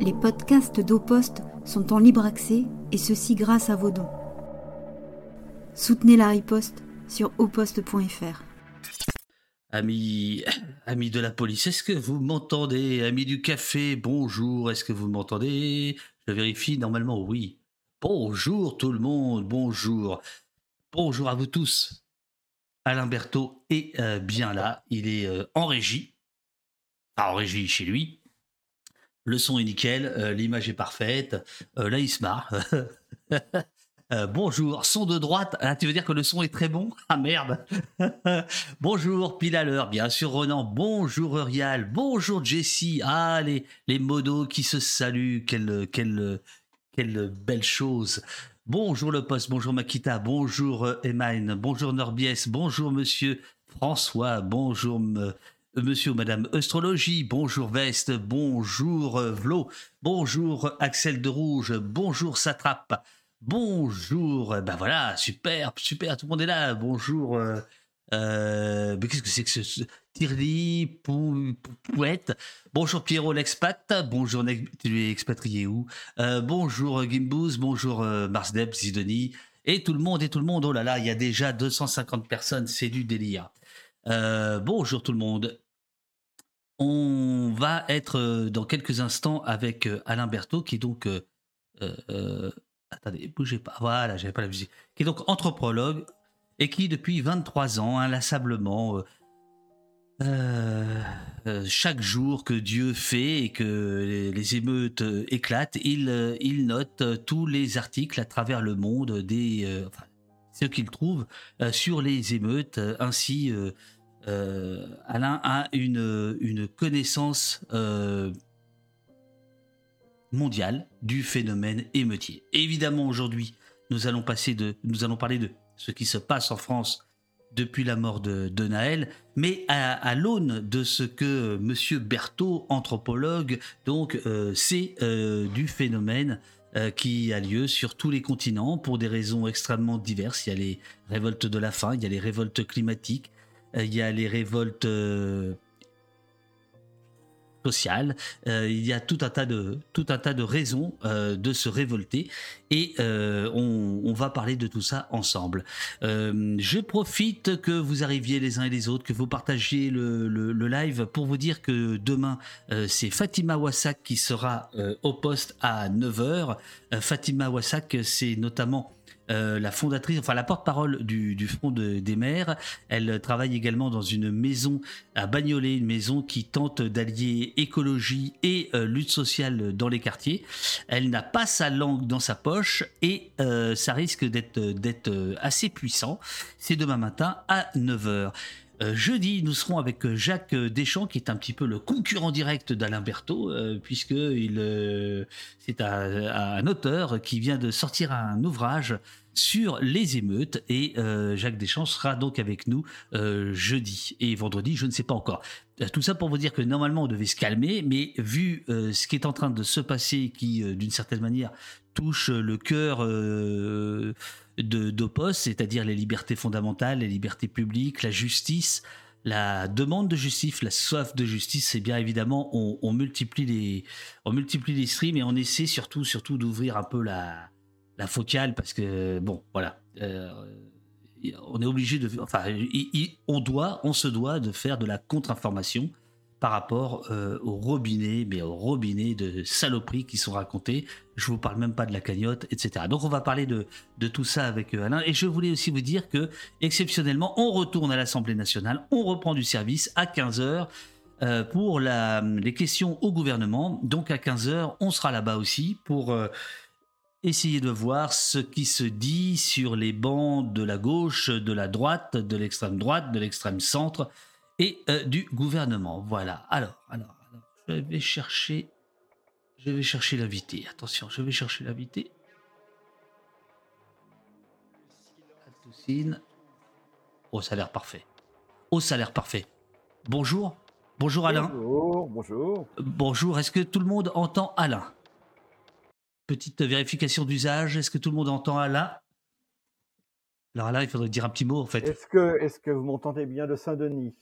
Les podcasts d'Oposte sont en libre accès et ceci grâce à vos dons. Soutenez la riposte sur oposte.fr. Amis, amis de la police, est-ce que vous m'entendez? Amis du café, bonjour, est-ce que vous m'entendez? Je vérifie, normalement oui. Bonjour tout le monde, bonjour. Bonjour à vous tous. Alain Berthaud est euh, bien là, il est euh, en régie. Enfin, en régie chez lui. Le son est nickel, euh, l'image est parfaite. là, se marre. Euh, bonjour, son de droite. Ah, tu veux dire que le son est très bon? Ah merde. bonjour, pile à l'heure. Bien sûr, Ronan. Bonjour, Urial. Bonjour, Jessie. Ah, les, modos qui se saluent. Quelle, belle chose. Bonjour le poste, bonjour Makita, bonjour euh, bonjour Norbies, bonjour monsieur François, bonjour euh, monsieur ou madame Astrologie, bonjour Veste, bonjour euh, Vlo, bonjour Axel de Rouge, bonjour Satrape, Bonjour, ben voilà, super, super, tout le monde est là. Bonjour, euh, euh, mais qu'est-ce que c'est que ce, Tirli, Pouette? Bonjour Pierrot l'expat, bonjour, tu es expatrié où? Euh, Bonjour Gimbous, bonjour Marsdeb, Zidoni, et tout le monde, et tout le monde, oh là là, il y a déjà 250 personnes, c'est du délire. bonjour tout le monde. On va être dans quelques instants avec Alain Berthaud, qui est donc Attendez, bougez pas. Voilà, j'avais pas la. Qui est donc anthropologue et qui, depuis 23 ans, inlassablement, euh, euh, euh, chaque jour que Dieu fait et que les, émeutes éclatent, il, note tous les articles à travers le monde, des, enfin, ce qu'il trouve sur les émeutes. ainsi, Alain a une, une connaissance mondiale du phénomène émeutier. évidemment, aujourd'hui, nous allons passer de, nous allons parler de ce qui se passe en France depuis la mort de, Naël, mais à, l'aune de ce que Monsieur Berthaud, anthropologue, donc euh, c'est euh, du phénomène euh, qui a lieu sur tous les continents pour des raisons extrêmement diverses. Il y a les révoltes de la faim, il y a les révoltes climatiques, il y a les révoltes social. Euh, il y a tout un tas de, tout un tas de raisons euh, de se révolter et euh, on, va parler de tout ça ensemble. je profite que vous arriviez les uns et les autres, que vous partagiez le, le live pour vous dire que demain c'est Fatima Wassak qui sera au poste à 9h. Fatima Wassak, c'est notamment euh, la fondatrice, enfin la porte-parole du, Front des maires. Elle travaille également dans une maison à Bagnolet, une maison qui tente d'allier écologie et euh, lutte sociale dans les quartiers. Elle n'a pas sa langue dans sa poche et euh, ça risque d'être assez puissant. C'est demain matin à 9h. Jeudi, nous serons avec Jacques Deschamps, qui est un petit peu le concurrent direct d'Alain Berthaud, puisque c'est un, auteur qui vient de sortir un ouvrage sur les émeutes. Et euh, Jacques Deschamps sera donc avec nous euh, jeudi et vendredi, je ne sais pas encore. Euh, tout ça pour vous dire que normalement on devait se calmer, mais vu ce qui est en train de se passer, qui d'une certaine manière touche le cœur d'Opos, c'est-à-dire les libertés fondamentales, les libertés publiques, la justice, la demande de justice, la soif de justice, c'est bien évidemment on, multiplie les on multiplie les streams et on essaie surtout surtout d'ouvrir un peu la la focale parce que bon voilà euh, on est obligé de enfin on doit on se doit de faire de la contre-information par rapport euh, au robinet mais au robinet de saloperies qui sont racontés je vous parle même pas de la cagnotte etc donc on va parler de, tout ça avec euh, Alain. Et je voulais aussi vous dire que exceptionnellement on retourne à l'Assemblée nationale on reprend du service à 15h pour la, les questions au gouvernement. Donc à 15h on sera là-bas aussi pour Essayez de voir ce qui se dit sur les bancs de la gauche, de la droite, de l'extrême droite, de l'extrême centre et euh, du gouvernement. Voilà. Alors, alors, alors, je vais chercher, je vais chercher l'invité. Attention, je vais chercher l'invité. Oh, ça a l'air parfait. Oh, ça a l'air parfait. Bonjour. Bonjour Alain. Bonjour, bonjour. Bonjour, est-ce que tout le monde entend Alain? Petite vérification d'usage. Est-ce que tout le monde entend Alain? Alors là, il faudrait dire un petit mot en fait. Est-ce que, est que vous m'entendez bien de Saint-Denis?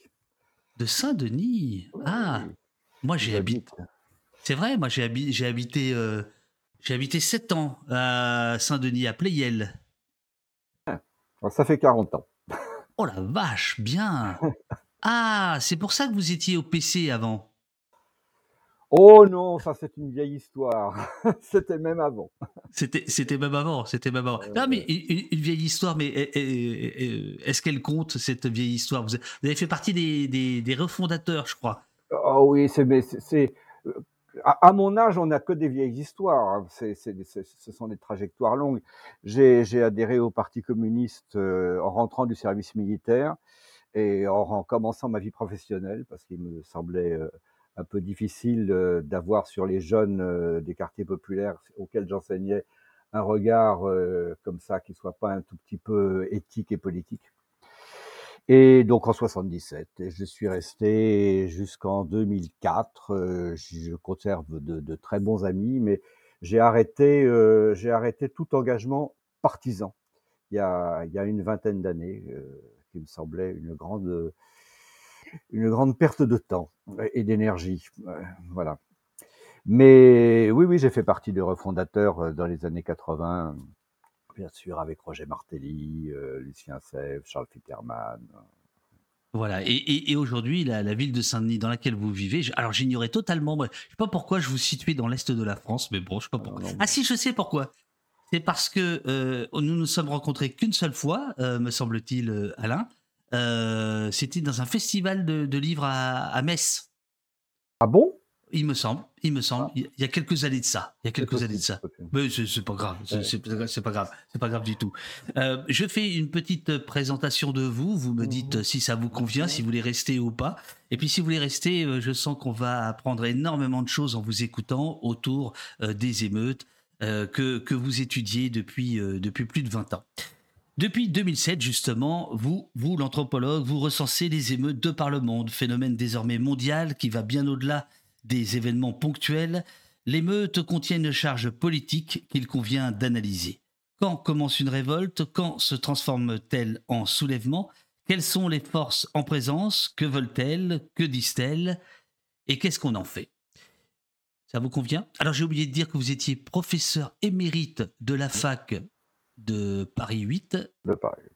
De Saint-Denis Ah Moi, j'ai habité. C'est vrai, moi j'ai habité, euh, j'ai habité 7 ans à Saint-Denis, à Pleyel. Ah, ça fait 40 ans. Oh la vache, bien. Ah, c'est pour ça que vous étiez au PC avant. Oh non, ça c'est une vieille histoire. c'était même avant. C'était, c'était même avant. C'était même avant. non, mais une, vieille histoire, mais est-ce qu'elle compte cette vieille histoire? Vous avez fait partie des, des, refondateurs, je crois. Oh oui, c'est, c'est, à, mon âge, on n'a que des vieilles histoires. Hein. C'est, ce sont des trajectoires longues. J'ai, j'ai adhéré au Parti communiste euh, en rentrant du service militaire et en, en, commençant ma vie professionnelle parce qu'il me semblait euh, un peu difficile euh, d'avoir sur les jeunes euh, des quartiers populaires auxquels j'enseignais un regard euh, comme ça qui soit pas un tout petit peu éthique et politique. Et donc en 77, je suis resté jusqu'en 2004. Je conserve de, de, très bons amis, mais j'ai arrêté, j'ai arrêté tout engagement partisan il y a, il y a une vingtaine d'années, qui me semblait une grande une grande perte de temps et d'énergie. Voilà. Mais oui, oui, j'ai fait partie des refondateurs euh, dans les années 80, bien sûr, avec Roger Martelly, euh, Lucien Sèvres, Charles Fitterman. Voilà, et, aujourd'hui, la, ville de Saint-Denis dans laquelle vous vivez, alors j'ignorais totalement, je je sais pas pourquoi je vous situais dans l'est de la France, mais bon, je sais pas pourquoi. Ah, si, je sais pourquoi. C'est parce que euh, nous nous sommes rencontrés qu'une seule fois, me semble-t-il, Alain, euh, c'était dans un festival de, livres à, Metz. Ah bon? Il me semble, il me semble, il y a quelques années de ça. Il y a quelques années de ça. Mais c'est pas grave, c'est pas grave, c'est pas grave du tout. Euh, je fais une petite présentation de vous. Vous me dites mhm. si ça vous convient, si vous voulez rester ou pas. Et puis si vous voulez rester, euh, je sens qu'on va apprendre énormément de choses en vous écoutant autour des émeutes que, que vous étudiez depuis, depuis plus de 20 ans. Depuis 2007, justement, vous, vous l'anthropologue, vous recensez les émeutes de par le monde, phénomène désormais mondial qui va bien au-delà des événements ponctuels. L'émeute contient une charge politique qu'il convient d'analyser. Quand commence une révolte? Quand se transforme-t-elle en soulèvement? Quelles sont les forces en présence? Que veulent-elles? Que disent-elles? Et qu'est-ce qu'on en fait? Ça vous convient? Alors j'ai oublié de dire que vous étiez professeur émérite de la fac de Paris 8. De Paris 8.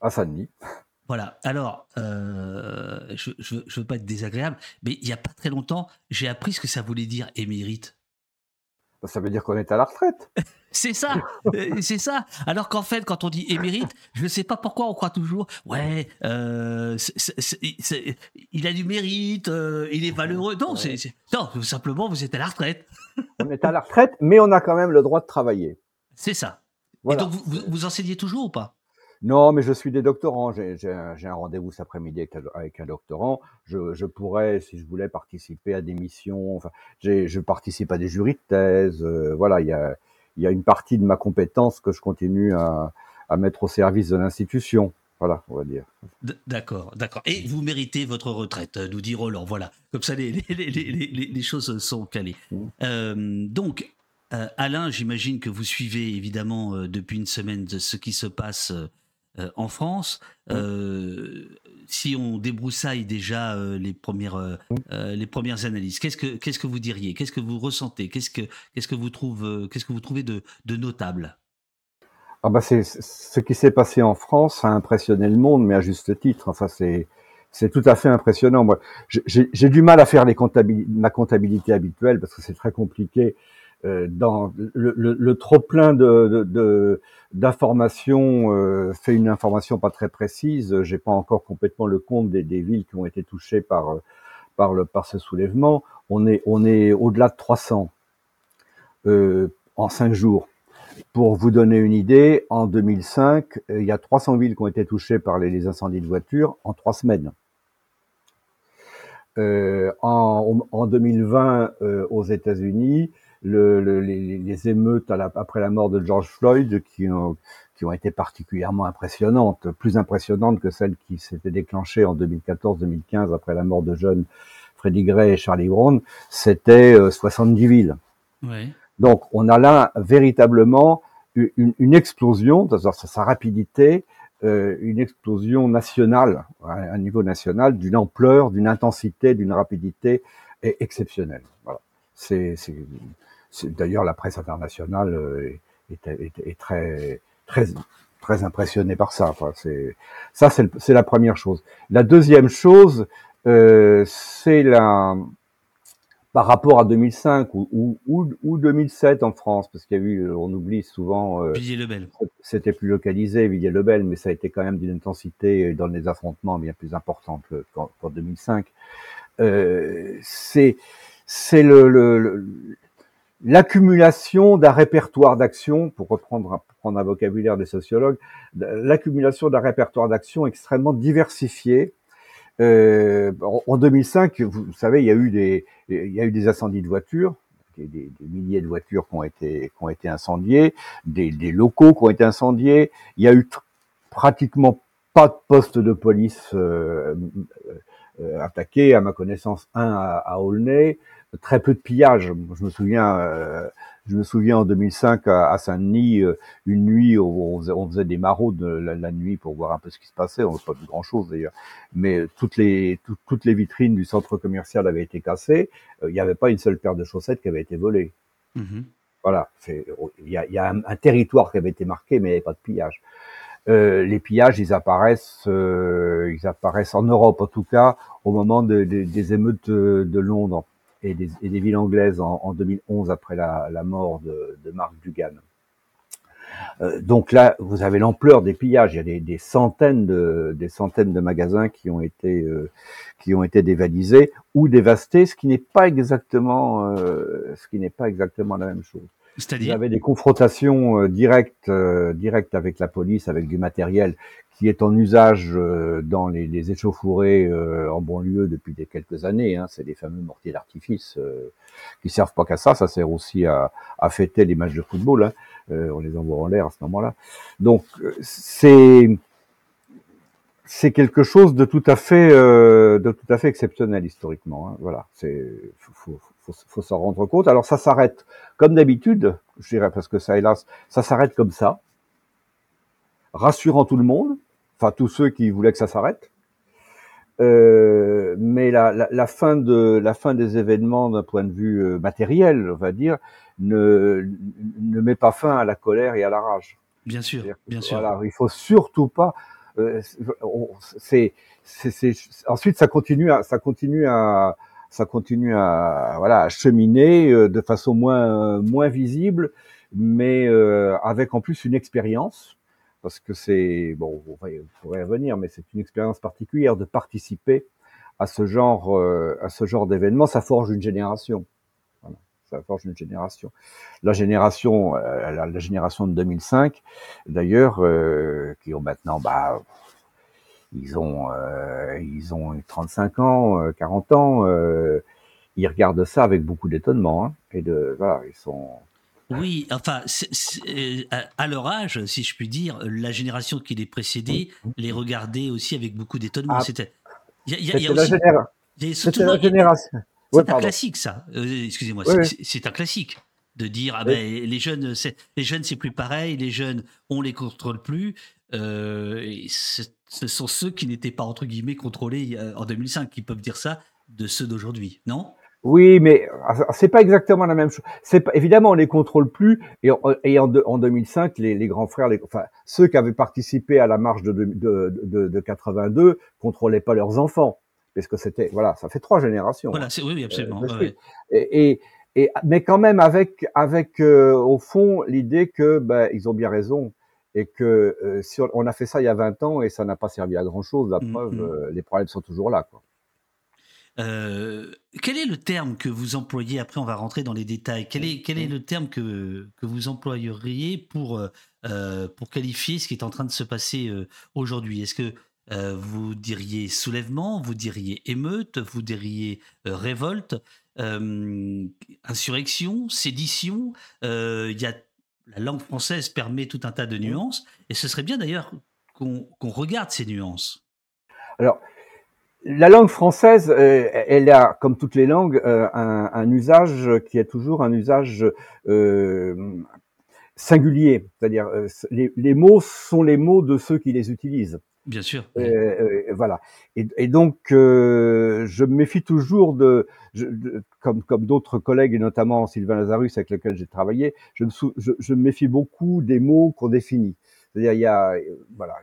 À Saint-Denis. Voilà. Alors, euh, je ne veux, pas être désagréable, mais il n'y a pas très longtemps, j'ai appris ce que ça voulait dire émérite. Bah, ça veut dire qu'on est à la retraite. c'est ça, euh, c'est ça. Alors qu'en fait, quand on dit émérite, je ne sais pas pourquoi on croit toujours, ouais, euh, il a du mérite, il est valeureux. Non, non, tout simplement, vous êtes à la retraite. on est à la retraite, mais on a quand même le droit de travailler. C'est ça. Et donc, vous, vous, enseignez toujours ou pas? Non, mais je suis des doctorants. J'ai un, rendez-vous cet après-midi avec, un doctorant. Je, je, pourrais, si je voulais, participer à des missions. Enfin, je participe à des jurys de thèse. Euh, voilà, il y a, y a, une partie de ma compétence que je continue à, à mettre au service de l'institution. Voilà, on va dire. D'accord, d'accord. Et vous méritez votre retraite, euh, nous dit Roland. Voilà, comme ça les, les, les, les choses sont calées. Mmh. Euh, donc, euh, Alain, j'imagine que vous suivez évidemment euh, depuis une semaine ce qui se passe euh, en France. si on débroussaille déjà les premières les premières analyses, qu'est-ce que qu'est-ce que vous diriez? Qu'est-ce que vous ressentez? Qu'est-ce que qu'est-ce que vous trouvez qu'est-ce que vous trouvez de, notable? Ah bah c'est ce qui s'est passé en France a impressionné le monde, mais à juste titre. Enfin c'est c'est tout à fait impressionnant. Moi, j'ai du mal à faire les ma comptabilité habituelle parce que c'est très compliqué dans le, le, le trop plein de, d'informations euh, fait une information pas très précise. J'ai pas encore complètement le compte des, des villes qui ont été touchées par par le par ce soulèvement. On est on est au-delà de 300 euh, en cinq jours. Pour vous donner une idée, en 2005, il y a 300 villes qui ont été touchées par les, les incendies de voitures en trois semaines. Euh, en, en, 2020, euh, aux États-Unis, le, les, les, émeutes après la mort de George Floyd qui ont, qui ont été particulièrement impressionnantes, plus impressionnantes que celles qui s'étaient déclenchées en 2014-2015 après la mort de jeunes Freddie Gray et Charlie Brown, c'était 70 euh, villes. Donc on a là véritablement une, une explosion, dans sa, sa rapidité, euh, une explosion nationale, à un niveau national, d'une ampleur, d'une intensité, d'une rapidité exceptionnelle. Voilà c'est, d'ailleurs la presse internationale est, est, est, très, très, très impressionnée par ça. Enfin, c'est, ça, c'est la première chose. La deuxième chose, euh, c'est la, par rapport à 2005 ou, ou, ou 2007 en France, parce qu'il y a eu, on oublie souvent, euh, Villiers-le-Bel. C'était plus localisé, Villiers-le-Bel, mais ça a été quand même d'une intensité dans les affrontements bien plus importante qu'en 2005. Euh, c'est c'est le, l'accumulation d'un répertoire d'actions, pour reprendre prendre un vocabulaire des sociologues, l'accumulation d'un répertoire d'actions extrêmement diversifié euh, en 2005, vous savez, il y a eu des, il y a eu des incendies de voitures, des, des, milliers de voitures qui ont été, qui ont été incendiées, des, des, locaux qui ont été incendiés. Il y a eu pratiquement pas de poste de police euh, euh, attaqué, à ma connaissance, un à, à Aulnay, très peu de pillages. Je me souviens, euh, je me souviens en 2005 à, Saint-Denis, euh, une nuit où on faisait, des maraudes la, nuit pour voir un peu ce qui se passait. On n'a pas vu grand-chose d'ailleurs, mais toutes les toutes les vitrines du centre commercial avaient été cassées. Euh, il n'y avait pas une seule paire de chaussettes qui avait été volée. Mm-hmm. Voilà, il y a, y a un, territoire qui avait été marqué, mais il n'y avait pas de pillage. Euh, les pillages, ils apparaissent, euh, ils apparaissent en Europe en tout cas au moment de, de, des émeutes de Londres et des, et des villes anglaises en, en 2011 après la, la mort de, de, Mark Dugan. Euh, donc là, vous avez l'ampleur des pillages. Il y a des, des, centaines de des centaines de magasins qui ont été euh, qui ont été dévalisés ou dévastés, ce qui n'est pas exactement euh, ce qui n'est pas exactement la même chose. C'est-à-dire avez des confrontations euh, directes euh, directes avec la police, avec du matériel qui est en usage euh, dans les, les échauffourées en banlieue depuis des quelques années. Hein. C'est les fameux mortiers d'artifice qui servent pas qu'à ça, ça sert aussi à, à fêter les matchs de football. Hein. on les envoie en l'air à ce moment-là. Donc c'est c'est quelque chose de tout à fait de tout à fait exceptionnel historiquement. Hein. Voilà, c'est faut, faut, faut s'en rendre compte. Alors ça s'arrête comme d'habitude, je dirais parce que ça hélas, ça s'arrête comme ça, rassurant tout le monde enfin tous ceux qui voulaient que ça s'arrête. Euh, mais la, la, la, fin de la fin des événements d'un point de vue euh, matériel, on va dire, ne, ne met pas fin à la colère et à la rage. Bien sûr, bien sûr. Voilà, il faut surtout pas. Euh, c'est, ensuite ça continue à, ça continue à, ça continue à, voilà, à cheminer euh, de façon moins, moins visible, mais euh, avec en plus une expérience parce que c'est bon, on pourrait revenir, mais c'est une expérience particulière de participer à ce genre, à ce genre d'événement. Ça forge une génération. Ça forge une génération. La génération, euh, la, génération de 2005, d'ailleurs, euh, qui ont maintenant, bah, ils ont, ils ont 35 ans, 40 ans. ils regardent ça avec beaucoup d'étonnement hein, et de, voilà, ils sont oui, enfin, euh, à leur âge, si je puis dire, la génération qui les précédait les regardait aussi avec beaucoup d'étonnement. Ah. C'était. Il y a, y a, aussi. C'était la génération. C'est un classique, ça. Euh, excusez-moi, c'est un classique de dire ah ben les jeunes, les jeunes c'est plus pareil, les jeunes on les contrôle plus. Euh, ce sont ceux qui n'étaient pas entre guillemets contrôlés en 2005 qui peuvent dire ça de ceux d'aujourd'hui, non? Oui, mais ah, c'est pas exactement la même chose. C'est évidemment on les contrôle plus et, en, et en, en 2005 les, les, grands frères, les, enfin ceux qui avaient participé à la marche de, de, de, de 82 contrôlaient pas leurs enfants parce que c'était voilà ça fait trois générations. Voilà, c'est, oui, absolument. Euh, et, et, mais quand même avec avec euh, au fond l'idée que ben, ils ont bien raison et que euh, si on, a fait ça il y a 20 ans et ça n'a pas servi à grand chose, la mmh, preuve mmh. les problèmes sont toujours là quoi. Quel est le terme que vous employez Après, on va rentrer dans les détails. Quel est, quel est le terme que, que vous employeriez pour, pour qualifier ce qui est en train de se passer aujourd'hui? Est-ce que vous diriez soulèvement, vous diriez émeute, vous diriez révolte, insurrection, sédition y a la langue française permet tout un tas de nuances, et ce serait bien d'ailleurs qu'on regarde ces nuances. Alors, la langue française, euh, elle a, comme toutes les langues, euh, un, usage qui est toujours un usage euh, singulier. C'est-à-dire, les, mots sont les mots de ceux qui les utilisent. Bien sûr. voilà. Et, donc, je me méfie toujours de, comme, comme d'autres collègues, et notamment Sylvain Lazarus avec lequel j'ai travaillé, je me, je, me méfie beaucoup des mots qu'on définit. C'est-à-dire, il y a, voilà,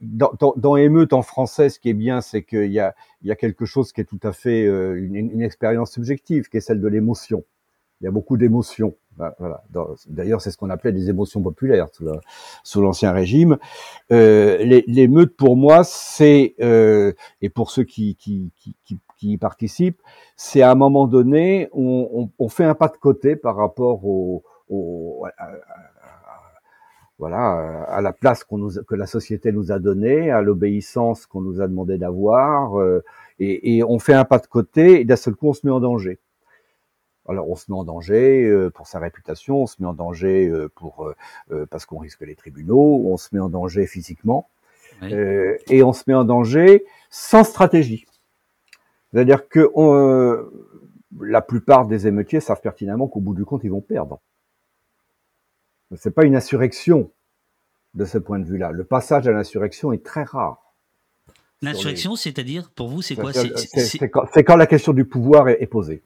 dans, dans, émeute en français, ce qui est bien, c'est qu'il y a, il y a quelque chose qui est tout à fait une, une expérience subjective, qui est celle de l'émotion. Il y a beaucoup d'émotions. Voilà. D'ailleurs, c'est ce qu'on appelait des émotions populaires sous l'Ancien Régime. Euh, les, meutes, pour moi, c'est euh, et pour ceux qui, y participent, c'est à un moment donné, on, on, fait un pas de côté par rapport à, voilà, à la place nous, que la société nous a donnée, à l'obéissance qu'on nous a demandé d'avoir, euh, et, et on fait un pas de côté, et d'un seul coup, on se met en danger. Alors on se met en danger euh, pour sa réputation, on se met en danger euh, pour euh, parce qu'on risque les tribunaux, on se met en danger physiquement et on se met en danger sans stratégie. C'est-à-dire que la plupart des émeutiers savent pertinemment qu'au bout du compte ils vont perdre. C'est pas une insurrection de ce point de vue-là. Le passage à l'insurrection est très rare. L'insurrection, c'est-à-dire pour vous, c'est quoi? C'est quand, quand, la question du pouvoir est posée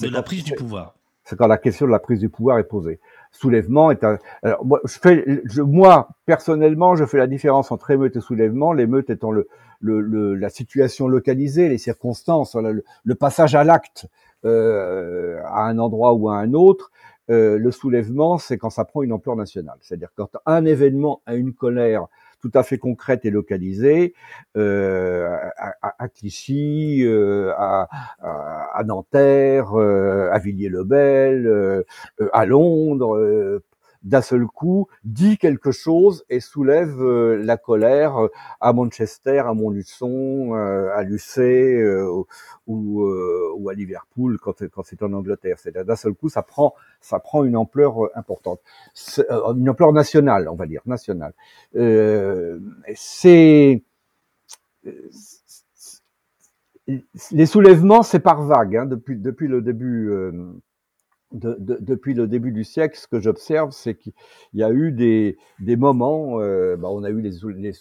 de la prise du pouvoir. C'est quand la question de la prise du pouvoir est posée. Soulèvement est un. Alors, moi, je fais, je, moi personnellement, je fais la différence entre émeute et soulèvement. L'émeute étant le, le, le, la situation localisée, les circonstances, le, le passage à l'acte euh, à un endroit ou à un autre. Euh, le soulèvement, c'est quand ça prend une ampleur nationale. C'est-à-dire quand un événement a une colère tout à fait concrète et localisée euh, à, à, Clichy, euh, à, à, Nanterre, euh, à Villiers-le-Bel, euh, à Londres, d'un seul coup, dit quelque chose et soulève la colère à Manchester, à Montluçon, à Lucé ou, à Liverpool quand, c'est en Angleterre. C'est d'un seul coup, ça prend, ça prend une ampleur importante, une ampleur nationale, on va dire nationale. c'est les soulèvements, c'est par vagues. Hein, depuis, depuis le début, euh, de, de, depuis le début du siècle, ce que j'observe, c'est qu'il y a eu des, des moments. Euh, bah, on a eu les,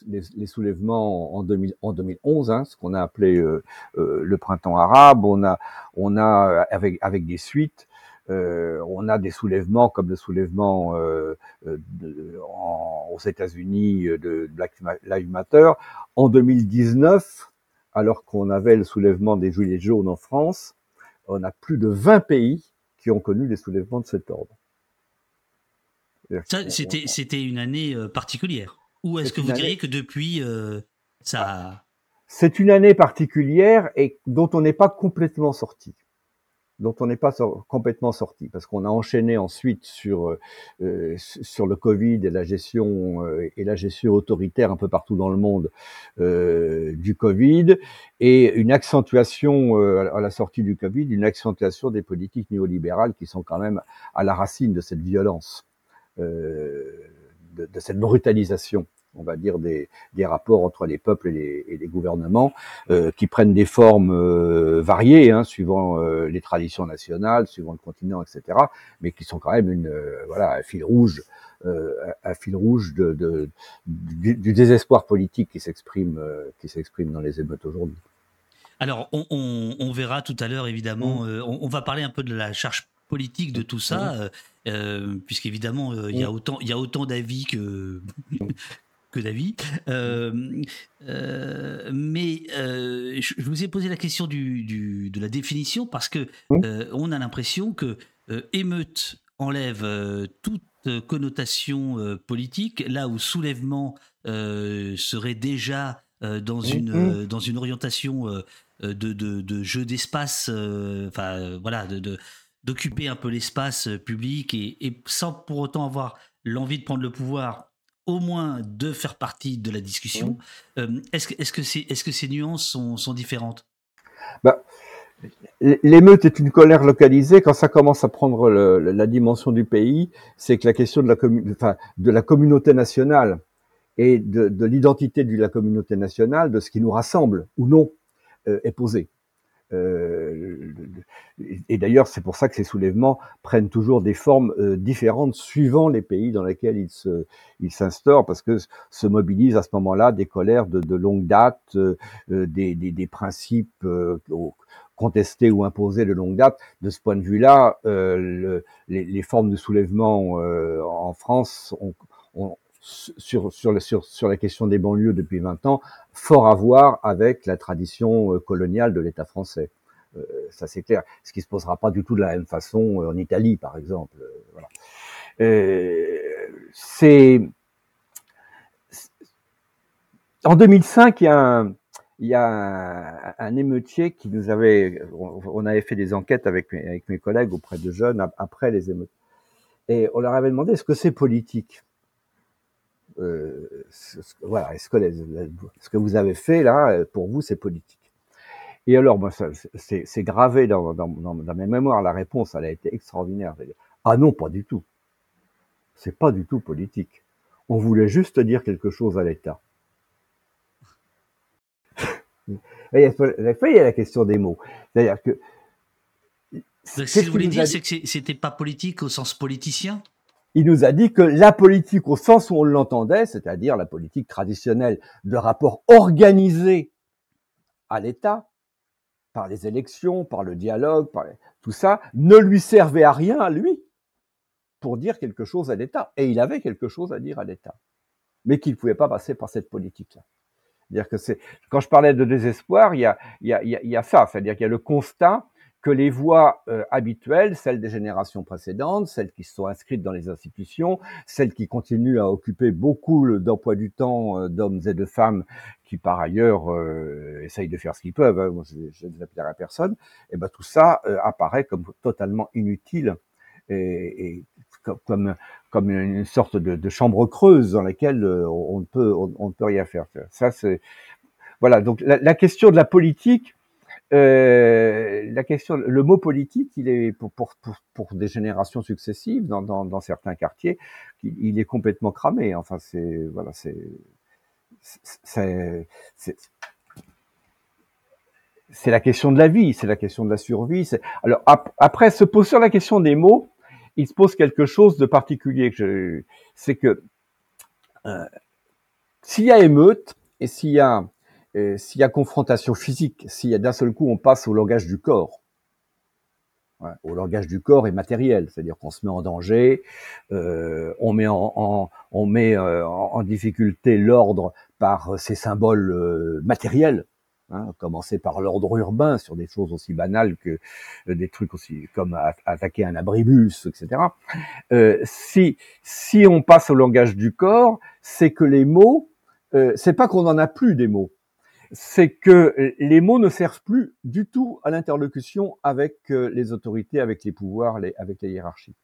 les, les soulèvements en, 2000, en 2011, hein, ce qu'on a appelé euh, euh, le printemps arabe. On a, on a avec avec des suites. Euh, on a des soulèvements comme le soulèvement euh, de, en, aux États-Unis de Black Lives Matter. En 2019, alors qu'on avait le soulèvement des Gilets jaunes en France, on a plus de 20 pays qui ont connu des soulèvements de cet ordre. C'était, c'était une année euh, particulière. Ou est-ce que vous diriez que depuis, euh, ça... C'est une année particulière et dont on n'est pas complètement sorti dont on n'est pas complètement sorti, parce qu'on a enchaîné ensuite sur euh, euh, sur le Covid et la gestion euh, et la gestion autoritaire un peu partout dans le monde du Covid et une accentuation à la sortie du Covid, une accentuation des politiques néolibérales qui sont quand même à la racine de cette violence, de, de cette brutalisation on va dire, des, des rapports entre les peuples et les, et les gouvernements, euh, qui prennent des formes euh, variées, hein, suivant euh, les traditions nationales, suivant le continent, etc., mais qui sont quand même une, voilà, un fil rouge, un fil rouge de, de du, désespoir politique qui s'exprime, qui s'exprime dans les émeutes aujourd'hui. Alors, on, on, on, verra tout à l'heure, évidemment, mmh. on, on, va parler un peu de la charge politique de tout ça, mmh. euh, puisqu'évidemment, il y a mmh. autant, il y a autant d'avis que, que d'avis. Euh, euh, mais euh, je, vous ai posé la question du, de la définition parce que on a l'impression que émeute enlève toute connotation politique, là où soulèvement serait déjà dans, une, dans une orientation de, de, jeu d'espace, enfin voilà, de, d'occuper un peu l'espace public et, et, sans pour autant avoir l'envie de prendre le pouvoir au moins de faire partie de la discussion. Euh, est-ce que, ces nuances sont, sont différentes? Bah, L'émeute est une colère localisée. Quand ça commence à prendre la dimension du pays, c'est que la question de la, enfin, de la communauté nationale et de, de, l'identité de la communauté nationale, de ce qui nous rassemble ou non, euh, est posée. Euh, et d'ailleurs, c'est pour ça que ces soulèvements prennent toujours des formes euh, différentes suivant les pays dans lesquels ils se, ils s'instaurent, parce que se mobilisent à ce moment-là des colères de, de longue date, euh, des, des, principes contestés ou imposés de longue date. De ce point de vue-là, le, les, les, formes de soulèvement en France ont, sur, sur, sur, sur la question des banlieues depuis 20 ans, fort à voir avec la tradition coloniale de l'État français. Euh, ça c'est clair. Ce qui se posera pas du tout de la même façon euh, en Italie, par exemple. Euh, voilà. c'est en 2005, il y a un, il y a un, émeutier qui nous avait, on avait fait des enquêtes avec avec mes collègues auprès de jeunes après les émeutes, et on leur avait demandé est-ce que c'est politique? Euh, Voilà, est-ce que ce que vous avez fait là, pour vous, c'est politique? Et alors, moi, c'est gravé dans, dans, dans, mes mémoires. La réponse, elle a été extraordinaire. Ah non, pas du tout. C'est pas du tout politique. On voulait juste dire quelque chose à l'État. il y a la question des mots. C'est-à-dire que. Ce qu'il voulait dire, c'est que c'était pas politique au sens politicien? Il nous a dit que la politique au sens où on l'entendait, c'est-à-dire la politique traditionnelle de rapport organisé à l'État, par les élections, par le dialogue, par tout ça, ne lui servait à rien à lui pour dire quelque chose à l'État. Et il avait quelque chose à dire à l'État, mais qu'il ne pouvait pas passer par cette politique-là. Dire que c'est quand je parlais de désespoir, il y a, il y a, il y a ça, c'est-à-dire qu'il y a le constat que les voies euh, habituelles, celles des générations précédentes, celles qui sont inscrites dans les institutions, celles qui continuent à occuper beaucoup d'emplois du temps euh, d'hommes et de femmes qui par ailleurs euh, essayent de faire ce qu'ils peuvent, hein, je ne vais à personne, et eh ben tout ça apparaît comme totalement inutile et, et comme, comme une sorte de, de, chambre creuse dans laquelle on ne peut on, ne peut rien faire. Ça c'est voilà. Donc la, la question de la politique euh, la question, le mot politique, il est pour, pour, pour, des générations successives dans, dans, dans certains quartiers, il, est complètement cramé. Enfin, c'est voilà, c'est c'est la question de la vie, c'est la question de la survie. Alors après, se pose sur la question des mots, il se pose quelque chose de particulier. C'est que euh, s'il y a émeute et s'il y a s'il y a confrontation physique, s'il y a d'un seul coup on passe au langage du corps, au langage du corps et matériel, c'est-à-dire qu'on se met en danger, euh, on met en, on met euh, en difficulté l'ordre par ces symboles euh, matériels, hein, commencer par l'ordre urbain sur des choses aussi banales que euh, des trucs aussi comme attaquer un abribus, etc. si si on passe au langage du corps, c'est que les mots, c'est pas qu'on en a plus des mots, c'est que euh, les mots ne servent plus du tout à l'interlocution avec euh, les autorités, avec les pouvoirs, avec les hiérarchies.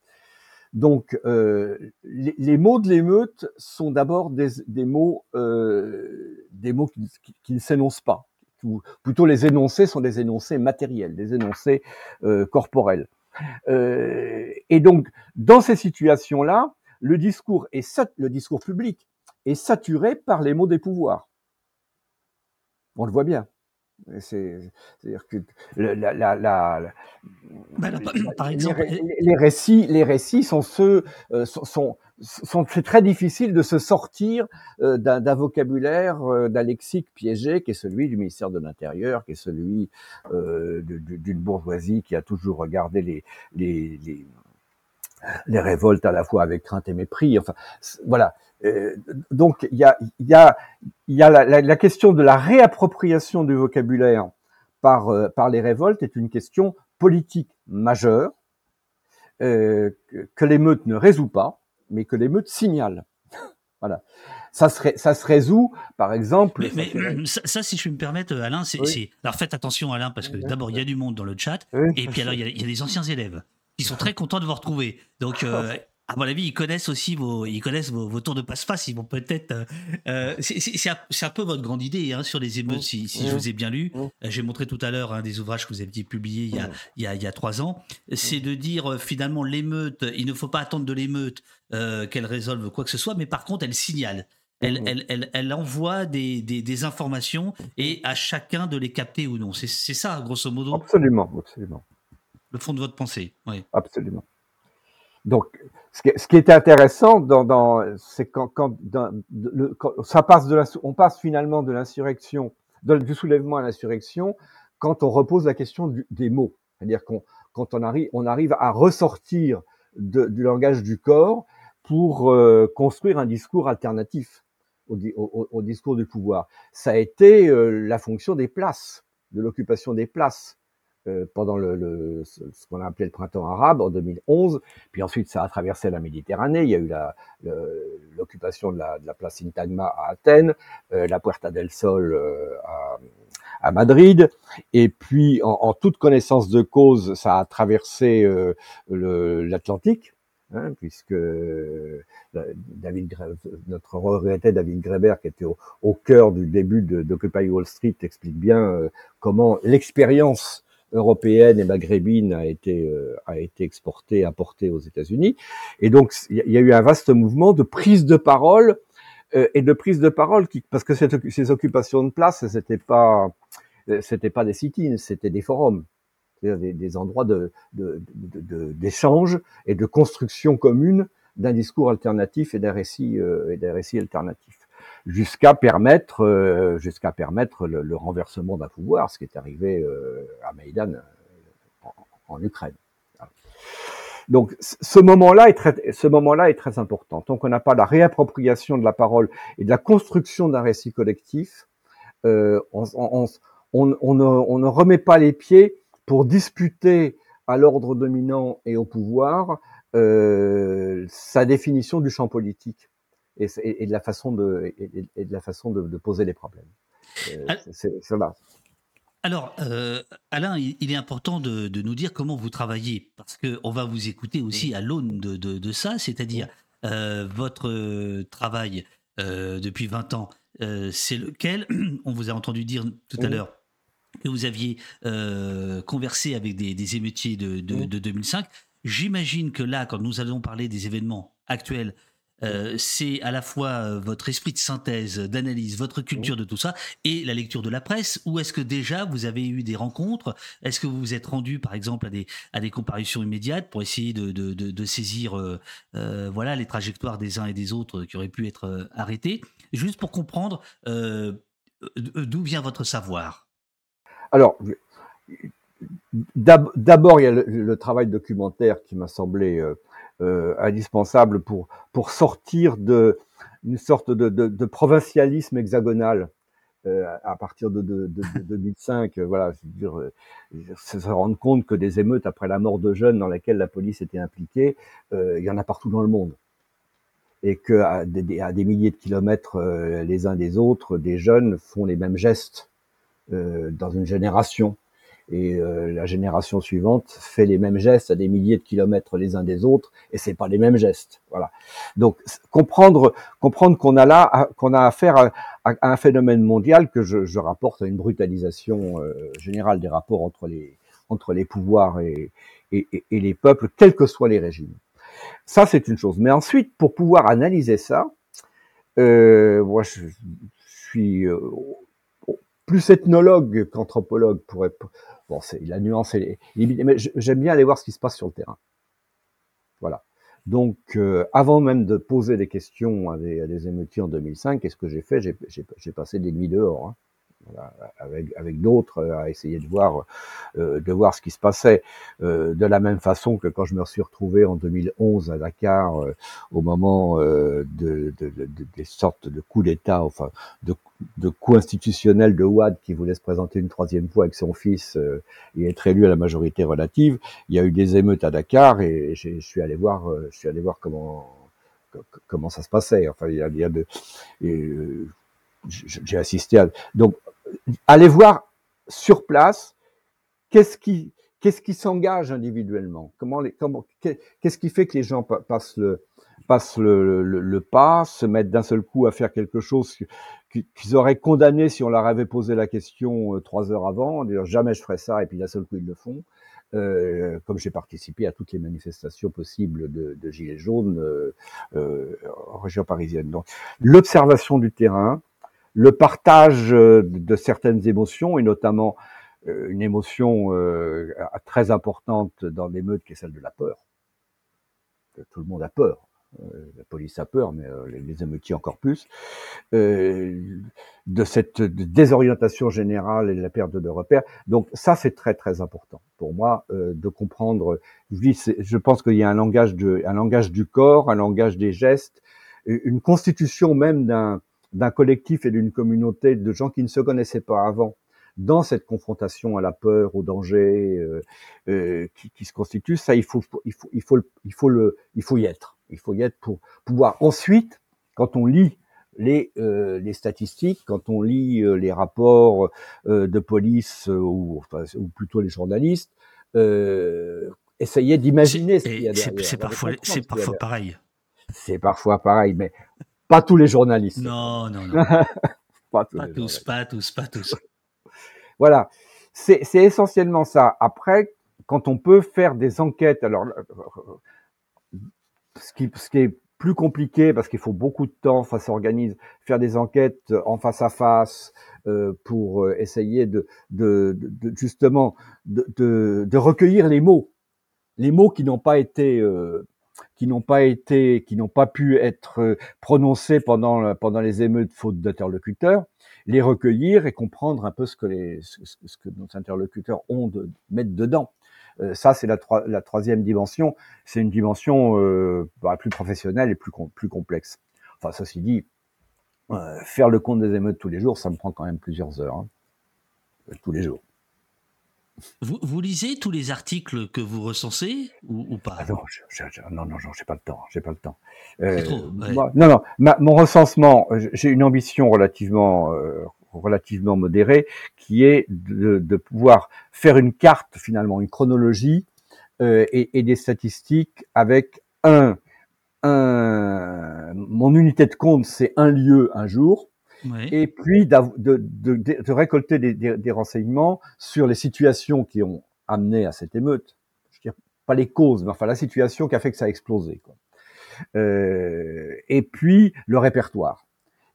Donc, euh, les, mots de l'émeute sont d'abord des, mots, des mots qui, ne s'énoncent pas. Plutôt, les énoncés sont des énoncés matériels, des énoncés corporels. et donc, dans ces situations-là, le discours est le discours public est saturé par les mots des pouvoirs. On le voit bien. C'est-à-dire que la, la, la, bah, par exemple, les, récits, les récits sont ceux, euh, sont, sont, c'est très difficile de se sortir euh, d'un vocabulaire, euh, d'un lexique piégé qui est celui du ministère de l'Intérieur, qui est celui d'une bourgeoisie qui a toujours regardé les, les, les, les révoltes à la fois avec crainte et mépris. Enfin, voilà. Euh, donc il y a, y a, y a la, la, question de la réappropriation du vocabulaire par, euh, par les révoltes est une question politique majeure euh, que l'émeute ne résout pas, mais que l'émeute signale. voilà. Ça se, ça se résout, par exemple. Mais, ça, si je me permettre, Alain, c'est. Alors faites attention, Alain, parce que d'abord, il y a du monde dans le chat, et puis alors, il y, a, il y, a, des anciens élèves qui sont très contents de vous retrouver. Donc, euh, à mon avis, ils connaissent aussi vos, ils connaissent vos, tours de passe-face. Ils vont peut-être. Euh, euh c'est un, peu votre grande idée hein, sur les émeutes, si, si je vous ai bien lu. Euh, j'ai montré tout à l'heure un des ouvrages que vous avez publié il y a, il y a, il y a trois ans. C'est de dire finalement l'émeute. Il ne faut pas attendre de l'émeute qu'elle résolve quoi que ce soit, mais par contre, elle signale. Elle, elle, elle, elle, envoie des, des, des, informations et à chacun de les capter ou non. C'est ça, grosso modo. Absolument, absolument. Le fond de votre pensée, oui. Absolument. Donc, ce qui, ce qui est intéressant, dans, dans, c'est quand, quand, le, quand, ça passe de la, on passe finalement de l'insurrection, du soulèvement à l'insurrection, quand on repose la question du, des mots. C'est-à-dire qu'on, quand on arrive, on arrive à ressortir de, du langage du corps pour euh, construire un discours alternatif au, au, au, discours du pouvoir. Ça a été euh, la fonction des places, de l'occupation des places. Euh, pendant le, le ce qu'on a appelé le printemps arabe en 2011, puis ensuite ça a traversé la Méditerranée, il y a eu l'occupation de la, de la place Sintagma à Athènes, euh, la Puerta del Sol euh, à, à, Madrid, et puis en, en, toute connaissance de cause, ça a traversé euh, l'Atlantique, hein, puisque David, notre regretté David Greber, qui était au, au cœur du début d'Occupy Wall Street, explique bien comment l'expérience européenne et maghrébine a été euh, a été exportée, apportée aux États-Unis. Et donc il y, a eu un vaste mouvement de prise de parole euh, et de prise de parole qui, parce que ces occupations de place, c'était pas c'était pas des sit-ins, c'était des forums, des, des endroits de d'échange de, de, et de construction commune d'un discours alternatif et d'un récit euh, et d'un récit alternatif jusqu'à permettre, euh, jusqu'à permettre le, renversement d'un pouvoir, ce qui est arrivé euh, à Maïdan euh, en, en, Ukraine. Donc ce moment-là est très, ce moment-là est très important. Tant qu'on n'a pas la réappropriation de la parole et de la construction d'un récit collectif, euh, on, on, on, on, ne, on ne remet pas les pieds pour disputer à l'ordre dominant et au pouvoir euh, sa définition du champ politique et, et, de la façon de, et, et de, la façon de, de poser les problèmes. Euh, c'est là. Alors, euh, Alain, il est important de, de, nous dire comment vous travaillez, parce qu'on va vous écouter aussi à l'aune de, de, de, ça, c'est-à-dire euh, votre travail euh, depuis 20 ans, c'est lequel On vous a entendu dire tout à l'heure que vous aviez conversé avec des, des émeutiers de 2005. J'imagine que là, quand nous allons parler des événements actuels euh, c'est à la fois euh, votre esprit de synthèse, d'analyse, votre culture de tout ça, et la lecture de la presse, ou est-ce que déjà vous avez eu des rencontres? Est-ce que vous vous êtes rendu, par exemple, à des, à des comparutions immédiates pour essayer de, de, de, saisir euh, voilà, les trajectoires des uns et des autres qui auraient pu être arrêtés Juste pour comprendre d'où vient votre savoir? Alors, d'abord, il y a le, travail documentaire qui m'a semblé euh, indispensable pour, pour sortir de une sorte de, de, de provincialisme hexagonal euh, à partir de, de, de 2005. Euh, voilà, dire, euh, se rendre compte que des émeutes après la mort de jeunes dans lesquelles la police était impliquée, euh, il y en a partout dans le monde et que à des, à des milliers de kilomètres euh, les uns des autres, des jeunes font les mêmes gestes euh, dans une génération et euh, la génération suivante fait les mêmes gestes à des milliers de kilomètres les uns des autres et c'est pas les mêmes gestes. Voilà. Donc comprendre comprendre qu'on a là qu'on a affaire à, un phénomène mondial que je, je rapporte à une brutalisation euh, générale des rapports entre les entre les pouvoirs et, et, et, les peuples quels que soient les régimes. Ça c'est une chose. Mais ensuite pour pouvoir analyser ça euh, moi je, je suis euh, plus ethnologue qu'anthropologue pour, Bon, c'est la nuance est, mais j'aime bien aller voir ce qui se passe sur le terrain. Voilà. Donc, euh, avant même de poser des questions à des, émeutiers en 2005, qu'est-ce que j'ai fait? J'ai passé des nuits dehors. Hein avec, avec d'autres, euh, à essayer de voir, euh, de voir ce qui se passait. Euh, de la même façon que quand je me suis retrouvé en 2011 à Dakar, euh, au moment euh, de, de, de, des sortes de coups d'État, enfin de, de coups institutionnels de Ouad qui voulait se présenter une troisième fois avec son fils euh, et être élu à la majorité relative, il y a eu des émeutes à Dakar et je suis allé voir, je suis allé voir comment comment ça se passait. Enfin, il y a, il y a de, et, j'ai assisté à donc allez voir sur place qu'est-ce qui qu'est-ce qui s'engage individuellement? Comment les comment qu'est-ce qui fait que les gens passent le passent le, le, le pas se mettent d'un seul coup à faire quelque chose qu'ils auraient condamné si on leur avait posé la question euh, trois heures avant dire jamais je ferai ça et puis d'un seul coup ils le font. Euh, comme j'ai participé à toutes les manifestations possibles de, de gilets jaunes euh, euh, en région parisienne. Donc l'observation du terrain le partage euh, de certaines émotions et notamment une émotion très importante dans l'émeute qui est celle de la peur. Tout le monde a peur. Euh, la police a peur, mais euh, les émeutiers encore plus, euh, de cette désorientation générale et de la perte de repères. Donc ça, c'est très très important pour moi de comprendre. Je pense qu'il y a un langage, de, un langage du corps, un langage des gestes, une constitution même d'un d'un collectif et d'une communauté de gens qui ne se connaissaient pas avant dans cette confrontation à la peur, au danger qui, qui, se constitue, ça il faut il faut il faut il faut le il faut y être. Il faut y être pour pouvoir ensuite, quand on lit les, euh, les statistiques, quand on lit euh, les rapports euh, de police ou, ou plutôt les journalistes, essayer d'imaginer ce qu'il y a derrière. C'est parfois, c'est parfois pareil. C'est parfois pareil, mais pas tous les journalistes. Non, non, non. pas, tous, pas tous, pas tous, pas tous. voilà, c'est essentiellement ça. Après, quand on peut faire des enquêtes, alors ce qui, ce qui est plus compliqué parce qu'il faut beaucoup de temps, ça s'organise, faire des enquêtes en face à face euh, pour euh, essayer de, de, de justement de, de, recueillir les mots, les mots qui n'ont pas été euh, qui n'ont pas été, qui n'ont pas pu être euh, prononcés pendant pendant les émeutes faute d'interlocuteurs, les recueillir et comprendre un peu ce que les ce, que nos interlocuteurs ont de mettre dedans. Euh, ça, c'est la, la, troisième dimension. C'est une dimension euh, bah, plus professionnelle et plus, plus complexe. Enfin, ceci dit, euh, faire le compte des émeutes tous les jours, ça me prend quand même plusieurs heures. Hein. Tous les jours. Vous, vous, lisez tous les articles que vous recensez ou, pas? Ah Non, non, non, j'ai pas le temps. J'ai pas le temps. Euh, trop, non, non. mon recensement, j'ai une ambition relativement euh, relativement modéré, qui est de, de, pouvoir faire une carte finalement, une chronologie euh, et, et, des statistiques avec un, un mon unité de compte, c'est un lieu, un jour. Et puis de, de, de, récolter des, des, des, renseignements sur les situations qui ont amené à cette émeute. Je veux dire, pas les causes, mais enfin la situation qui a fait que ça a explosé. Quoi. Euh, et puis le répertoire.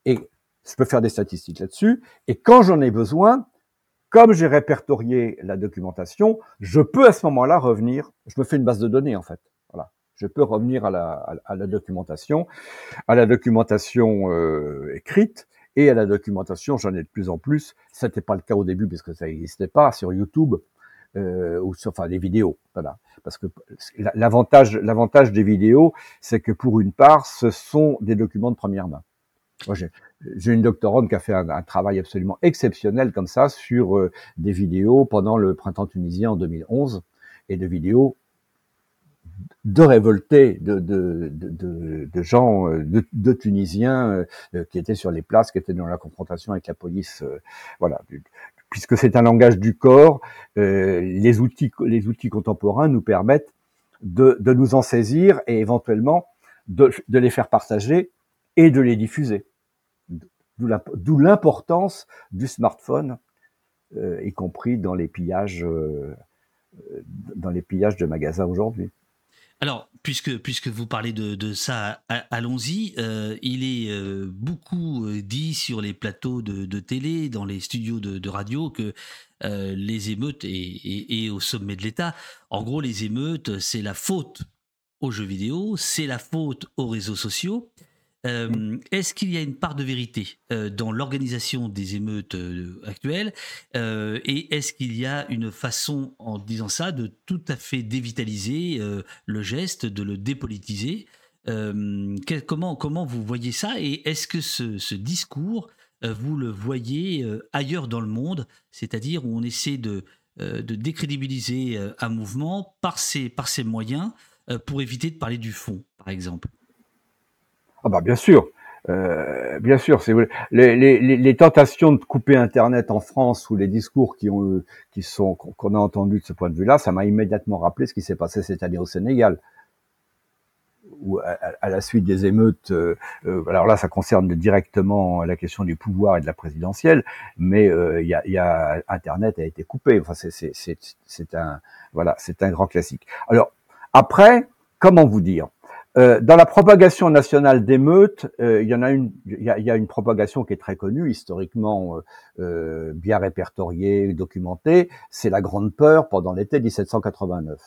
Et je peux faire des statistiques là-dessus. Et quand j'en ai besoin, comme j'ai répertorié la documentation, je peux à ce moment-là revenir. Je me fais une base de données en fait. Voilà. Je peux revenir à la, à, la documentation, à la documentation euh, écrite et à la documentation. J'en ai de plus en plus. Ça n'était pas le cas au début parce que ça n'existait pas sur YouTube euh, ou sur enfin des vidéos. Voilà. Parce que l'avantage, l'avantage des vidéos, c'est que pour une part, ce sont des documents de première main. Moi, j'ai une doctorante qui a fait un, travail absolument exceptionnel comme ça sur euh, des vidéos pendant le printemps tunisien en 2011 et de vidéos de révoltés, de, gens, euh, de, Tunisiens euh, qui étaient sur les places, qui étaient dans la confrontation avec la police. voilà, puisque c'est un langage du corps, les outils, les outils contemporains nous permettent de, nous en saisir et éventuellement de, de les faire partager et de les diffuser. D'où l'importance du smartphone, euh, y compris dans les pillages, euh, dans les pillages de magasins aujourd'hui. Alors, puisque, vous parlez de, ça, allons-y. Euh, il est beaucoup dit sur les plateaux de, télé, dans les studios de, radio, que les émeutes et au sommet de l'État, en gros, les émeutes, c'est la faute aux jeux vidéo, c'est la faute aux réseaux sociaux. Euh, est-ce qu'il y a une part de vérité euh, dans l'organisation des émeutes euh, actuelles Et est-ce qu'il y a une façon, en disant ça, de tout à fait dévitaliser le geste, de le dépolitiser comment, comment vous voyez ça Et est-ce que ce, discours, vous le voyez ailleurs dans le monde, c'est-à-dire où on essaie de, décrédibiliser un mouvement par ces, par ces moyens pour éviter de parler du fond, par exemple? Ah bah bien sûr, euh, bien sûr, les, les, tentations de couper Internet en France ou les discours qui ont qui sont qu'on a entendus de ce point de vue-là, ça m'a immédiatement rappelé ce qui s'est passé cette année au Sénégal, où à, la suite des émeutes, euh, euh, alors là, ça concerne directement la question du pouvoir et de la présidentielle, mais euh, il y, a, Internet a été coupé. Enfin, c'est un voilà, c'est un grand classique. Alors après, comment vous dire? Euh, dans la propagation nationale d'émeutes, euh, il y a une, propagation qui est très connue, historiquement euh, bien répertoriée, documentée. C'est la Grande Peur pendant l'été 1789.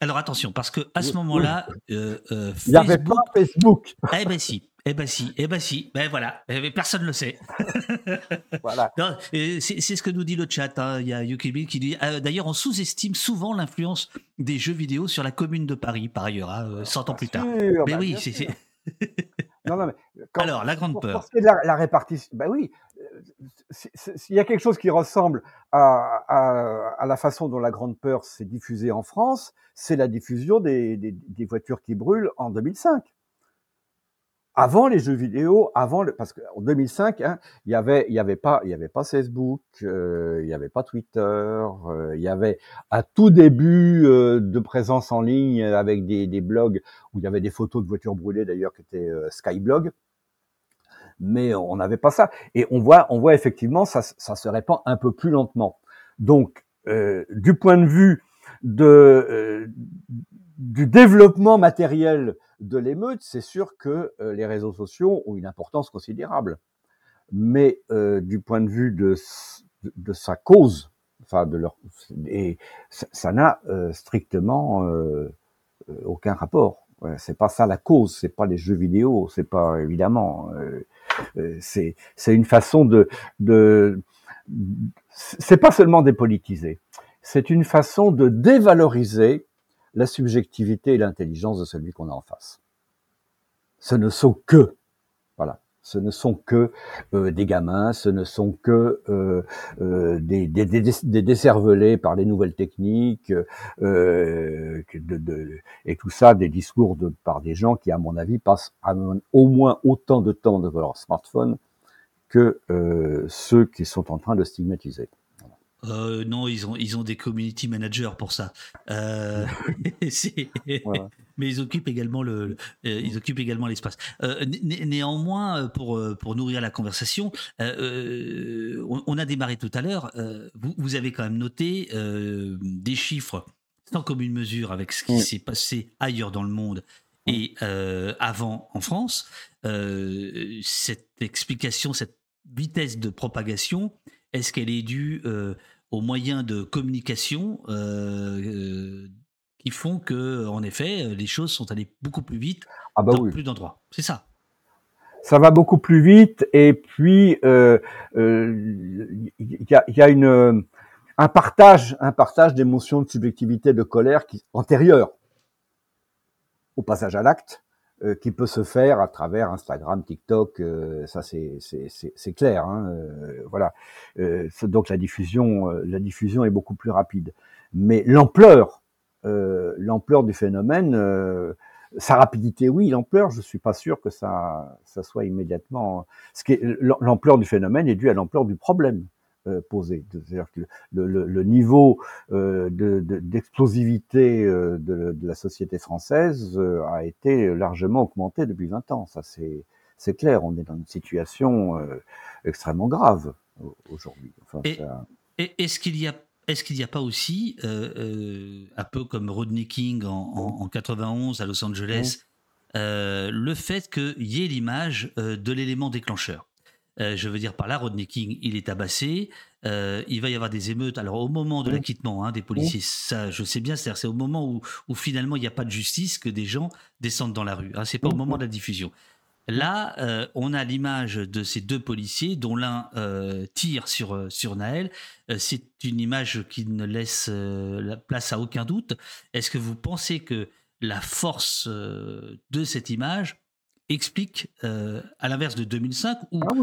Alors attention, parce que à ce moment-là, euh, euh, il n'y avait pas Facebook. Eh ben si, eh ben si, eh ben si, ben voilà, eh, personne ne le sait. voilà. C'est ce que nous dit le chat. Hein. Il y a Yukibil qui dit. Euh, d'ailleurs, on sous-estime souvent l'influence des jeux vidéo sur la Commune de Paris, par ailleurs, hein, 100 ans plus tard. mais bah, oui, c'est. non, non, mais Alors, la grande peur. La, la, répartition. Ben oui, s'il y a quelque chose qui ressemble à, la façon dont la Grande Peur s'est diffusée en France, c'est la diffusion des, voitures qui brûlent en 2005. Avant les jeux vidéo, avant le, parce qu'en 2005, hein, il y avait, pas, il y avait pas Facebook, euh, il y avait pas Twitter, euh, il y avait à tout début euh, de présence en ligne avec des, des, blogs où il y avait des photos de voitures brûlées d'ailleurs qui étaient Skyblog mais on n'avait pas ça. Et on voit, on voit effectivement, ça, ça se répand un peu plus lentement. Donc, euh, du point de vue de, euh, du développement matériel de l'émeute, c'est sûr que euh, les réseaux sociaux ont une importance considérable. Mais euh, du point de vue de, sa cause, enfin de leur, et ça n'a strictement aucun rapport. C'est pas ça la cause, c'est pas les jeux vidéo, c'est pas évidemment. Euh, c'est c'est une façon de de c'est pas seulement dépolitiser, c'est une façon de dévaloriser la subjectivité et l'intelligence de celui qu'on a en face. Ce ne sont que ce ne sont que euh, des gamins, ce ne sont que euh, euh, des, des, décervelés par les nouvelles techniques, et tout ça, des discours de, par des gens qui, à mon avis, passent au moins autant de temps devant leur smartphone que ceux qui sont en train de stigmatiser. Euh, non, ils ont, ils ont des community managers pour ça. Euh, Mais ils occupent également le, euh, ils occupent également l'espace. Euh, néanmoins, pour pour nourrir la conversation, on, on, a démarré tout à l'heure. Vous, vous, avez quand même noté des chiffres sans commune mesure avec ce qui s'est passé ailleurs dans le monde et avant en France. cette explication, cette vitesse de propagation, est-ce qu'elle est due euh, aux moyens de communication euh, euh, qui font que, en effet, les choses sont allées beaucoup plus vite ah bah dans plus d'endroits C'est ça. Ça va beaucoup plus vite et puis il y, a, y, a, une un partage, un partage d'émotions, de subjectivité, de colère qui antérieure au passage à l'acte euh, qui peut se faire à travers Instagram, TikTok, euh, ça c'est c'est clair. Hein, euh, voilà. donc la diffusion, la diffusion est beaucoup plus rapide. Mais l'ampleur, l'ampleur du phénomène, sa rapidité, oui, l'ampleur, je suis pas sûr que ça, ça soit immédiatement. Ce qui l'ampleur du phénomène est due à l'ampleur du problème. Euh, posé. C'est-à-dire que le, le, le niveau euh, d'explosivité de, euh, de, de, la société française a été largement augmenté depuis 20 ans. Ça, c'est c'est clair. On est dans une situation extrêmement grave aujourd'hui. Enfin, Et, est-ce qu'il y a est-ce qu'il n'y a pas aussi, euh, un peu comme Rodney King en, en, en 91 à Los Angeles, euh, le fait qu'il y ait l'image de l'élément déclencheur? Euh, je veux dire par là, Rodney King, il est tabassé. Euh, il va y avoir des émeutes. Alors au moment de l'acquittement hein, des policiers, ça, je sais bien, c'est au moment où, où finalement il n'y a pas de justice que des gens descendent dans la rue. Hein, c'est pas au moment de la diffusion. Là, euh, on a l'image de ces deux policiers, dont l'un euh, tire sur sur Naël. Euh, c'est une image qui ne laisse la place à aucun doute. Est-ce que vous pensez que la force de cette image explique, euh, à l'inverse de 2005, où, ah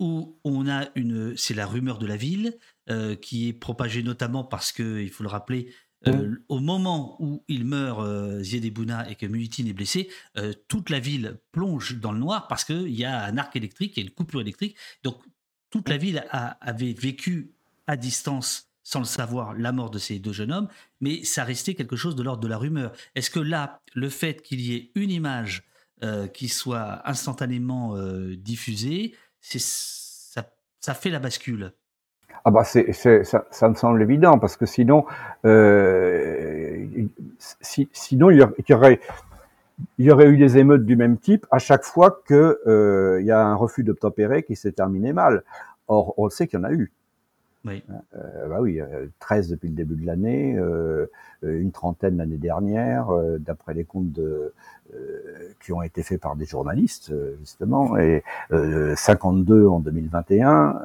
où on a une, c'est la rumeur de la ville euh, qui est propagée notamment parce que, il faut le rappeler, euh, au moment où il meurt, euh, Ziedebouna, et que Muhitin est blessé, toute la ville plonge dans le noir parce qu'il y a un arc électrique, il y a une coupure électrique. Donc, toute la ville avait vécu à distance sans le savoir, la mort de ces deux jeunes hommes, mais ça restait quelque chose de l'ordre de la rumeur. Est-ce que là, le fait qu'il y ait une image euh, qui soit instantanément euh, diffusé, ça, fait la bascule. Ah bah ça, me semble évident parce que sinon, euh, si, sinon il y aurait, il eu des émeutes du même type à chaque fois qu'il euh, y a un refus d'obtempérer qui s'est terminé mal. Or, on le sait qu'il y en a eu. Oui. Euh, bah oui, 13 depuis le début de l'année, euh, une trentaine l'année dernière, euh, d'après les comptes de, euh, qui ont été faits par des journalistes justement, et 52 en 2021.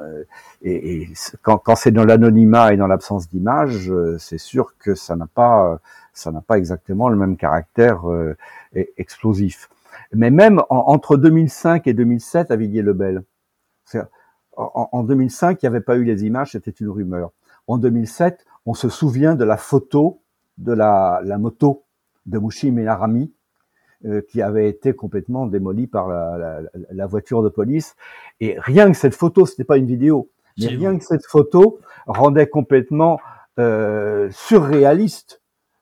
et, quand, c'est dans l'anonymat et dans l'absence d'image, c'est sûr que ça n'a pas, ça n'a pas exactement le même caractère explosif. Mais même entre 2005 et 2007 à Villiers-le-Bel, en, 2005, il n'y avait pas eu les images, c'était une rumeur. En 2007, on se souvient de la photo de la, moto de Mouchim Melarami, euh, qui avait été complètement démolie par la, voiture de police. Et rien que cette photo, ce n'était pas une vidéo, mais rien que cette photo rendait complètement euh, surréaliste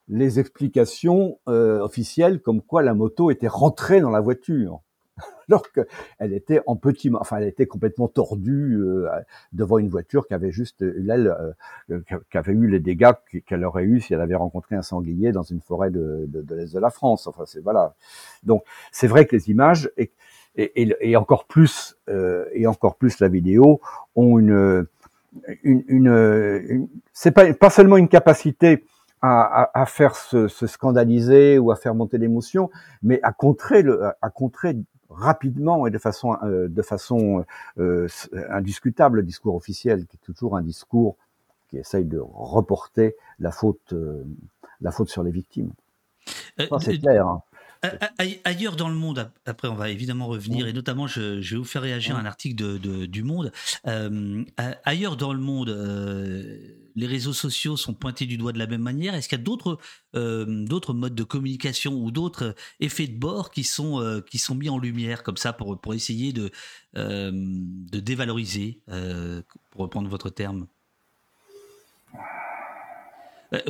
les explications euh, officielles comme quoi la moto était rentrée dans la voiture alors qu'elle était en petit, enfin elle était complètement tordue euh, devant une voiture qui avait juste l'aile, euh, qui avait eu les dégâts qu'elle aurait eu si elle avait rencontré un sanglier dans une forêt de, de, de l'est de la France. Enfin c'est voilà. Donc c'est vrai que les images et, et, et encore plus euh, et encore plus la vidéo ont une une, une, c'est pas pas seulement une capacité à, à, à faire se, se, scandaliser ou à faire monter l'émotion, mais à contrer le, à contrer rapidement et de façon, euh, de façon euh, indiscutable le discours officiel, qui est toujours un discours qui essaye de reporter la faute, euh, la faute sur les victimes. c'est clair. Hein. Ailleurs dans le monde, après on va évidemment revenir, et notamment je, vais vous faire réagir à un article de, du Monde. Euh, ailleurs dans le monde, euh, les réseaux sociaux sont pointés du doigt de la même manière. Est-ce qu'il y a d'autres euh, modes de communication ou d'autres effets de bord qui sont, qui sont mis en lumière comme ça pour, pour essayer de, de dévaloriser, pour reprendre votre terme?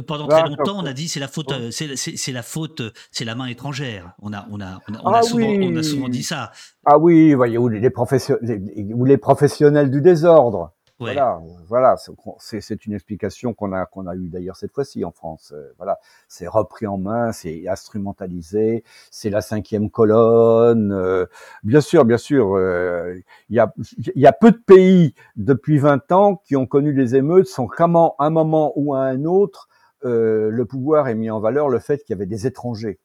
Pendant très longtemps, on a dit c'est la faute, euh, c'est la faute, c'est la main étrangère. On a, on a, on a, ah souvent, on a souvent dit ça. Ah oui, voyez, ou les, professionnels, ou les professionnels du désordre. Voilà, voilà, c'est une explication qu'on a qu'on a eu d'ailleurs cette fois-ci en France. Euh, voilà, c'est repris en main, c'est instrumentalisé, c'est la cinquième colonne. Euh, bien sûr, bien sûr, euh, il y a il y a peu de pays depuis 20 ans qui ont connu des émeutes sans qu'à un moment ou à un autre le pouvoir ait mis en valeur le fait qu'il y avait des étrangers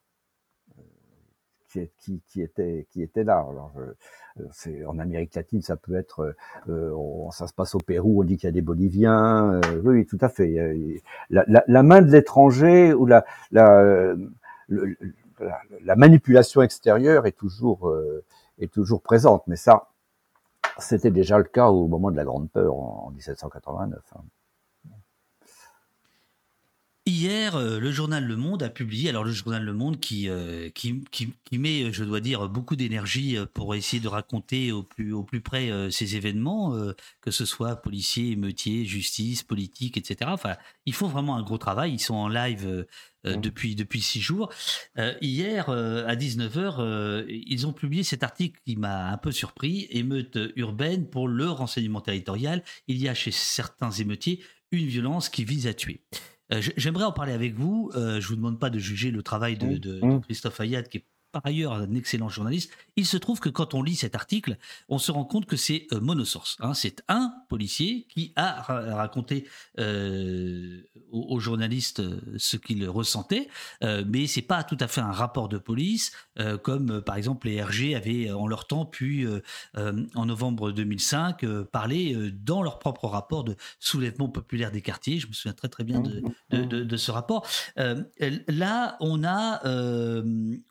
qui, qui, étaient là. C'est en Amérique latine, ça peut être, euh, ça se passe au Pérou, on dit qu'il y a des Boliviens. Euh, oui, tout à fait. La, main de l'étranger ou la, la, la, manipulation extérieure euh, est toujours présente. Mais ça, c'était déjà le cas au moment de la Grande Peur en, 1789. Hier, euh, le journal Le Monde a publié, alors le journal Le Monde qui, euh, qui, qui, qui, met, je dois dire, beaucoup d'énergie euh, pour essayer de raconter au plus, au plus près ces événements, que ce soit policiers, émeutiers, justice, politique, etc. Enfin, ils font vraiment un gros travail, ils sont en live mmh. depuis, depuis six jours. hier, à 19h, ils ont publié cet article qui m'a un peu surpris, émeute urbaine pour le renseignement territorial. Il y a chez certains émeutiers une violence qui vise à tuer. Euh, j'aimerais en parler avec vous. Euh, je vous demande pas de juger le travail de, de, de Christophe Ayad, qui est par ailleurs un excellent journaliste, il se trouve que quand on lit cet article, on se rend compte que c'est euh, monosource. Hein. C'est un policier qui a raconté euh, aux, journalistes euh, ce qu'il ressentait, euh, mais c'est pas tout à fait un rapport de police, comme par exemple les RG avaient en leur temps pu, en novembre 2005, parler dans leur propre rapport de soulèvement populaire des quartiers. Je me souviens très très bien de, de ce rapport. là, on a,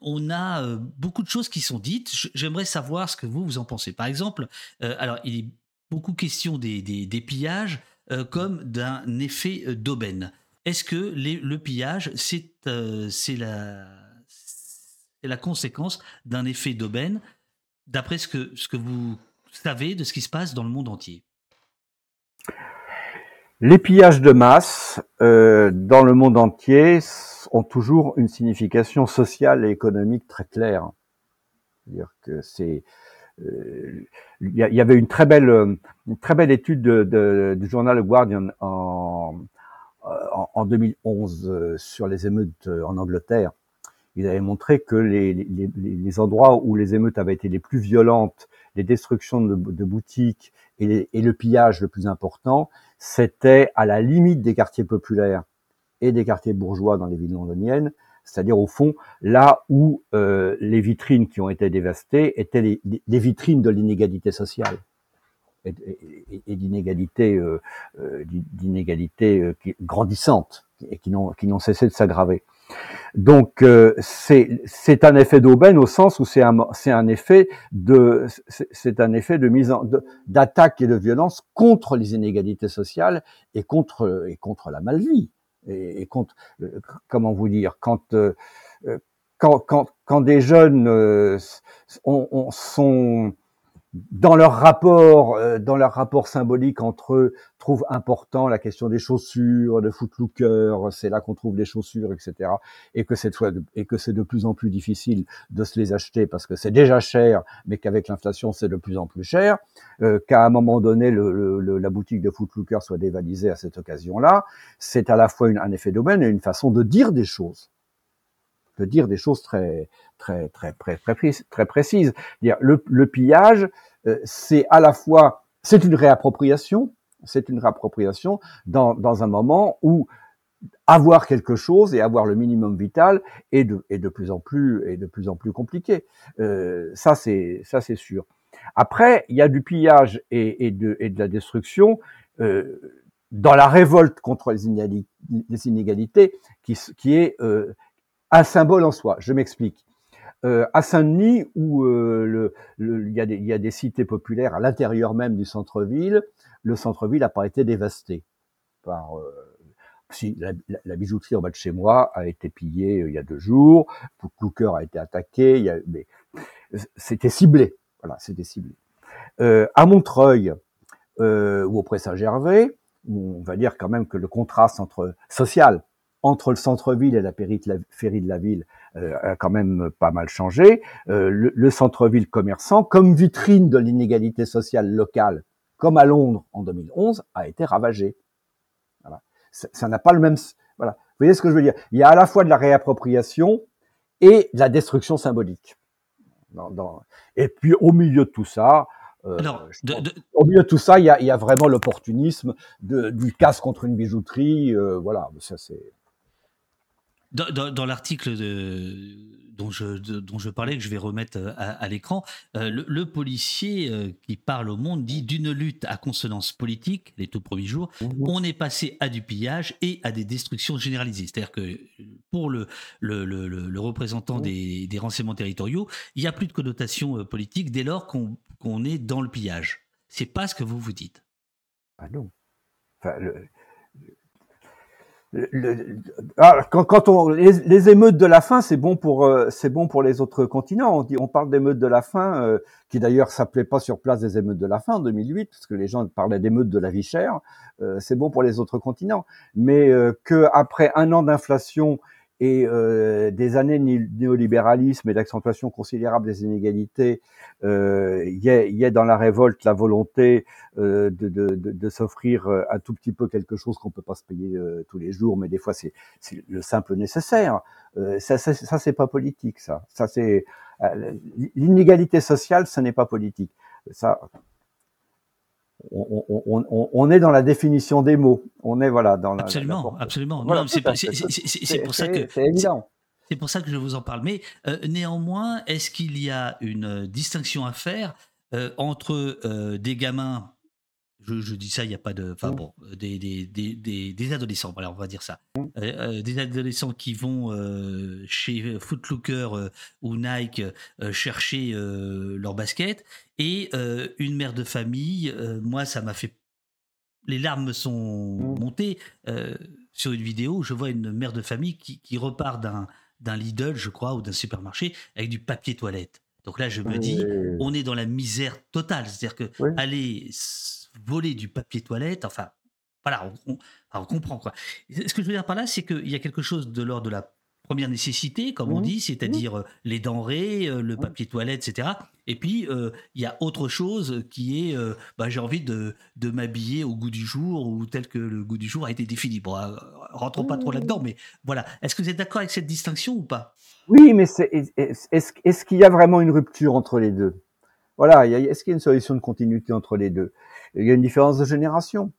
on a euh, beaucoup de choses qui sont dites. J'aimerais savoir ce que vous, vous en pensez. Par exemple, euh, alors il est beaucoup question des, des, pillages euh, comme d'un effet d'aubaine. Est-ce que le pillage, c'est la, la conséquence d'un effet d'aubaine, d'après ce que, ce que vous savez de ce qui se passe dans le monde entier? Les pillages de masse euh, dans le monde entier ont toujours une signification sociale et économique très claire. C'est-à-dire que c'est euh, il y, avait une très belle une très belle étude de, du journal The Guardian en, en, en 2011 euh, sur les émeutes en Angleterre ils avaient montré que les, les, les, endroits où les émeutes avaient été les plus violentes, les destructions de, de boutiques et, le pillage le plus important, c'était à la limite des quartiers populaires et des quartiers bourgeois dans les villes londoniennes, c'est-à-dire au fond là où euh, les vitrines qui ont été dévastées étaient les, vitrines de l'inégalité sociale et, et, et d'inégalité euh, euh d'inégalité euh, grandissante et qui n'ont cessé de s'aggraver. Donc euh, c'est un effet d'aubaine au sens où c'est un c'est un effet de c'est un effet de mise en d'attaque et de violence contre les inégalités sociales et contre et contre la malvie et, et contre euh, comment vous dire quand euh, quand, quand, quand des jeunes on, on sont dans leur rapport, euh, dans leur rapport symbolique entre eux, trouvent important la question des chaussures, de footlooker, c'est là qu'on trouve les chaussures, etc. Et que cette fois, et que c'est de plus en plus difficile de se les acheter parce que c'est déjà cher, mais qu'avec l'inflation c'est de plus en plus cher. Euh, Qu'à un moment donné, le, le, la boutique de footlooker soit dévalisée à cette occasion-là, c'est à la fois un effet d'aubaine et une façon de dire des choses de dire des choses très très très très très, très précises. Dire le, pillage, euh, c'est à la fois c'est une réappropriation, c'est une réappropriation dans dans un moment où avoir quelque chose et avoir le minimum vital est de, est de plus en plus est de plus en plus compliqué. Euh, ça c'est ça c'est sûr. Après, il y a du pillage et, de, et de la destruction euh, dans la révolte contre les inégalités, qui, qui est un symbole en soi. Je m'explique. Euh, à Saint-Denis, où euh, le, il, y a des, il, y a des, cités populaires à l'intérieur même du centre-ville, le centre-ville n'a pas été dévasté par. Euh, la, la, bijouterie en bas de chez moi a été pillée euh, il y a deux jours, Cooker a été attaqué, il y a, mais c'était ciblé. Voilà, c'était ciblé. Euh, à Montreuil ou auprès Saint-Gervais, on va dire quand même que le contraste entre social entre le centre-ville et la périphérie de la ville euh, a quand même pas mal changé. Euh, le, le centre-ville commerçant, comme vitrine de l'inégalité sociale locale, comme à Londres en 2011, a été ravagé. Voilà. Ça n'a pas le même. Voilà. Vous voyez ce que je veux dire? Il y a à la fois de la réappropriation et de la destruction symbolique. Dans, dans... Et puis au milieu de tout ça, euh, Alors, de, de... Au milieu de tout ça, il y a, il y a vraiment l'opportunisme du casse contre une bijouterie. Euh, voilà, ça c'est. Dans, dans, l'article dont je, dont je parlais, que je vais remettre euh, à, l'écran, euh, le, policier euh, qui parle au monde dit d'une lutte à consonance politique, les tout premiers jours, mmh on est passé à du pillage et à des destructions généralisées. C'est-à-dire que pour le, le, le, le représentant mmh des, des, renseignements territoriaux, il n'y a plus de connotation politique dès lors qu'on qu'on est dans le pillage. C'est pas ce que vous vous dites. Ah non. Enfin, le, le, ah, quand, on les, émeutes de la faim, c'est bon pour euh, c'est bon pour les autres continents. On dit on parle d'émeutes de la faim, euh, qui d'ailleurs s'appelait pas sur place des émeutes de la faim en 2008, parce que les gens parlaient d'émeutes de la vie chère. Euh, c'est bon pour les autres continents, mais que après un an d'inflation et euh, des années de néolibéralisme et d'accentuation considérable des inégalités, euh, il y, a, y, a, dans la révolte la volonté euh, de, de, de, de s'offrir euh, un tout petit peu quelque chose qu'on peut pas se payer euh, tous les jours, mais des fois c'est le simple nécessaire. Euh, ça, ça, ça c'est pas politique, ça. Ça c'est l'inégalité sociale, ce n'est pas politique. Ça, on, on, on, on, est dans la définition des mots. On est voilà dans la, absolument, la absolument. Voilà, c'est pour ça que c'est évident. C'est pour ça que je vous en parle. Mais euh, néanmoins, est-ce qu'il y a une distinction à faire euh, entre euh, des gamins je, dis ça, il n'y a pas de. Enfin mmh. bon, euh, des, des, des, des, adolescents, voilà, on va dire ça. Euh, euh, des adolescents qui vont chez Footlooker ou Nike chercher leur basket et une mère de famille, moi, ça m'a fait. Les larmes me sont mmh. montées sur une vidéo. Je vois une mère de famille qui, qui repart d'un d'un Lidl, je crois, ou d'un supermarché avec du papier toilette. Donc là, je me dis, on est dans la misère totale. C'est-à-dire que aller voler du papier toilette. Enfin, voilà, on, comprend quoi. Ce que je veux dire par là, c'est qu'il y a quelque chose de l'ordre de la première nécessité, comme on Mmh. dit, c'est-à-dire euh, les denrées, euh, le Mmh. papier toilette, etc. Et puis, euh, il y a autre chose qui est, euh, bah, j'ai envie de, de m'habiller au goût du jour ou tel que le goût du jour a été défini. Bon, euh, rentrons pas trop là-dedans, mais voilà. Est-ce que vous êtes d'accord avec cette distinction ou pas? Oui, mais c'est- est- est- est-ce est-ce qu'il y a vraiment une rupture entre les deux? Voilà, est-ce qu'il y a une solution de continuité entre les deux? Il y a une différence de génération.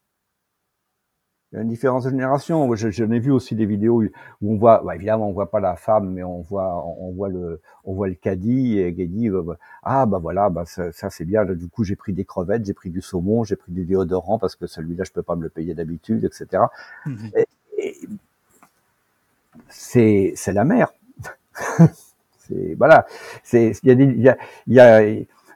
Il y a une différence de génération. Moi, je- J'en ai vu aussi des vidéos où on voit, bah, évidemment, on voit pas la femme, mais on voit, on voit le, on voit le caddie et qui dit, bah, ah bah voilà, bah ça, ça, c'est bien. Du coup, j'ai pris des crevettes, j'ai pris du saumon, j'ai pris du déodorant parce que celui-là, je peux pas me le payer d'habitude, etc. Mhm. Et c'est c'est la mer. c'est voilà, c'est il y a des il y a, il y a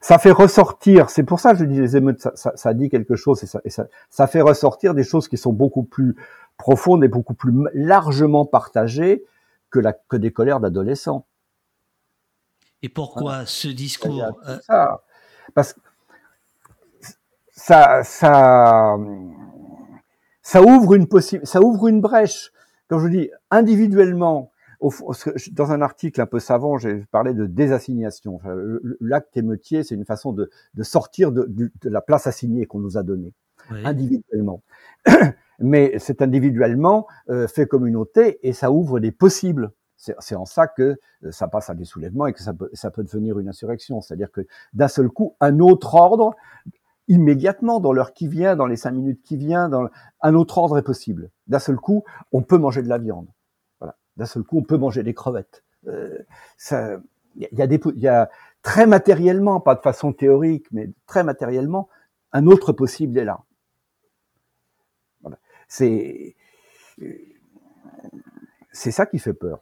ça fait ressortir. C'est pour ça que je dis les émeutes, ça, ça, ça dit quelque chose et, ça, et ça, fait ressortir des choses qui sont beaucoup plus profondes et beaucoup plus largement partagées que la que des colères d'adolescents. Et pourquoi ce discours euh. Parce que ça, ça, ça ouvre une possible, ça ouvre une brèche. Quand je dis individuellement, au dans un article un peu savant, j'ai parlé de désassignation. L'acte émeutier, c'est une façon de, de sortir de, de- de la place assignée qu'on nous a donnée ouais. individuellement. Mais c'est individuellement euh, fait communauté et ça ouvre des possibles. C'est en ça que euh, ça passe à des soulèvements et que ça peut, ça peut devenir une insurrection. C'est-à-dire que d'un seul coup, un autre ordre, immédiatement, dans l'heure qui vient, dans les cinq minutes qui viennent, dans un autre ordre est possible. D'un seul coup, on peut manger de la viande. D'un seul coup, on peut manger des crevettes. Euh, Il y, a- il y a y a très matériellement, pas de façon théorique, mais très matériellement, un autre possible est là. C'est c'est ça qui fait peur.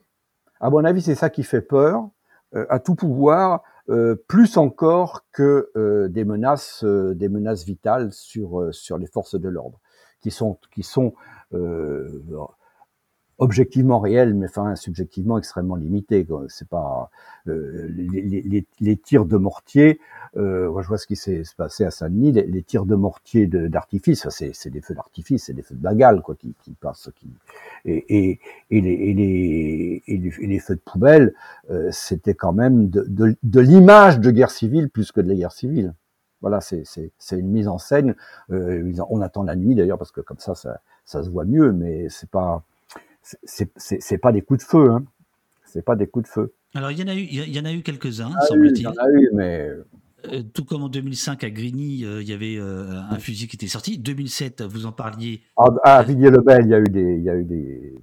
À mon avis, c'est ça qui fait peur euh, à tout pouvoir, euh, plus encore que euh, des menaces, euh, des menaces vitales sur euh, sur les forces de l'ordre, qui sont qui sont euh, objectivement réelles, mais enfin subjectivement extrêmement limitées. quoi. C'est pas euh, les, les- les- tirs de mortier. Euh, moi, je vois ce qui s'est passé à Saint-Denis. Les, les tirs de mortier de- d'artifice, c'est c'est des feux d'artifice, c'est des feux de Bengale quoi, qui, qui passent. Qui, et, et, les, et, les, et, les, feux de poubelle, euh, c'était quand même de, de, de l'image de guerre civile plus que de la guerre civile. Voilà, c'est une mise en scène. Euh, on attend la nuit d'ailleurs parce que comme ça, ça, ça se voit mieux, mais c'est pas c'est pas des coups de feu, hein. C'est pas des coups de feu. Alors, il y en a eu, il y en a eu quelques-uns, Ah il semble-t-il. y en a eu, mais Euh, tout comme en 2005 à Grigny, euh, il y avait euh, un fusil qui était sorti. 2007, vous en parliez. à, à Villiers-le-Bel, il y a eu des il y a eu des,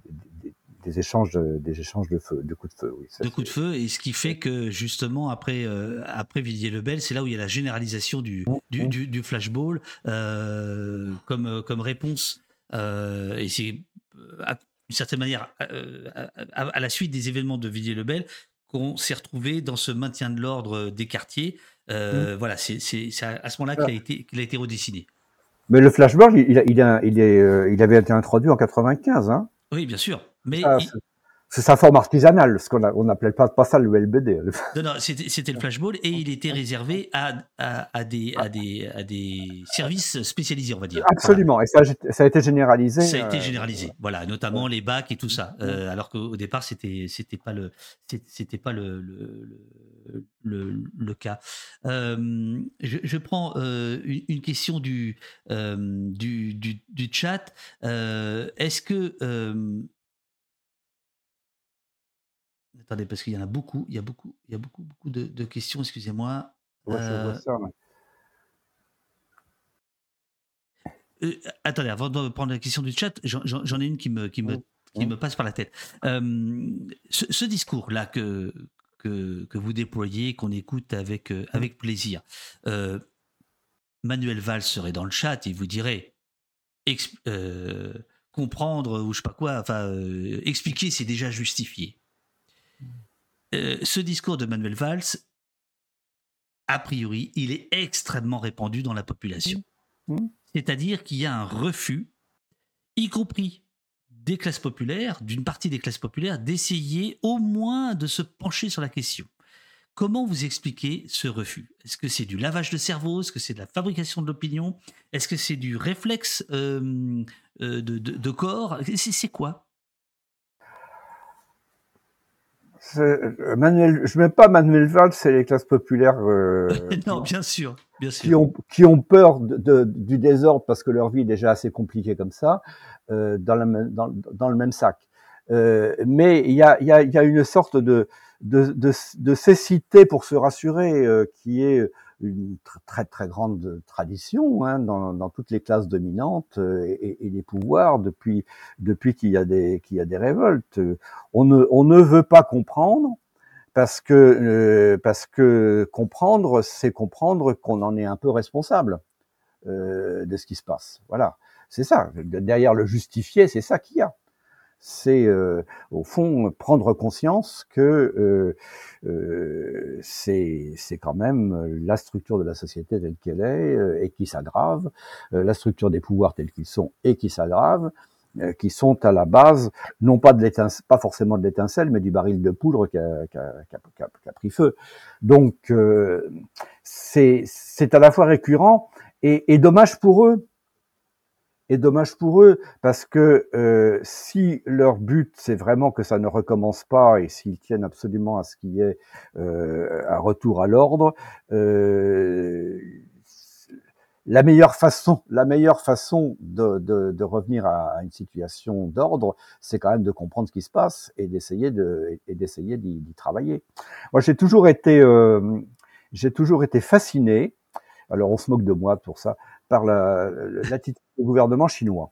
des, des échanges de, des échanges de feu, de coups de feu. Oui, ça, de coups de feu et ce qui fait que justement après euh, après Villiers-le-Bel c'est là où il y a la généralisation du Mmh, du, mmh. du, du flashball comme comme réponse et c'est d'une certaine manière euh, à, la suite des événements de Villiers-le-Bel qu'on s'est retrouvé dans ce maintien de l'ordre des quartiers Euh, voilà c'est à ce moment-là qu'il a a été redessiné Mais le flashball, il, il, a- il, a- il, est, euh, il avait été introduit en 95. Hein. oui bien sûr mais il- c'est- sa forme artisanale, ce qu'on on n'appelait pas, pas ça le LBD. Non, non, c'était le flashball et il était réservé à, à, à des, à, des, à des services spécialisés, on va dire. Absolument, et ça, a- ça a été généralisé. Ça a été euh, généralisé, voilà, notamment les bacs et tout ça. Euh, alors qu'au départ, c'était c'était pas le c'était pas le le, le, cas. Euh, je, je prends une, question du du, du, du chat. Est-ce que Attendez, parce qu'il y en a beaucoup, il y a beaucoup, il y a beaucoup, beaucoup de, de questions, excusez-moi. ouais, Euh, euh, attendez, avant de prendre la question du chat, j'en- ai une qui me, qui me, qui me passe par la tête. Euh, ce, ce discours-là que, que, que vous déployez, qu'on écoute avec, euh, avec plaisir, Manuel Valls serait dans le chat, il vous dirait comprendre ou je sais pas quoi, enfin expliquer, c'est déjà justifié. Euh, ce discours de Manuel Valls, a priori, il est extrêmement répandu dans la population. Mm. C'est-à-dire qu'il y a un refus, y compris des classes populaires, d'une partie des classes populaires, d'essayer au moins de se pencher sur la question. Comment vous expliquez ce refus? Est-ce que c'est du lavage de cerveau? Est-ce que c'est de la fabrication de l'opinion? Est-ce que c'est du réflexe euh, euh, de, de- de corps? C'est quoi? Manuel, je mets pas Manuel Valls, c'est les classes populaires. Euh, non, bien sûr, bien sûr. Qui ont, qui ont peur de, du désordre parce que leur vie est déjà assez compliquée comme ça, euh, dans, la, dans, dans, le même sac. Euh, mais il y a, y, a, y a une sorte de, de, de, de cécité pour se rassurer euh, qui est une très très grande tradition hein, dans, dans, toutes les classes dominantes euh, et, les pouvoirs depuis depuis qu'il y a des qu'il y a des révoltes. On ne on ne veut pas comprendre parce que euh, parce que comprendre c'est comprendre qu'on en est un peu responsable euh, de ce qui se passe. Voilà, c'est ça. Derrière le justifier, c'est ça qu'il y a c'est euh, au fond prendre conscience que euh, euh, c'est quand même la structure de la société telle qu'elle est et qui s'aggrave, la structure des pouvoirs tels qu'ils sont et qui s'aggrave, qui sont à la base non pas de pas forcément de l'étincelle, mais du baril de poudre qui a, qui a, qui a, qui a pris feu. Donc c'est à la fois récurrent et, et dommage pour eux et dommage pour eux parce que euh, si leur but c'est vraiment que ça ne recommence pas et s'ils tiennent absolument à ce qu'il y ait euh, un retour à l'ordre, euh, la meilleure façon, la meilleure façon de, de, de revenir à, une situation d'ordre, c'est quand même de comprendre ce qui se passe et d'essayer de et d'essayer d'y travailler. Moi, j'ai toujours été euh, j'ai toujours été fasciné. Alors, on se moque de moi pour ça par l'attitude du gouvernement chinois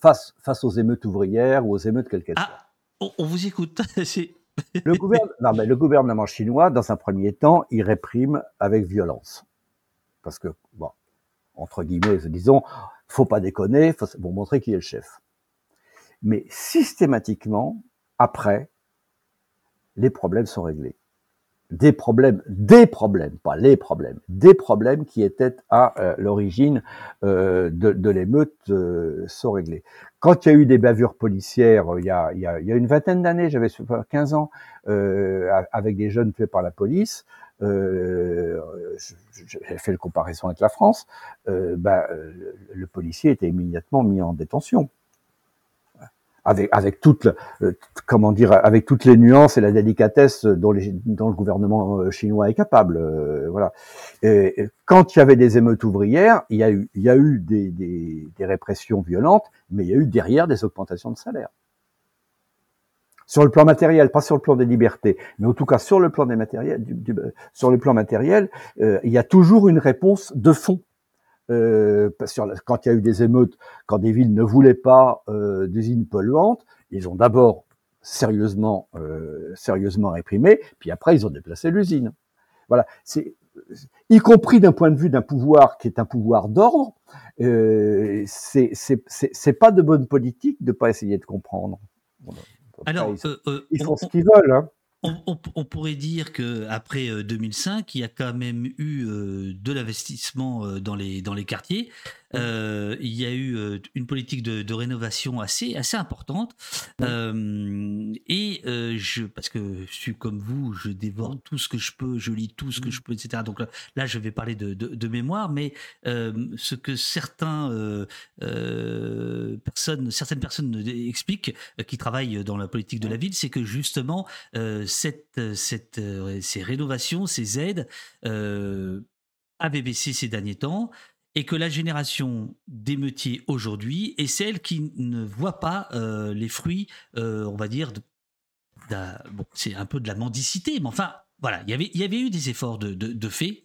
face, face aux émeutes ouvrières ou aux émeutes quelles qu'elles ah, On vous écoute. le, gouvernement, le gouvernement chinois, dans un premier temps, il réprime avec violence. Parce que, bon, entre guillemets, disons, faut pas déconner, faut pour montrer qui est le chef. Mais systématiquement, après, les problèmes sont réglés des problèmes, des problèmes, pas les problèmes, des problèmes qui étaient à euh, l'origine euh, de, l'émeute euh, sont réglés. Quand il y a eu des bavures policières, il y a, il y a, il y a une vingtaine d'années, j'avais 15 ans, avec des jeunes tués par la police, euh, j'ai fait le comparaison avec la France, bah, le policier était immédiatement mis en détention avec avec toute euh, comment dire avec toutes les nuances et la délicatesse dont, les, dont le gouvernement euh, chinois est capable euh, voilà. Quand il y avait des émeutes ouvrières il y a eu il y a eu des, des, des, répressions violentes mais il y a eu derrière des augmentations de salaire sur le plan matériel pas sur le plan des libertés mais en tout cas sur le plan des matériels du, sur le plan matériel il y a toujours une réponse de fond euh, quand il y a eu des émeutes, quand des villes ne voulaient pas euh, d'usines polluantes, ils ont d'abord sérieusement, euh, sérieusement réprimé, puis après ils ont déplacé l'usine. Voilà, c'est y compris d'un point de vue d'un pouvoir qui est un pouvoir d'ordre, euh, c'est pas de bonne politique de pas essayer de comprendre. Alors, ils, euh, ils font ce qu'ils veulent. Hein on, pourrait dire que après 2005, euh, il y a quand même eu euh, de l'investissement euh, dans les dans les quartiers. Euh, il y a eu euh, une politique de, de, rénovation assez, assez importante. Euh, et euh, je, parce que je suis comme vous, je dévore tout ce que je peux, je lis tout ce que je peux, etc. Donc là, je vais parler de, de, de mémoire, mais ce que certains personnes, certaines personnes expliquent qui travaillent dans la politique de la ville, c'est que justement cette, cette, ces rénovations, ces aides avaient baissé ces derniers temps et que la génération d'émeutiers aujourd'hui est celle qui ne voit pas euh, les fruits, euh, on va dire, c'est un peu de la mendicité, mais enfin, voilà, il y avait eu des efforts de fait.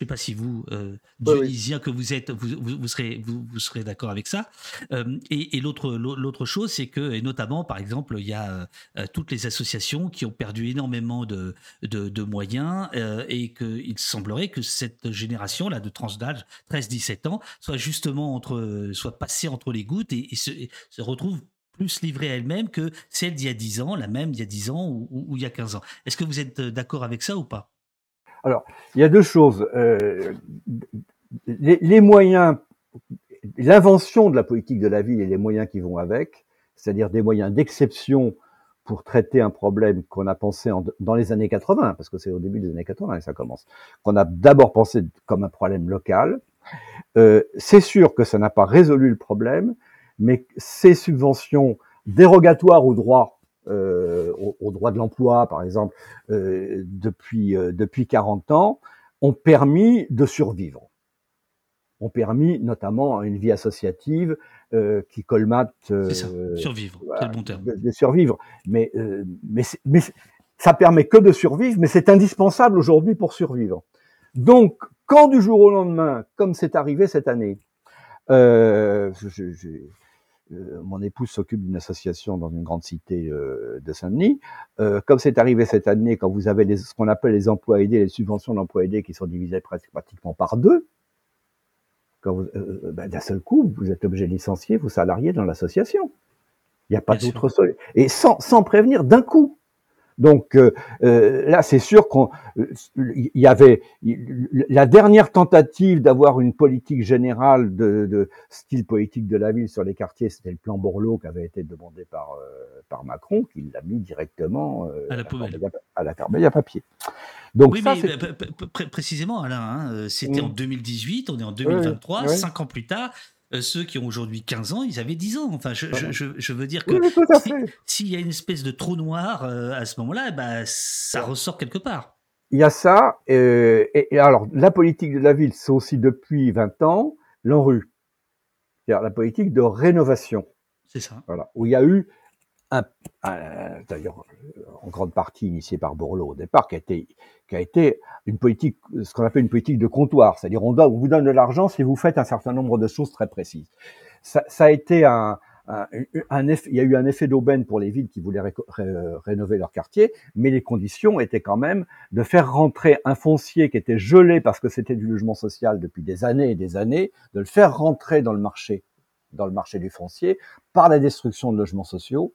Je ne sais pas si vous, euh, Dionysien, que vous êtes, vous, vous, serez, vous, vous serez d'accord avec ça. Euh, et, et l'autre, l'autre chose, c'est que, et notamment, par exemple, il y a euh, toutes les associations qui ont perdu énormément de, de, de moyens euh, et qu'il semblerait que cette génération-là de tranche d'âge, 13-17 ans, soit justement entre, soit passée entre les gouttes et, et, se, se, retrouve plus livrée à elle-même que celle d'il y a 10 ans, la même d'il y a 10 ans ou, ou, ou il y a 15 ans. Est-ce que vous êtes d'accord avec ça ou pas? Alors, il y a deux choses. Euh, les, moyens, l'invention de la politique de la ville et les moyens qui vont avec, c'est-à-dire des moyens d'exception pour traiter un problème qu'on a pensé en, dans les années 80, parce que c'est au début des années 80 que ça commence, qu'on a d'abord pensé comme un problème local. Euh, c'est sûr que ça n'a pas résolu le problème, mais ces subventions dérogatoires aux droits euh, au, droit de l'emploi, par exemple, depuis depuis 40 ans, ont permis de survivre. Ont permis notamment une vie associative qui colmate. ça, survivre, c'est le bon terme. De, survivre, mais mais, mais ça permet que de survivre, mais c'est indispensable aujourd'hui pour survivre. Donc, quand du jour au lendemain, comme c'est arrivé cette année, euh, euh, mon épouse s'occupe d'une association dans une grande cité euh, de Saint-Denis. Euh, comme c'est arrivé cette année, quand vous avez ce qu'on appelle les emplois aidés, les subventions d'emplois aidés qui sont divisées pratiquement par deux, ben, d'un seul coup, vous êtes obligé de licencier vos salariés dans l'association. Il n'y a pas d'autre solution. Et sans, sans prévenir d'un coup. Donc euh, euh, là, c'est sûr qu'il y avait la dernière tentative d'avoir une politique générale de, de, style politique de la ville sur les quartiers, c'était le plan Borloo qui avait été demandé par euh, par Macron, qui l'a mis directement à la poubelle, à la corbeille à papier. Donc oui, ça, mais précisément, Alain, hein, c'était en 2018, on est en 2023, cinq ans plus tard. Euh, ceux qui ont aujourd'hui 15 ans, ils avaient 10 ans. Enfin, je, je, je, veux dire que s'il y a une espèce de trou noir euh, à ce moment-là, bah, ça ressort quelque part. Il y a ça. Euh, et, alors, la politique de la ville, c'est aussi depuis 20 ans l'enrue. C'est-à-dire la politique de rénovation. C'est ça. Voilà. Où il y a eu d'ailleurs en grande partie initié par Bourlot au départ, qui a été, qui a été une politique, ce qu'on appelle une politique de comptoir, c'est-à-dire on, on vous donne de l'argent si vous faites un certain nombre de choses très précises. Ça, ça a été un, un, un effet, il y a eu un effet d'aubaine pour les villes qui voulaient rénover leur quartier, mais les conditions étaient quand même de faire rentrer un foncier qui était gelé parce que c'était du logement social depuis des années et des années, de le faire rentrer dans le marché, dans le marché du foncier par la destruction de logements sociaux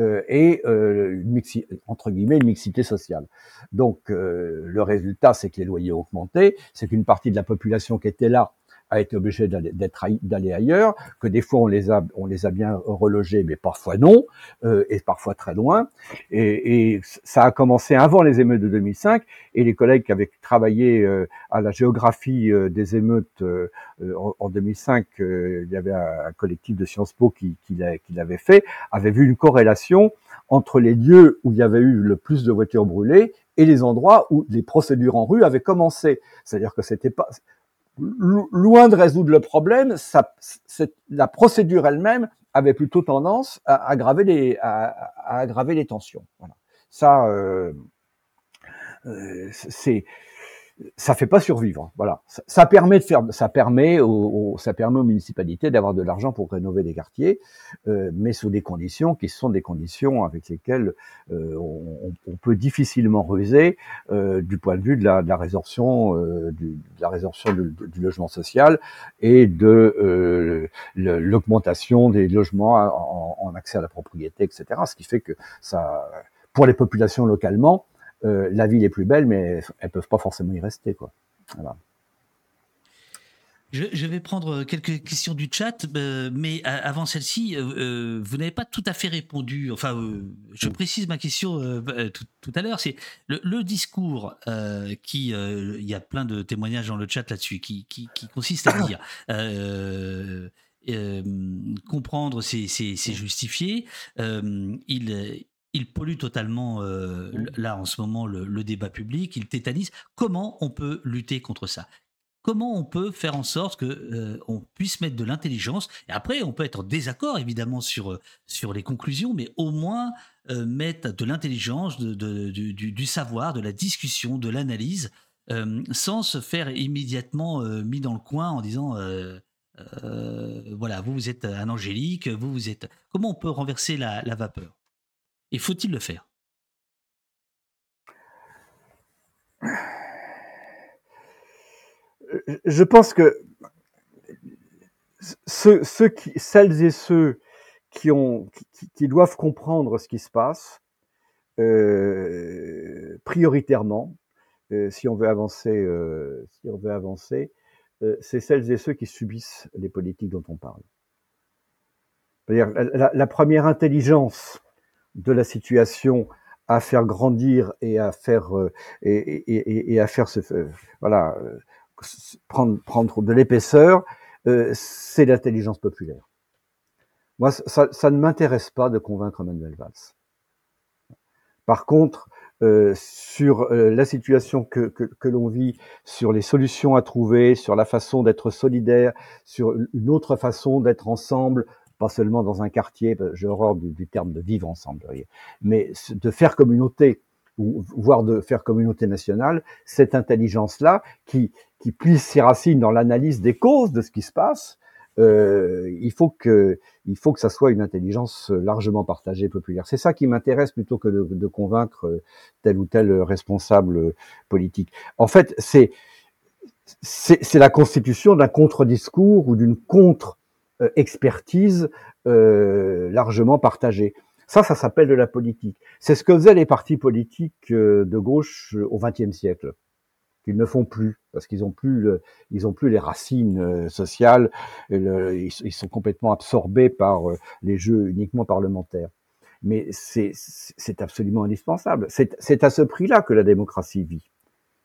euh, et euh, une entre guillemets une mixité sociale. Donc euh, le résultat, c'est que les loyers ont augmenté, c'est qu'une partie de la population qui était là a été obligé d'aller ailleurs, que des fois on les a, on les a bien relogés, mais parfois non, euh, et parfois très loin. Et, ça a commencé avant les émeutes de 2005, et les collègues qui avaient travaillé euh, à la géographie euh, des émeutes euh, en, en, 2005, il y avait un, collectif de Sciences Po qui, qui l'avait fait, avait vu une corrélation entre les lieux où il y avait eu le plus de voitures brûlées et les endroits où les procédures en rue avaient commencé. C'est-à-dire que c'était pas loin de résoudre le problème, la procédure elle-même avait plutôt tendance à aggraver les, tensions. Ça, euh, euh, c'est ça fait pas survivre. Voilà, ça, permet de faire, ça permet aux, ça permet aux municipalités d'avoir de l'argent pour rénover des quartiers, euh, mais sous des conditions qui sont des conditions avec lesquelles euh, on, on, peut difficilement ruser euh, du point de vue de la, de la résorption, euh, du, de la résorption du, du, logement social et de euh, l'augmentation des logements en, en accès à la propriété, etc. Ce qui fait que ça, pour les populations localement, euh, la ville est plus belle, mais elles peuvent pas forcément y rester, quoi. Voilà. Je, vais prendre quelques questions du chat, euh, mais avant celle-ci, euh, vous n'avez pas tout à fait répondu. Enfin, je mm. précise ma question tout, à l'heure. C'est le, discours qui, il y a plein de témoignages dans le chat là-dessus, qui, consiste à dire. comprendre, c'est justifié. il, il pollue totalement, euh, là en ce moment, le, débat public, il tétanise. Comment on peut lutter contre ça? Comment on peut faire en sorte que euh, on puisse mettre de l'intelligence? Et après, on peut être en désaccord évidemment sur, euh, sur les conclusions, mais au moins mettre de l'intelligence, de, du, savoir, de la discussion, de l'analyse, sans se faire immédiatement mis dans le coin en disant voilà, vous vous êtes un angélique, vous vous êtes. Comment on peut renverser la vapeur? Et faut-il le faire? Je pense que celles et ceux qui, doivent comprendre ce qui se passe, euh, prioritairement, euh, si on veut avancer, euh, si on veut avancer, c'est celles et ceux qui subissent les politiques dont on parle. la, première intelligence de la situation à faire grandir et à faire euh, et, et, et, à faire ce euh, voilà euh, prendre prendre de l'épaisseur, c'est l'intelligence populaire. Moi, ça, ça ne m'intéresse pas de convaincre Manuel Valls. Par contre, euh, sur euh, la situation que, que, que l'on vit, sur les solutions à trouver, sur la façon d'être solidaire, sur une autre façon d'être ensemble, pas seulement dans un quartier, j'ai horreur du, terme de vivre ensemble, mais de faire communauté, ou voire de faire communauté nationale, cette intelligence-là qui, qui puise ses racines dans l'analyse des causes de ce qui se passe, euh, il faut que il faut que ça soit une intelligence largement partagée populaire. C'est ça qui m'intéresse plutôt que de, de, convaincre tel ou tel responsable politique. En fait, c'est c'est la constitution d'un contre-discours ou d'une contre-expertise euh, largement partagée. Ça, ça s'appelle de la politique. C'est ce que faisaient les partis politiques euh, de gauche au XXe siècle qu'ils ne font plus parce qu'ils ont plus le, ils ont plus les racines euh, sociales, le, ils, sont complètement absorbés par euh, les jeux uniquement parlementaires. Mais c'est absolument indispensable. C'est à ce prix-là que la démocratie vit.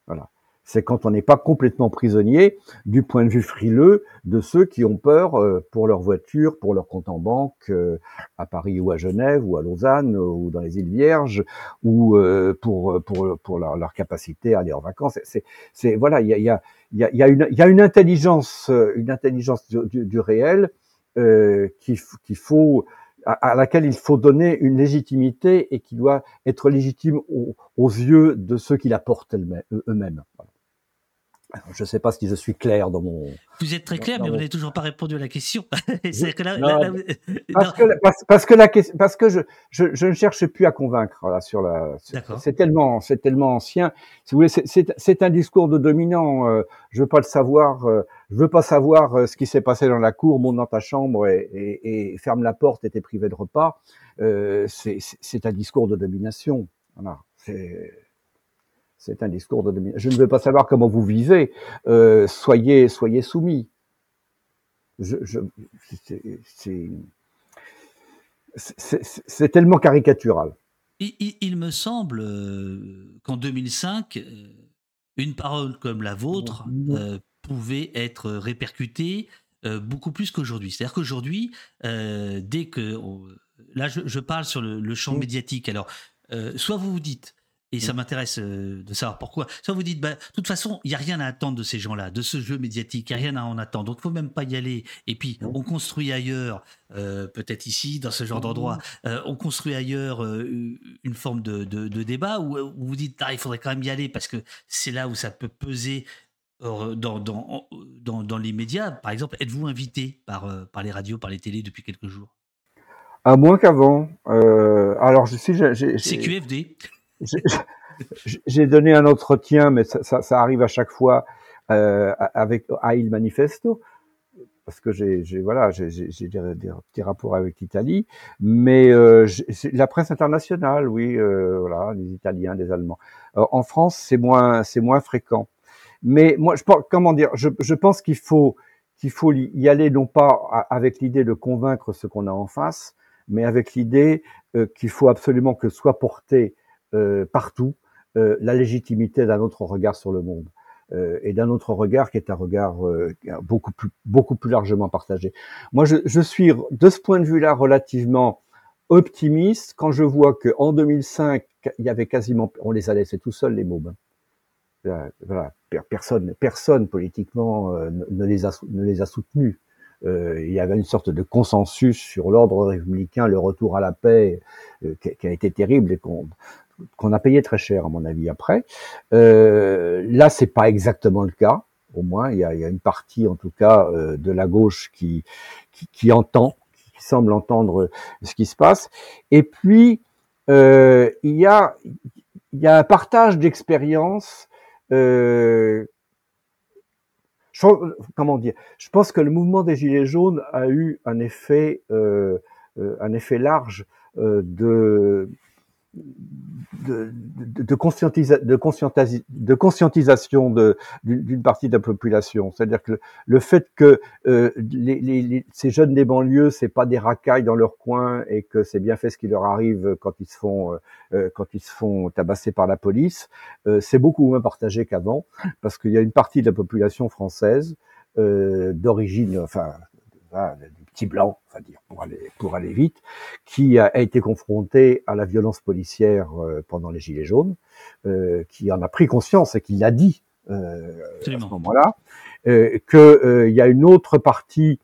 Voilà c'est quand on n'est pas complètement prisonnier du point de vue frileux de ceux qui ont peur euh, pour leur voiture, pour leur compte en banque euh, à Paris ou à Genève ou à Lausanne ou dans les îles Vierges ou euh, pour pour pour leur, leur, capacité à aller en vacances. C'est c'est voilà, il y a il y a il y a, une il y a une intelligence une intelligence du, du, réel euh, faut à, laquelle il faut donner une légitimité et qui doit être légitime aux, aux yeux de ceux qui la portent eux-mêmes. Je ne sais pas si je suis clair dans mon. Vous êtes très clair, mais vous n'avez toujours pas répondu à la question. que là, non, là, parce, que, parce, parce, que la parce que je, je, je, ne cherche plus à convaincre là sur la. C'est tellement c'est tellement ancien. Si vous voulez, c'est un discours de dominant. Euh, je veux pas le savoir. Euh, je veux pas savoir euh, ce qui s'est passé dans la cour. Monte dans ta chambre et, et, et ferme la porte. Et t'es privé de repas. Euh, c'est un discours de domination. Voilà. C'est c'est un discours de Je ne veux pas savoir comment vous vivez. Euh, soyez, soyez soumis. Je, je, c'est tellement caricatural. Il, il, il me semble euh, qu'en 2005, euh, une parole comme la vôtre euh, pouvait être répercutée euh, beaucoup plus qu'aujourd'hui. C'est-à-dire qu'aujourd'hui, euh, dès que... On, là, je, je, parle sur le, le champ mmh. médiatique. Alors, soit vous vous dites, et ça m'intéresse euh, de savoir pourquoi. Soit vous dites, bah, de toute façon, il n'y a rien à attendre de ces gens-là, de ce jeu médiatique, il n'y a rien à en attendre. Donc, il faut même pas y aller. Et puis, on construit ailleurs, euh, peut-être ici, dans ce genre d'endroit, euh, on construit ailleurs euh, une forme de, de, de débat où, où, vous dites, ah, il faudrait quand même y aller parce que c'est là où ça peut peser dans, dans, dans, dans les médias. Par exemple, êtes-vous invité par, par les radios, par les télés depuis quelques jours? À moins qu'avant. alors, je. CQFD j'ai donné un entretien, mais ça, ça, ça arrive à chaque fois euh, avec à Il Manifesto, parce que j'ai voilà, j'ai des, des, petits rapports avec l'Italie, mais euh, la presse internationale, oui, euh, voilà, les Italiens, des Allemands. Euh, en France, c'est moins c'est moins fréquent. Mais moi, je pense, comment dire, je, je pense qu'il faut qu'il faut y aller non pas avec l'idée de convaincre ce qu'on a en face, mais avec l'idée euh, qu'il faut absolument que soit porté partout euh, la légitimité d'un autre regard sur le monde euh, et d'un autre regard qui est un regard beaucoup plus beaucoup plus largement partagé. Moi, je, je suis de ce point de vue-là relativement optimiste quand je vois que en 2005 il y avait quasiment on les a laissés tout seuls les mômes. Voilà, personne personne politiquement ne les a ne les a soutenus. Euh, il y avait une sorte de consensus sur l'ordre républicain, le retour à la paix, euh, qui, qui, a été terrible et qu'on qu'on a payé très cher à mon avis après. Euh, là, c'est pas exactement le cas. Au moins, il y a, y a une partie, en tout cas, euh, de la gauche qui, qui, qui, entend, qui semble entendre ce qui se passe. Et puis, euh, il y a il y a un partage d'expériences. Euh, comment dire Je pense que le mouvement des gilets jaunes a eu un effet, euh, euh un effet large euh, de de, de, de, de, conscientisa, de conscientisation d'une partie de la population. C'est-à-dire que le, fait que euh, les, ces jeunes des banlieues, c'est pas des racailles dans leur coin et que c'est bien fait ce qui leur arrive quand ils se font euh, euh quand ils se font tabasser par la police, c'est beaucoup moins partagé qu'avant parce qu'il y a une partie de la population française d'origine, enfin du petit blanc, enfin dire pour aller pour aller vite, qui a, été confronté à la violence policière pendant les Gilets jaunes, qui en a pris conscience et qui l'a dit à ce moment-là, qu'il y a une autre partie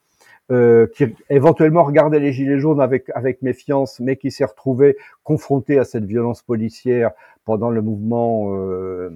euh, qui éventuellement regardait les gilets jaunes avec avec méfiance, mais qui s'est retrouvé confronté à cette violence policière pendant le mouvement euh,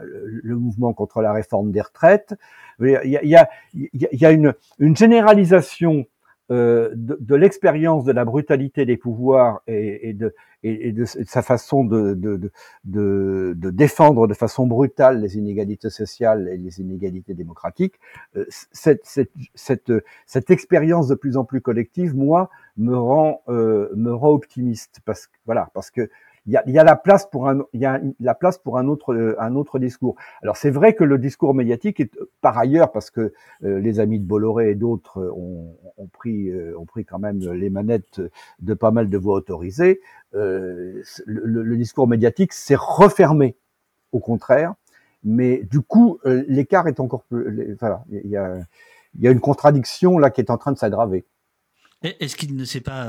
le mouvement contre la réforme des retraites. Il y a, il y a, il y a une, une généralisation euh, de, de l'expérience de la brutalité des pouvoirs et, et, de, et, de, sa façon de, de, de, défendre de façon brutale les inégalités sociales et les inégalités démocratiques, euh, cette, cette, cette, cette expérience de plus en plus collective, moi, me rend, euh, me rend optimiste parce que voilà, parce que il y a, y a, la place pour un, il y a la place pour un autre, un autre discours. Alors c'est vrai que le discours médiatique est par ailleurs parce que euh, les amis de Bolloré et d'autres ont, ont, pris, euh, ont pris quand même les manettes de pas mal de voix autorisées. Euh, le, le, discours médiatique s'est refermé, au contraire. Mais du coup, l'écart est encore plus. Voilà, il y a, il y a une contradiction là qui est en train de s'aggraver. Est-ce qu'il ne s'est pas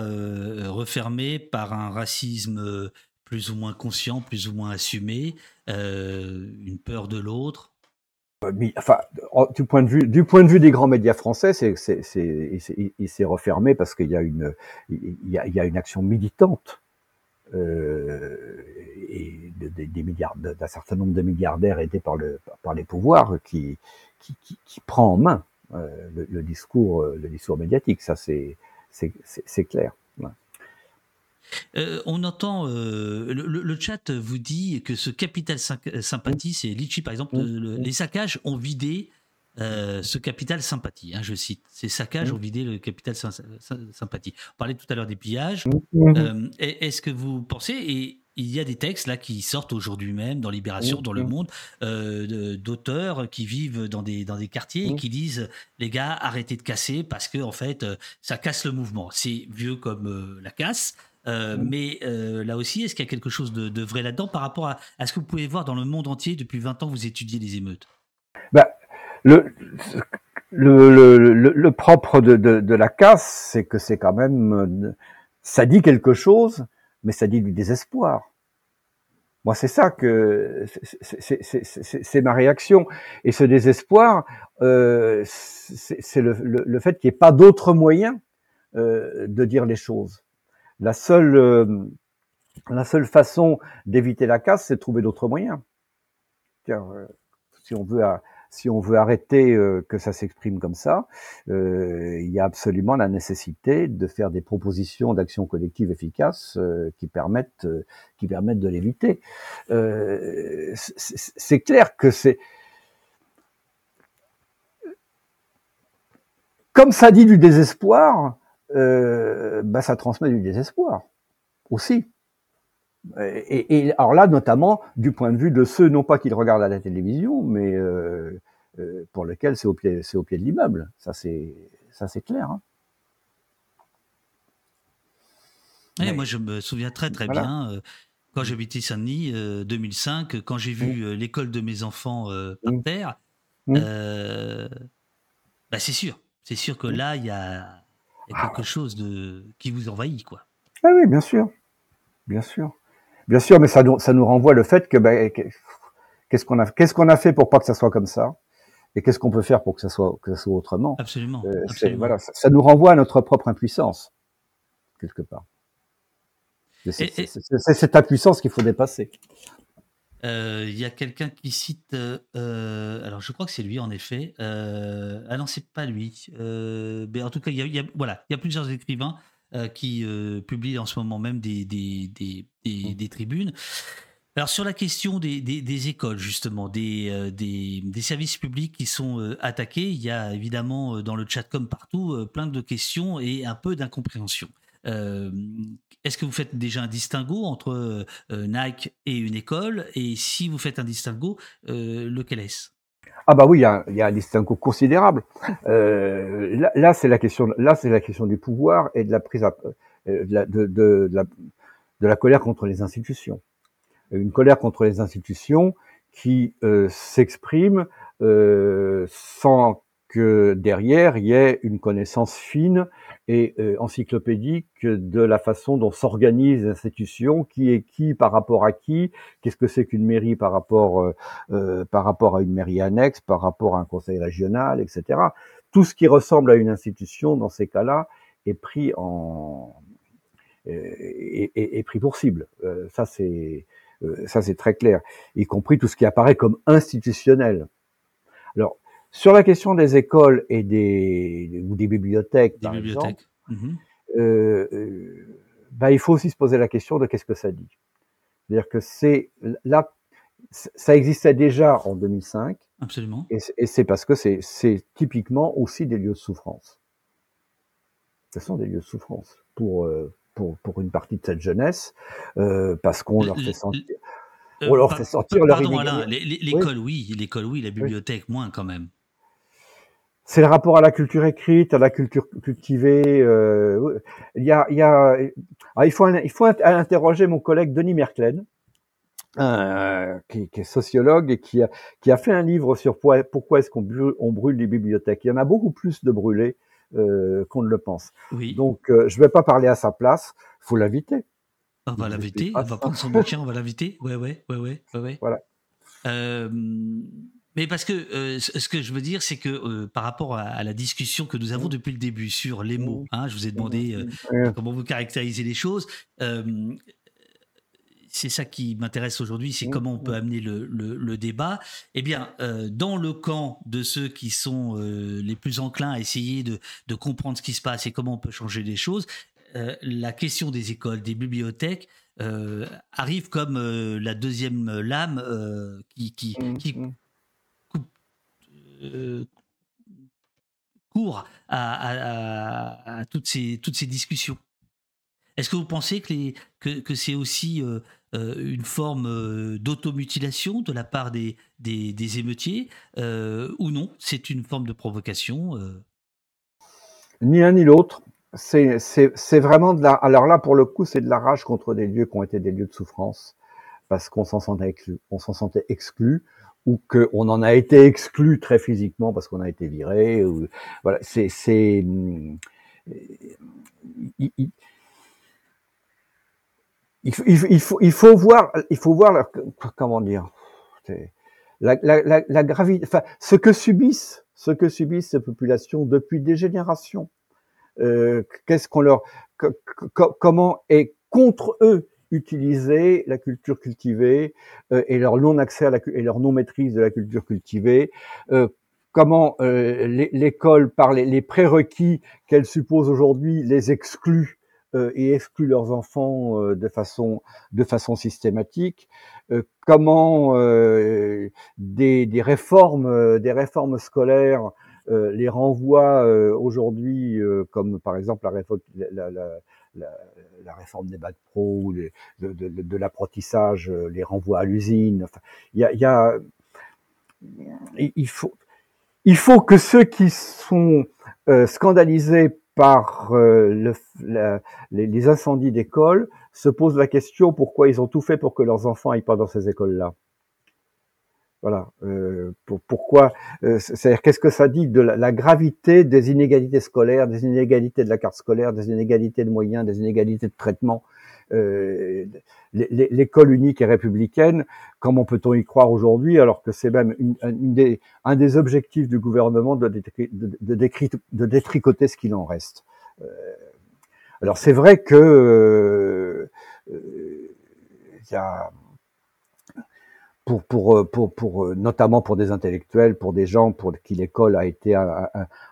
refermé par un racisme plus ou moins conscient, plus ou moins assumé, euh, une peur de l'autre euh, enfin, du point de vue des grands médias français, c'est, il s'est refermé parce qu'il y a une action militante euh, et d'un certain nombre de milliardaires aidés par le par les pouvoirs qui prend en main le, discours médiatique. Ça c'est clair. Euh, on entend euh, le, chat vous dit que ce capital sympathie, c'est Litchi par exemple, les saccages ont vidé euh, ce capital sympathie. Hein, je cite, ces saccages ont vidé le capital sympathie. On parlait tout à l'heure des pillages. Est-ce que vous pensez et il y a des textes là qui sortent aujourd'hui même dans Libération, dans Le Monde, d'auteurs qui vivent dans des, dans des quartiers et qui disent les gars, arrêtez de casser parce que en fait, ça casse le mouvement. C'est vieux comme la casse. Euh, mais euh, là aussi, est-ce qu'il y a quelque chose de, vrai là-dedans par rapport à, ce que vous pouvez voir dans le monde entier depuis 20 ans vous étudiez les émeutes? Bah, le, le, propre de, la casse, c'est que c'est quand même... Ça dit quelque chose, mais ça dit du désespoir. Moi, c'est ça que c'est ma réaction. Et ce désespoir, euh, c'est le, fait qu'il n'y ait pas d'autre moyen de dire les choses. La seule, euh, la seule façon d'éviter la casse, c'est de trouver d'autres moyens. Euh, si on veut, si on veut arrêter euh, que ça s'exprime comme ça, il y a absolument la nécessité de faire des propositions d'action collective efficaces qui permettent, qui permettent de l'éviter. c'est clair que c'est comme ça dit du désespoir, euh, bah, ça transmet du désespoir aussi. Et, et, alors là, notamment du point de vue de ceux, non pas qu'ils regardent à la télévision, mais euh, euh, pour lesquels c'est au pied, c'est au pied de l'immeuble. Ça, c'est, ça, c'est clair. Hein. moi, je me souviens très très bien quand j'habitais Saint-Denis, 2005, quand j'ai vu mmh. l'école de mes enfants par mmh. terre. Mmh. Bah, c'est sûr, c'est sûr que là, il y a il y a quelque ah. chose de qui vous envahit, quoi. Ah oui, bien sûr, bien sûr, bien sûr, mais ça nous, ça nous renvoie le fait que ben, qu'est-ce qu'on a, qu'est-ce qu'on a fait pour pas que ça soit comme ça, et qu'est-ce qu'on peut faire pour que ça soit, que ça soit autrement? Absolument. Euh, voilà, ça, nous renvoie à notre propre impuissance quelque part. C'est cette impuissance qu'il faut dépasser. Euh, il y a quelqu'un qui cite, euh, euh, alors je crois que c'est lui en effet. ah non, c'est pas lui. mais en tout cas, il y a, voilà, il y a plusieurs écrivains qui publient en ce moment même des, des, des, des, mmh. tribunes. Alors sur la question des, des, écoles justement, des, des, services publics qui sont attaqués, il y a évidemment dans le chat comme partout plein de questions et un peu d'incompréhension. Euh, est-ce que vous faites déjà un distinguo entre euh, Nike et une école? Et si vous faites un distinguo, euh, lequel est-ce? Ah bah oui, il y a, un distinguo considérable. là, c'est la question. Là, c'est la question du pouvoir et de la prise la, de, la, colère contre les institutions. Une colère contre les institutions qui s'exprime sans que derrière, il y ait une connaissance fine et euh, encyclopédique de la façon dont s'organisent les institutions, qui est qui par rapport à qui, qu'est-ce que c'est qu'une mairie par rapport euh, euh, par rapport à une mairie annexe, par rapport à un conseil régional, etc. Tout ce qui ressemble à une institution dans ces cas-là est pris en est, est, pris pour cible. ça c'est ça c'est très clair, y compris tout ce qui apparaît comme institutionnel. Alors sur la question des écoles et des ou des bibliothèques, par exemple, euh, euh, bah, il faut aussi se poser la question de qu'est-ce que ça dit. C'est-à-dire que c'est là, ça existait déjà en 2005. Absolument. Et, c'est parce que c'est typiquement aussi des lieux de souffrance. Ce sont des lieux de souffrance pour euh, pour, pour une partie de cette jeunesse, euh, parce qu'on leur fait sentir. on leur fait sentir leur pardon, Alain, l'école oui, l'école oui, la bibliothèque moins quand même c'est le rapport à la culture écrite, à la culture cultivée. Euh, il y a, il y a, ah, il faut, il faut interroger mon collègue Denis Merklen, euh, qui, qui, est sociologue et qui a, qui a fait un livre sur pourquoi, pourquoi est-ce qu'on brûle, on brûle les bibliothèques. Il y en a beaucoup plus de brûlés euh, qu'on ne le pense. Oui. Donc, je ne vais pas parler à sa place. faut l'inviter. On va l'inviter. On va prendre son bouquin. On va l'inviter. Ouais, ouais, ouais, ouais, ouais. Voilà. Mais parce que euh, ce que je veux dire, c'est que euh, par rapport à, la discussion que nous avons mmh. depuis le début sur les mots, mmh. hein, je vous ai demandé euh, comment vous caractérisez les choses. c'est ça qui m'intéresse aujourd'hui, c'est mmh. comment on peut amener le, le, débat. Eh bien, dans le camp de ceux qui sont les plus enclins à essayer de, de, comprendre ce qui se passe et comment on peut changer les choses, la question des écoles, des bibliothèques, arrive comme la deuxième lame qui, qui, qui, euh, court à, toutes, ces, toutes ces discussions. Est-ce que vous pensez que, c'est aussi euh, euh, une forme d'automutilation de la part des, des, émeutiers ou non C'est une forme de provocation Ni l'un ni l'autre. C'est vraiment de la. Alors là, pour le coup, c'est de la rage contre des lieux qui ont été des lieux de souffrance parce qu'on s'en sentait exclu. On s'en sentait exclu ou qu'on en a été exclu très physiquement parce qu'on a été viré. Ou, voilà, c'est, c'est, il, il, il, faut, il faut voir, il faut voir, comment dire, la, la, la, gravité, enfin, ce que subissent, ce que subissent ces populations depuis des générations. Euh, qu'est-ce qu'on leur, comment est contre eux utiliser la culture cultivée euh, et leur non accès à la et leur non maîtrise de la culture cultivée. Euh, comment euh, l'école, par les, prérequis qu'elle suppose aujourd'hui, les exclut et exclut leurs enfants de façon de façon systématique. comment des, des réformes des réformes scolaires les renvoient aujourd'hui, comme par exemple la, la, la, la, réforme des bacs pro, de, de, de, l'apprentissage, euh, les renvois à l'usine. Il faut, que ceux qui sont euh, scandalisés par euh, les, les, incendies d'école se posent la question pourquoi ils ont tout fait pour que leurs enfants aillent pas dans ces écoles-là. Voilà. Euh, pour, pourquoi euh, C'est-à-dire qu'est-ce que ça dit de la, gravité des inégalités scolaires, des inégalités de la carte scolaire, des inégalités de moyens, des inégalités de traitement. Euh, L'école unique et républicaine, comment peut-on y croire aujourd'hui alors que c'est même une, des, un des objectifs du gouvernement de, de, détricoter ce qu'il en reste. Euh, alors c'est vrai que euh, il y a pour, pour, euh, pour, pour, euh, notamment pour des intellectuels, pour des gens pour qui l'école a été un,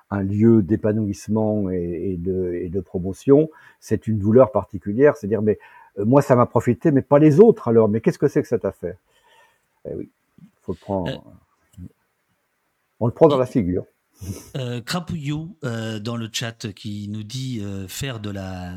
un, lieu d'épanouissement et, et, de, et de promotion, c'est une douleur particulière. C'est-à-dire, mais euh, moi, ça m'a profité, mais pas les autres alors. Mais qu'est-ce que c'est que cette affaire? Eh oui, faut le prendre. On le prend dans la figure. Euh, Crapouillou dans le chat qui nous dit faire de la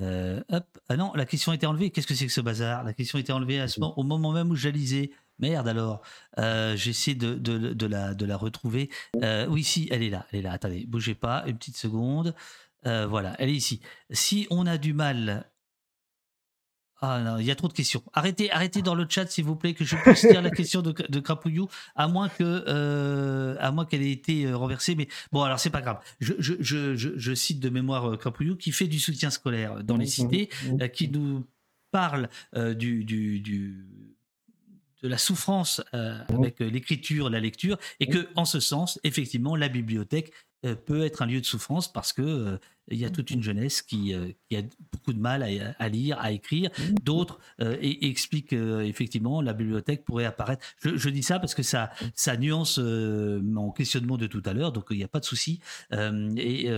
euh, hop. Ah non, la question a été enlevée. Qu'est-ce que c'est que ce bazar? La question a été enlevée à ce moment, au moment même où je lisais. Merde alors. Euh, j'essaie de, de, de, la, de la retrouver. Euh, oui, si, elle est là. Elle est là. Attendez, bougez pas. Une petite seconde. voilà, elle est ici. Si on a du mal. Ah non, il y a trop de questions. Arrêtez, arrêtez dans le chat, s'il vous plaît, que je puisse lire la question de, de Crapouillou, à moins que, euh, à moins qu'elle ait été euh, renversée. Mais bon, alors c'est pas grave. Je, je, je, je, cite de mémoire Crapouillou qui fait du soutien scolaire dans les mmh, cités, mmh, mmh. qui nous parle du, du, du de la souffrance avec l'écriture, la lecture, et que, en ce sens, effectivement, la bibliothèque peut être un lieu de souffrance parce que il y a toute une jeunesse qui, euh, qui a beaucoup de mal à, lire, à écrire. Mmh. D'autres euh, expliquent euh, effectivement la bibliothèque pourrait apparaître. Je, dis ça parce que ça, ça nuance mon questionnement de tout à l'heure, donc il n'y a pas de souci. et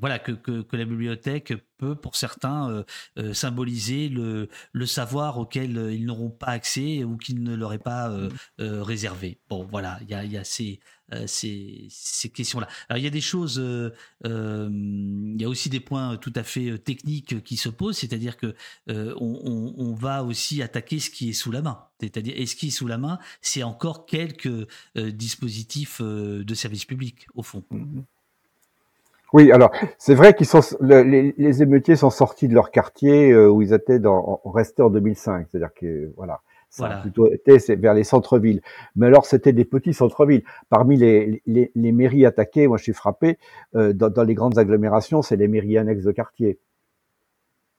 voilà que, que, la bibliothèque peut, pour certains, symboliser le, le savoir auquel ils n'auront pas accès ou qu'ils ne l'auraient pas mmh. réservé. Bon, voilà, il y a, y a ces, ces, ces questions-là. Alors il y a des choses il y a aussi des points tout à fait euh, techniques qui se posent, c'est-à-dire que euh, on, va aussi attaquer ce qui est sous la main. C'est-à-dire, et ce qui est sous la main, c'est encore quelques euh, dispositifs de service public, au fond. Mm-hmm. Oui, alors c'est vrai qu'ils sont les, émeutiers sont sortis de leur quartier où ils étaient dans, restés en 2005, c'est-à-dire que voilà. Ça a plutôt été vers les centres-villes. Mais alors, c'était des petits centres-villes. Parmi les, les, les, mairies attaquées, moi je suis frappé, euh, dans, dans, les grandes agglomérations, c'est les mairies annexes de quartier.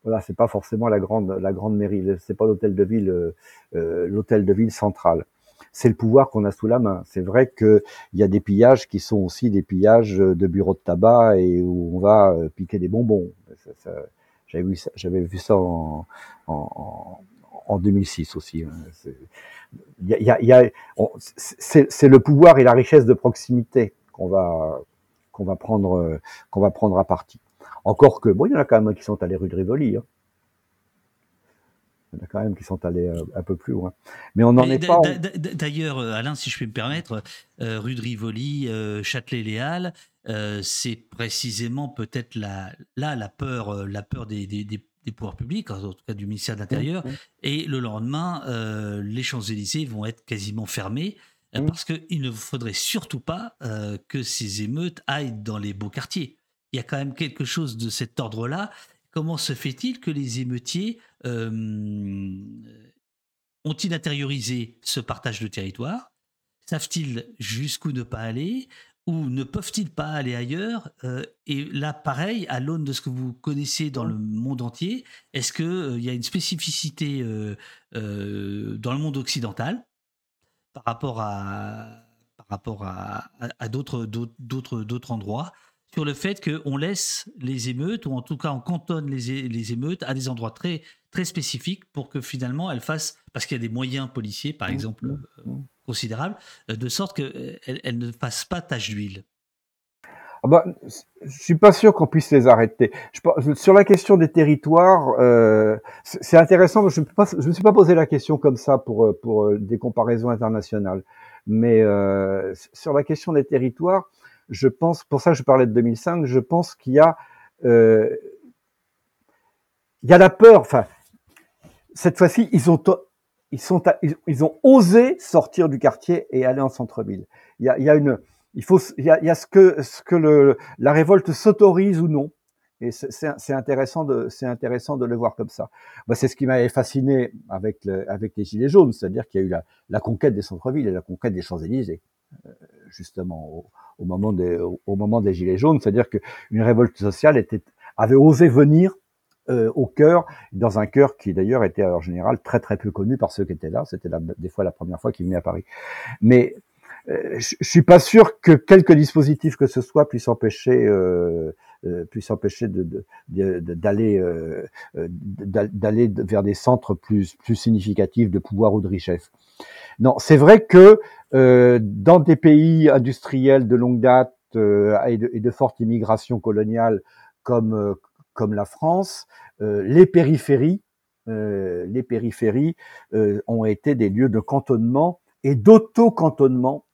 Voilà, c'est pas forcément la grande, la grande mairie, c'est pas l'hôtel de ville, euh, euh l'hôtel de ville central. C'est le pouvoir qu'on a sous la main. C'est vrai qu'il y a des pillages qui sont aussi des pillages de bureaux de tabac et où on va euh, piquer des bonbons. j'avais vu ça, j'avais vu ça en, en en 2006 aussi. Hein. C'est le pouvoir et la richesse de proximité qu'on va qu'on va prendre qu'on va prendre à partie. Encore que bon, il y en a quand même qui sont allés rue de Rivoli. Hein. Il y en a quand même qui sont allés euh, un peu plus loin. Mais on n'en est pas. D'ailleurs, euh, Alain, si je peux me permettre, euh, rue de Rivoli, Châtelet-Léal, c'est précisément peut-être la, là la peur, la peur des, des, des des pouvoirs publics, en tout cas du ministère de l'Intérieur. Et le lendemain, euh, les Champs-Élysées vont être quasiment fermés euh, parce qu'il ne faudrait surtout pas euh, que ces émeutes aillent dans les beaux quartiers. Il y a quand même quelque chose de cet ordre-là. Comment se fait-il que les émeutiers ont-ils intériorisé ce partage de territoire? Savent-ils jusqu'où ne pas aller? Ou ne peuvent-ils pas aller ailleurs euh, Et là, pareil, à l'aune de ce que vous connaissez dans le monde entier, est-ce qu'il euh, y a une spécificité euh, dans le monde occidental par rapport à, par rapport à, à, d'autres, d'autres, d'autres endroits sur le fait qu'on laisse les émeutes, ou en tout cas on cantonne les, les émeutes à des endroits très, très spécifiques pour que finalement elles fassent, parce qu'il y a des moyens policiers, par mmh, exemple, mmh, mmh considérable, euh, de sorte qu'elles euh, elle ne fassent pas tache d'huile ah bah, je suis pas sûr qu'on puisse les arrêter. Sur la question des territoires, euh, c'est intéressant. Je ne me suis pas posé la question comme ça pour des comparaisons internationales, mais sur la question des territoires, je pense. Pour ça, je parlais de 2005. Je pense qu'il y a il y a la peur. Cette fois-ci, ils ont ils, sont, ils, ont osé sortir du quartier et aller en centre-ville. Il y a, il y a une, il faut, il y a, il y a ce que, ce que le, la révolte s'autorise ou non. Et c'est intéressant de, c'est intéressant de le voir comme ça. Bah, c'est ce qui m'avait fasciné avec le, avec les gilets jaunes, c'est-à-dire qu'il y a eu la, la conquête des centres-villes et la conquête des Champs-Élysées, euh, justement au, au, moment des, au, moment des gilets jaunes, c'est-à-dire qu'une révolte sociale était, avait osé venir euh, au cœur, dans un cœur qui d'ailleurs était en général très très peu connu par ceux qui étaient là. C'était des fois la première fois qu'ils venaient à Paris. Mais euh, je, suis pas sûr que quelques dispositifs que ce soit puissent empêcher euh, euh puissent empêcher d'aller de, d'aller vers des centres plus plus significatifs de pouvoir ou de richesse. Non, c'est vrai que dans des pays industriels de longue date et de, et, de, forte immigration coloniale comme comme la France, euh, les périphéries, euh, les périphéries euh, ont été des lieux de cantonnement et d'auto-cantonnement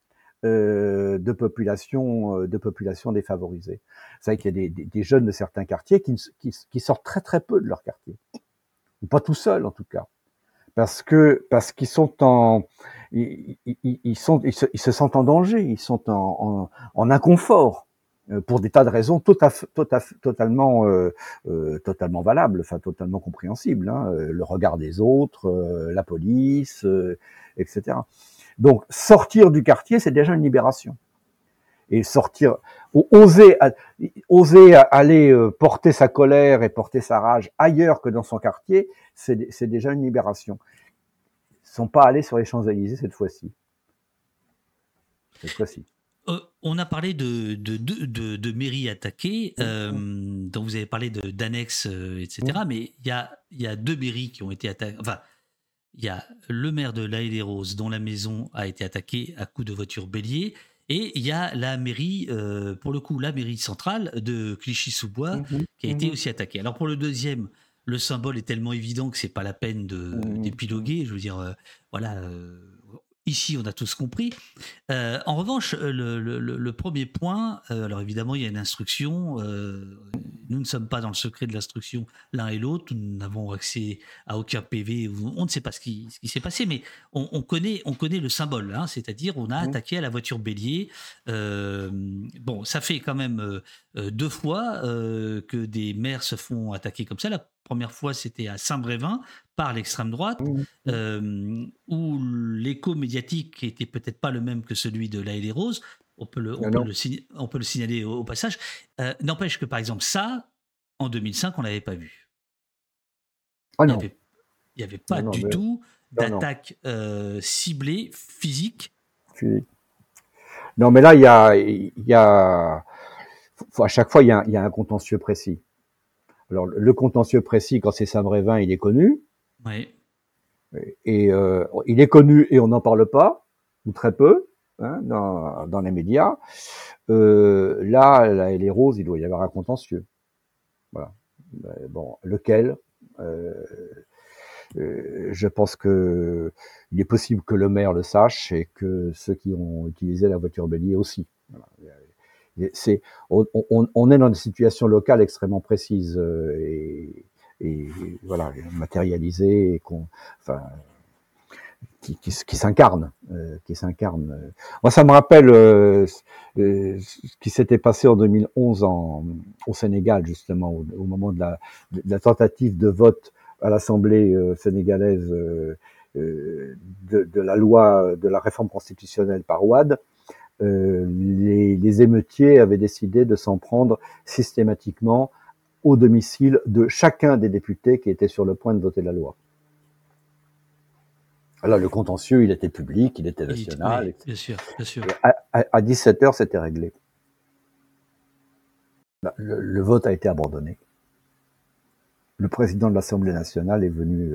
de populations de population défavorisées. C'est vrai qu'il y a des, des, jeunes de certains quartiers qui, qui, qui, sortent très très peu de leur quartier, ou pas tout seuls en tout cas, parce que parce qu'ils sont en ils, ils, sont ils se, ils se, sentent en danger, ils sont en, en, en inconfort pour des tas de raisons tout à, tout à, totalement, euh, totalement valables, enfin totalement compréhensibles. Hein, le regard des autres, la police, etc. Donc sortir du quartier, c'est déjà une libération. Et sortir, oser, oser aller porter sa colère et porter sa rage ailleurs que dans son quartier, c'est déjà une libération. Ils sont pas allés sur les Champs-Élysées cette fois-ci. Cette fois-ci. Euh, on a parlé de, de, de, de mairies attaquées, euh, dont vous avez parlé d'annexes, euh, etc. Mais il y a, y a deux mairies qui ont été attaquées. Enfin, il y a le maire de La des Roses, dont la maison a été attaquée à coups de voiture bélier. Et il y a la mairie, pour le coup, la mairie centrale de Clichy-sous-Bois, mhm. qui a été mhm. aussi attaquée. Alors pour le deuxième, le symbole est tellement évident que c'est pas la peine mhm. d'épiloguer. Je veux dire, voilà Ici, on a tous compris. Euh, en revanche, euh, le, premier point, euh, alors évidemment, il y a une instruction. nous ne sommes pas dans le secret de l'instruction l'un et l'autre. Nous n'avons accès à aucun PV. On ne sait pas ce qui, s'est passé, mais on, connaît, on connaît le symbole. Hein, c'est-à-dire, on a mmh. attaqué à la voiture bélier. bon, ça fait quand même deux fois que des maires se font attaquer comme ça. La première fois, c'était à Saint-Brévin par l'extrême droite, euh, où l'écho médiatique était peut-être pas le même que celui de La des Roses. On peut le, on, peut le, on peut le, signaler au, passage. Euh, n'empêche que, par exemple, ça, en 2005, on l'avait pas vu. Ah il n'y avait, pas du tout d'attaque euh, ciblée physique. Non, mais là, il y a, y a, à chaque fois, il y a un contentieux précis. Alors, le contentieux précis, quand c'est Saint-Brévin, il est connu. Oui. Et euh, il est connu et on n'en parle pas, ou très peu, hein, dans, dans, les médias. Euh, là, là, les roses, il doit y avoir un contentieux. Voilà. Bon, lequel euh, euh, Je pense que il est possible que le maire le sache et que ceux qui ont utilisé la voiture bélier aussi. Voilà on, est dans des situations locales extrêmement précises euh, et, et, voilà, matérialisées qu'on, enfin, qui, qui, qui s'incarne, euh, qui s'incarne. Moi, ça me rappelle euh, euh, ce qui s'était passé en 2011 en, au Sénégal, justement, au, moment de la, de la, tentative de vote à l'Assemblée sénégalaise de, de, la loi de la réforme constitutionnelle par Ouad. Euh, les, les, émeutiers avaient décidé de s'en prendre systématiquement au domicile de chacun des députés qui étaient sur le point de voter la loi. Alors le contentieux, il était public, il était national. bien sûr, bien sûr. À, 17 heures, c'était réglé. Bah, le, vote a été abandonné. Le président de l'Assemblée nationale est venu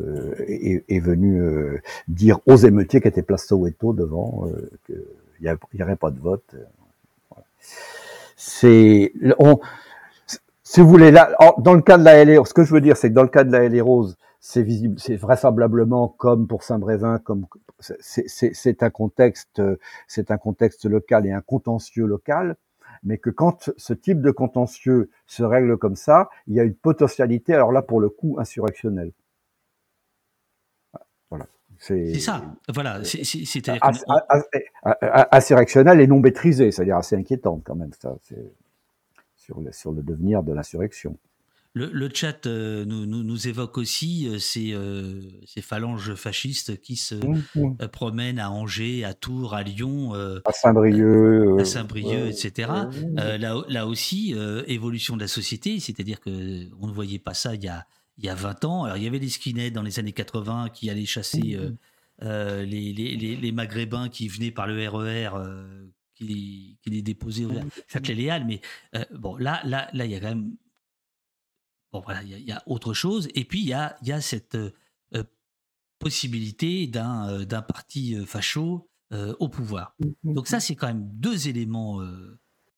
euh, est, est, venu euh, dire aux émeutiers qui étaient place Soweto devant euh, que il n'y aurait pas de vote. C'est, on, si vous voulez, là, dans le cas de la LA, ce que je veux dire, c'est que dans le cas de la LA Rose, c'est visible, c'est vraisemblablement comme pour Saint-Brévin, comme c'est un contexte, c'est un contexte local et un contentieux local, mais que quand ce type de contentieux se règle comme ça, il y a une potentialité, alors là pour le coup insurrectionnelle. C'est ça, voilà. C'est insurrectionnel et non maîtrisé, c'est-à-dire assez inquiétant quand même, ça, sur le, sur le devenir de l'insurrection. Le, chat euh, nous, nous, évoque aussi euh, ces, euh, ces, phalanges fascistes qui se mmh, mmh. promènent à Angers, à Tours, à Lyon, à Saint-Brieuc, à Saint-Brieuc, etc. là, là aussi, évolution de la société, c'est-à-dire que on ne voyait pas ça il y a il y a 20 ans. Alors, il y avait les skinheads dans les années 80 qui allaient chasser euh, euh, les, les, les, Maghrébins qui venaient par le RER, e euh, qui, qui, les déposaient au mmh. Châtelet-Léal. Mais bon, là, là, là, il y a quand même. Bon, voilà, il y, a, autre chose. Et puis, il y a, il y a cette possibilité d'un d'un parti facho au pouvoir. Mmh, Donc, ça, c'est quand même deux éléments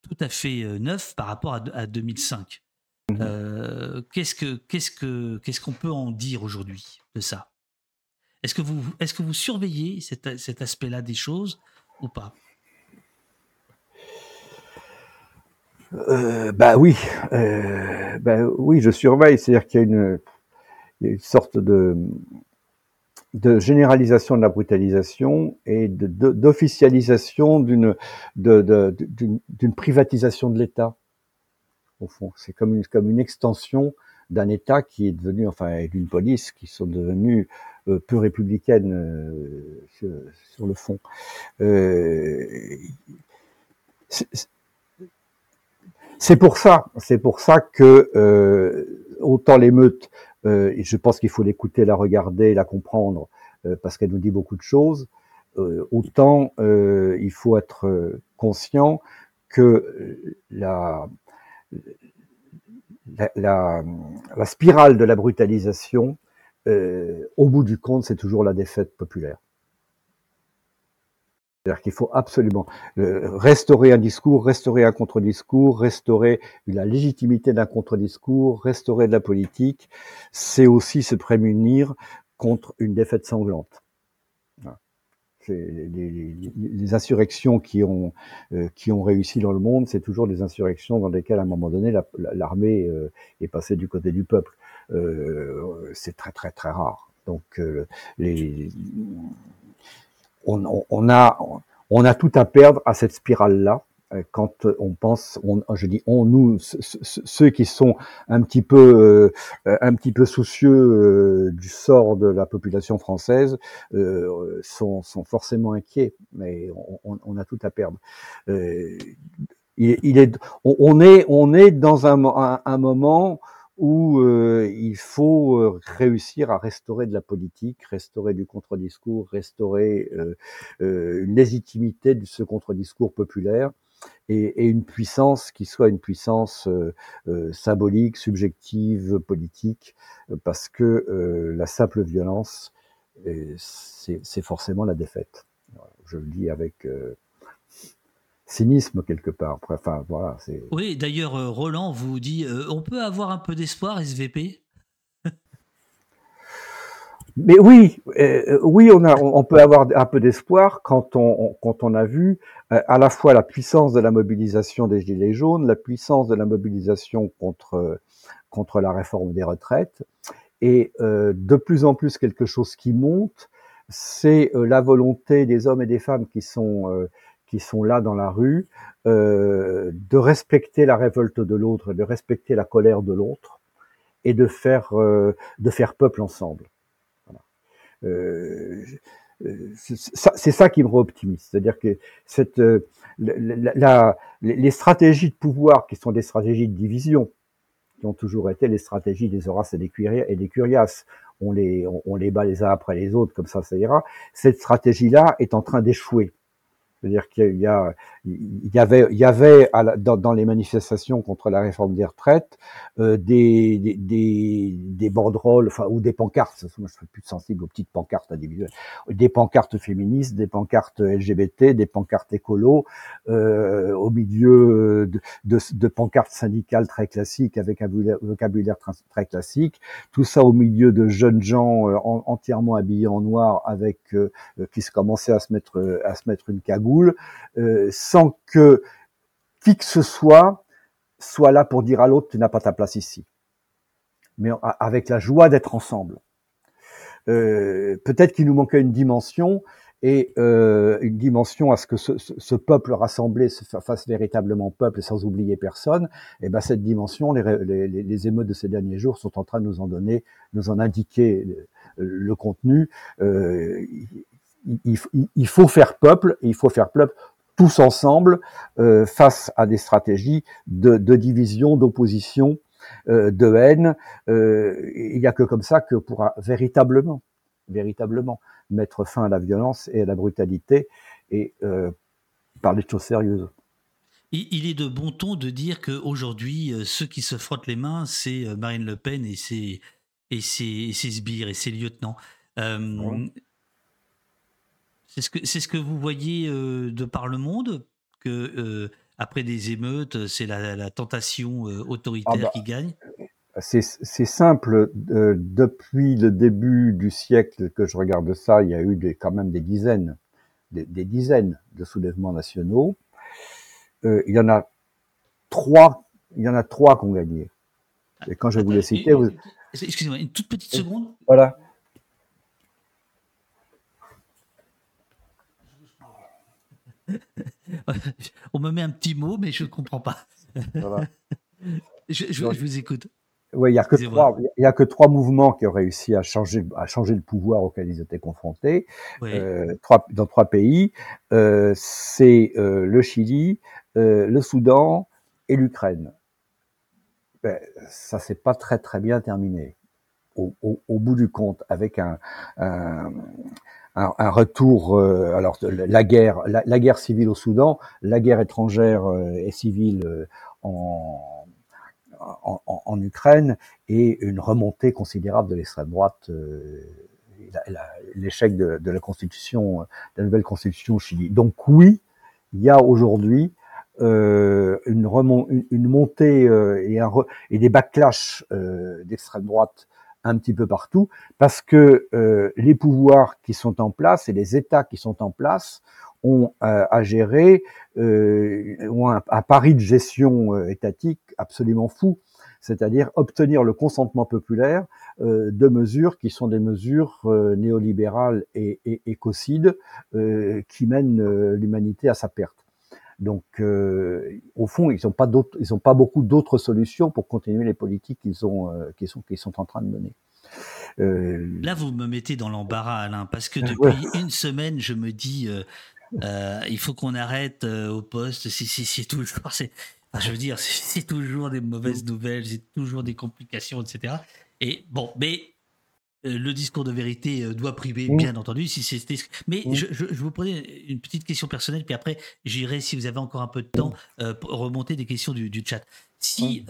tout à fait neufs par rapport à, à 2005. Mmh euh, qu'est-ce que qu'est-ce que qu'est-ce qu'on peut en dire aujourd'hui de ça? Est-ce que vous est-ce que vous surveillez cet, cet aspect-là des choses ou pas? Euh, Bah oui, euh, bah oui, je surveille. C'est-à-dire qu'il y a une, il y a une sorte de de généralisation de la brutalisation et d'officialisation d'une d'une privatisation de l'État. Au fond, c'est comme une, comme une extension d'un État qui est devenu, enfin, d'une police qui sont devenues euh, peu républicaines euh, sur, le fond. Euh, c'est pour ça, c'est pour ça que euh, autant l'émeute, euh, je pense qu'il faut l'écouter, la regarder, la comprendre, euh, parce qu'elle nous dit beaucoup de choses. Autant il faut être conscient que la, la, spirale de la brutalisation, au bout du compte, c'est toujours la défaite populaire. C'est-à-dire qu'il faut absolument euh, restaurer un discours, restaurer un contre-discours, restaurer la légitimité d'un contre-discours, restaurer de la politique. C'est aussi se prémunir contre une défaite sanglante. Les, insurrections qui ont euh, qui ont réussi dans le monde, c'est toujours des insurrections dans lesquelles à un moment donné l'armée euh, est passée du côté du peuple. c'est très très très rare. Donc on, a, on a tout à perdre à cette spirale-là euh, quand on pense, on, je dis on, nous, ceux qui sont un petit peu, euh, un petit peu soucieux euh, du sort de la population française, sont, sont, forcément inquiets, mais on, a tout à perdre. il, est, on, est, on est dans un, un moment où euh, il faut euh, réussir à restaurer de la politique, restaurer du contre-discours, restaurer euh, une légitimité de ce contre-discours populaire et, une puissance qui soit une puissance symbolique, subjective, politique, parce que la simple violence, c'est forcément la défaite. Je le dis avec cynisme quelque part. Enfin, voilà. Oui, d'ailleurs, euh, Roland vous dit euh, on peut avoir un peu d'espoir, SVP Mais oui, euh, oui, on, a, on peut avoir un peu d'espoir quand on, quand on a vu à la fois la puissance de la mobilisation des Gilets jaunes, la puissance de la mobilisation contre, contre la réforme des retraites, et de plus en plus quelque chose qui monte, c'est la volonté des hommes et des femmes qui sont qui sont là dans la rue, euh, de respecter la révolte de l'autre, de respecter la colère de l'autre, et de faire euh, de faire peuple ensemble. Voilà. Euh, c'est ça qui me rend optimiste, c'est-à-dire que la, les stratégies de pouvoir qui sont des stratégies de division, qui ont toujours été les stratégies des Horaces et des, et Curias, on les, on les bat les uns après les autres, comme ça, ça ira. Cette stratégie-là est en train d'échouer. C'est-à-dire qu'il y, il y avait, il y avait dans, les manifestations contre la réforme des retraites euh, des, des, des, banderoles, enfin ou des pancartes. Moi, je suis plus sensible aux petites pancartes individuelles. Des pancartes féministes, des pancartes LGBT, des pancartes écolo, euh, au milieu de, de, de, pancartes syndicales très classiques avec un vocabulaire très, classique. Tout ça au milieu de jeunes gens euh, entièrement habillés en noir, avec euh, qui se commençaient à se mettre à se mettre une cagoule euh, sans que qui que ce soit soit là pour dire à l'autre tu n'as pas ta place ici. Mais avec la joie d'être ensemble. Euh, peut-être qu'il nous manquait une dimension et euh, une dimension à ce que ce, peuple rassemblé se fasse véritablement peuple sans oublier personne. Et ben cette dimension, les, émeutes de ces derniers jours sont en train de nous en donner, nous en indiquer le, contenu il, faut faire peuple, il faut faire peuple tous ensemble euh, face à des stratégies de, division, d'opposition, euh, de haine. Euh, il n'y a que comme ça que pourra véritablement, véritablement mettre fin à la violence et à la brutalité et parler de choses sérieuses. Il est de bon ton de dire qu'aujourd'hui, ceux qui se frottent les mains, c'est Marine Le Pen et ses, et ses, sbires et ses lieutenants. C'est ce que vous voyez euh, de par le monde que euh, après des émeutes, c'est la, tentation euh, autoritaire ah bah, qui gagne. C'est simple. depuis le début du siècle que je regarde ça, il y a eu des, quand même des dizaines, des, dizaines de soulèvements nationaux. il y en a trois. Il y en a trois qui ont gagné. Et quand je vous les citer, excusez-moi, une toute petite seconde. Voilà. On me met un petit mot, mais je ne comprends pas. je, vous écoute. Oui, il n'y a, que trois, a que trois mouvements qui ont réussi à changer, à changer le pouvoir auquel ils étaient confrontés euh, trois, dans trois pays. Euh, c'est euh, le Chili, le Soudan et l'Ukraine. Ben, ça s'est pas très très bien terminé. Au, bout du compte, avec un, un, retour, alors la guerre, la, guerre civile au Soudan, la guerre étrangère et civile en en, Ukraine et une remontée considérable de l'extrême droite. Euh, l'échec de, la constitution, de la nouvelle constitution au Chili. Donc oui, il y a aujourd'hui euh, une, une, montée euh, et, un et, des backlash d'extrême droite un petit peu partout, parce que les pouvoirs qui sont en place et les États qui sont en place ont à gérer ont un, pari de gestion étatique absolument fou c'est-à-dire obtenir le consentement populaire euh, de mesures qui sont des mesures euh, néolibérales et, écocides euh, qui mènent l'humanité à sa perte. Donc, au fond, ils n'ont pas d'autres, ils ont pas beaucoup d'autres solutions pour continuer les politiques qu'ils ont, qui sont, qu'ils sont en train de mener. Là, vous me mettez dans l'embarras, Alain, parce que depuis une semaine, je me dis, il faut qu'on arrête au poste. C'est tout. C'est je veux dire, c'est toujours des mauvaises nouvelles, c'est toujours des complications, etc. Et bon, mais euh, le discours de vérité euh, doit priver, bien entendu. Si c'est, mais je, je, vous prenais une petite question personnelle, puis après j'irai, si vous avez encore un peu de temps, euh, remonter des questions du, chat. Si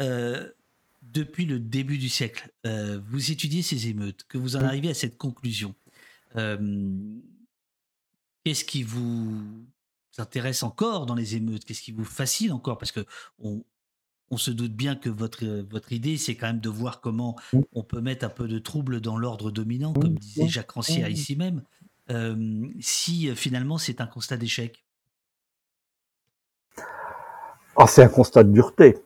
depuis le début du siècle, vous étudiez ces émeutes, que vous en arrivez à cette conclusion, qu'est-ce qui vous intéresse encore dans les émeutes? Qu'est-ce qui vous fascine encore? Parce que on, on, se doute bien que votre, votre idée, c'est quand même de voir comment on peut mettre un peu de trouble dans l'ordre dominant, comme disait. Jacques Rancière ici même, si finalement c'est un constat d'échec. Ah, c'est un constat de dureté.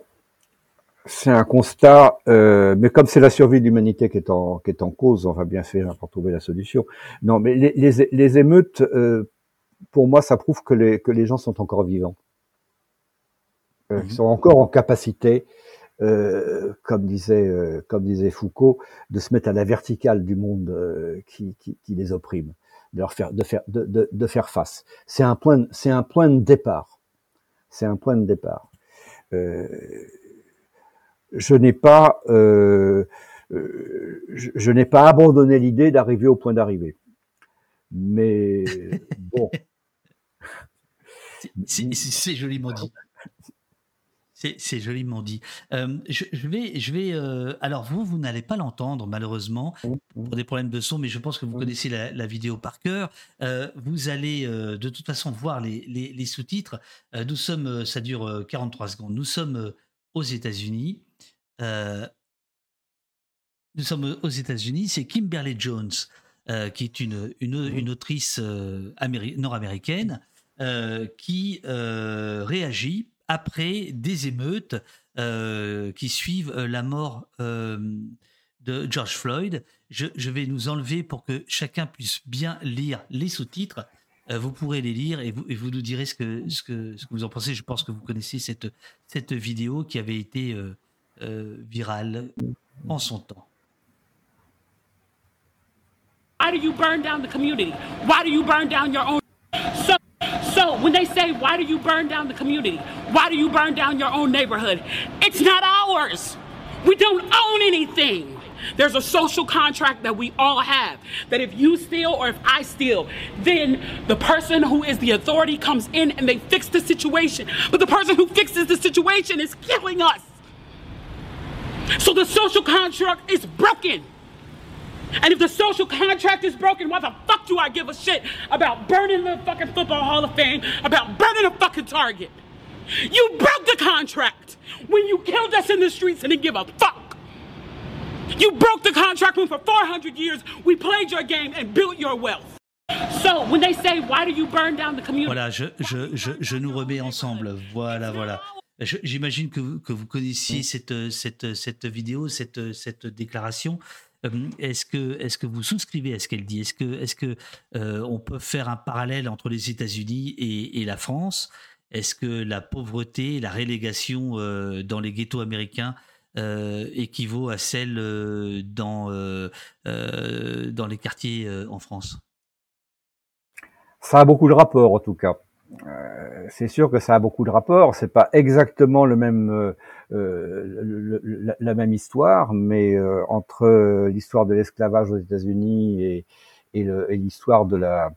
C'est un constat, euh, mais comme c'est la survie de l'humanité qui est en qui est en cause, on va bien faire pour trouver la solution. Non, mais les, les, les émeutes, euh, pour moi, ça prouve que les, que les gens sont encore vivants. Euh, Ils sont encore en capacité, euh, comme, disait, euh, comme disait Foucault, de se mettre à la verticale du monde euh, qui, qui, qui, les opprime, de leur faire, de faire, de, de, de faire face. C'est un point, c'est un point de départ. C'est un point de départ. Je n'ai pas, je, je n'ai pas abandonné l'idée d'arriver au point d'arrivée. Mais bon, c'est joliment dit. C'est joliment dit. Euh, je, vais, je vais. Euh, alors vous, vous n'allez pas l'entendre malheureusement mmh, mmh. pour des problèmes de son, mais je pense que vous mmh. connaissez la, vidéo par cœur. Euh, vous allez de toute façon voir les, les, sous-titres. nous sommes, ça dure 43 secondes. Nous sommes aux États-Unis. nous sommes aux États-Unis. C'est Kimberly Jones qui est une, une, une autrice nord-américaine qui réagit après des émeutes euh, qui suivent la mort de George Floyd. Je, vais nous enlever pour que chacun puisse bien lire les sous-titres. vous pourrez les lire et vous, nous direz ce que, vous en pensez. Je pense que vous connaissez cette, vidéo qui avait été virale en son temps. Why do you burn down the community? Why do you burn down when they say, why do you burn down the community? Why do you burn down your own neighborhood? It's not ours. We don't own anything. There's a social contract that we all have that if you steal or if I steal, then the person who is the authority comes in and they fix the situation. But the person who fixes the situation is killing us. So the social contract is broken. And if the social contract is broken, why the fuck do I give a shit about burning the fucking Football Hall of Fame, about burning a fucking Target? You broke the contract when you killed us in the streets and didn't give a fuck. You broke the contract when for 400 years we played your game and built your wealth. So when they say, why do you burn down the community? Voilà, je, je, je, je nous remets ensemble. Voilà, voilà. J'imagine que, que vous connaissiez cette, cette, cette vidéo, cette, cette déclaration. Est-ce que, est que vous souscrivez à ce qu'elle dit? Est-ce que, est que on peut faire un parallèle entre les États-Unis et, la France? Est-ce que la pauvreté, la relégation dans les ghettos américains équivaut à celle dans, dans les quartiers en France? Ça a beaucoup de rapport en tout cas. Euh, c'est sûr que ça a beaucoup de rapports. C'est pas exactement le même, euh, euh la, même histoire, mais euh, entre l'histoire de l'esclavage aux États-Unis et, et l'histoire de la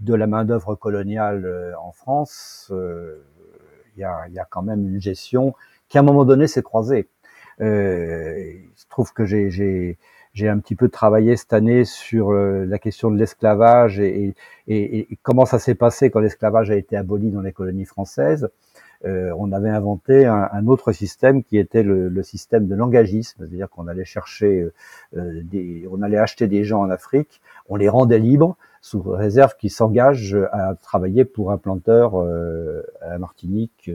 de la main d'œuvre coloniale en France, il y a, y, a, quand même une gestion qui à un moment donné s'est croisée. il se trouve que j'ai j'ai un petit peu travaillé cette année sur euh, la question de l'esclavage et, et, et, comment ça s'est passé quand l'esclavage a été aboli dans les colonies françaises. Euh, on avait inventé un, un, autre système qui était le, le système de langagisme, c'est-à-dire qu'on allait chercher, euh, des, on allait acheter des gens en Afrique, on les rendait libres sous réserve qu'ils s'engagent à travailler pour un planteur euh, à la Martinique.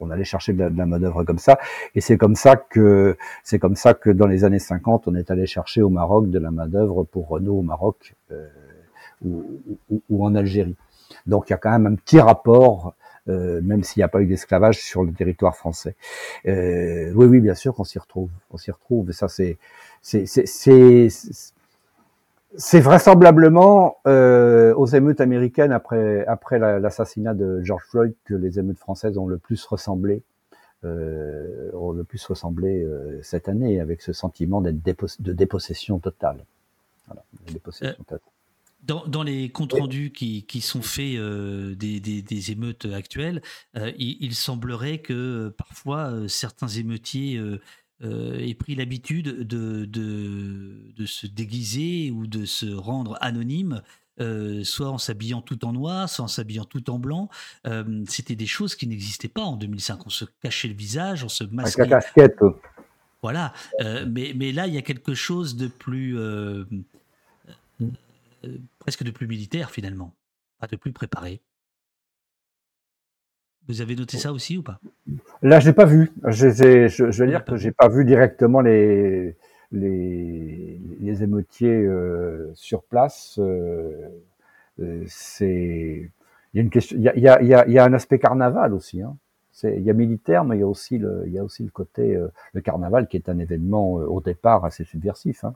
On allait chercher de la, main-d'œuvre comme ça, et c'est comme ça que c'est comme ça que dans les années 50, on est allé chercher au Maroc de la main-d'œuvre pour Renault au Maroc euh, ou, ou, en Algérie. Donc il y a quand même un petit rapport, euh, même s'il n'y a pas eu d'esclavage sur le territoire français. Euh, oui, oui, bien sûr qu'on s'y retrouve, on s'y retrouve, et ça c'est c'est c'est vraisemblablement euh, aux émeutes américaines après, après l'assassinat de George Floyd que les émeutes françaises ont le plus ressemblé, euh, ont le plus ressemblé euh, cette année, avec ce sentiment d'être de dépossession totale. Voilà, dépossession totale. Dans, dans, les comptes rendus qui, qui sont faits euh, des, des, des, émeutes actuelles, euh, il, il, semblerait que parfois certains émeutiers euh, ait pris l'habitude de, de, de, se déguiser ou de se rendre anonyme, euh, soit en s'habillant tout en noir, soit en s'habillant tout en blanc. Euh, C'était des choses qui n'existaient pas en 2005. On se cachait le visage, on se masquait. Avec la casquette. Voilà. Euh, mais, mais, là, il y a quelque chose de plus. Euh, euh, presque de plus militaire finalement, pas de plus préparé. Vous avez noté ça aussi ou pas? Là, je n'ai pas vu. Je, je, je veux dire que j'ai pas vu directement les les, les émeutiers euh, sur place. Euh, euh, c'est il y a une question. Il y a, il y a, il y a un aspect carnaval aussi. Hein. Il y a militaire, mais il y a aussi le, il y a aussi le côté le carnaval qui est un événement au départ assez subversif. Hein.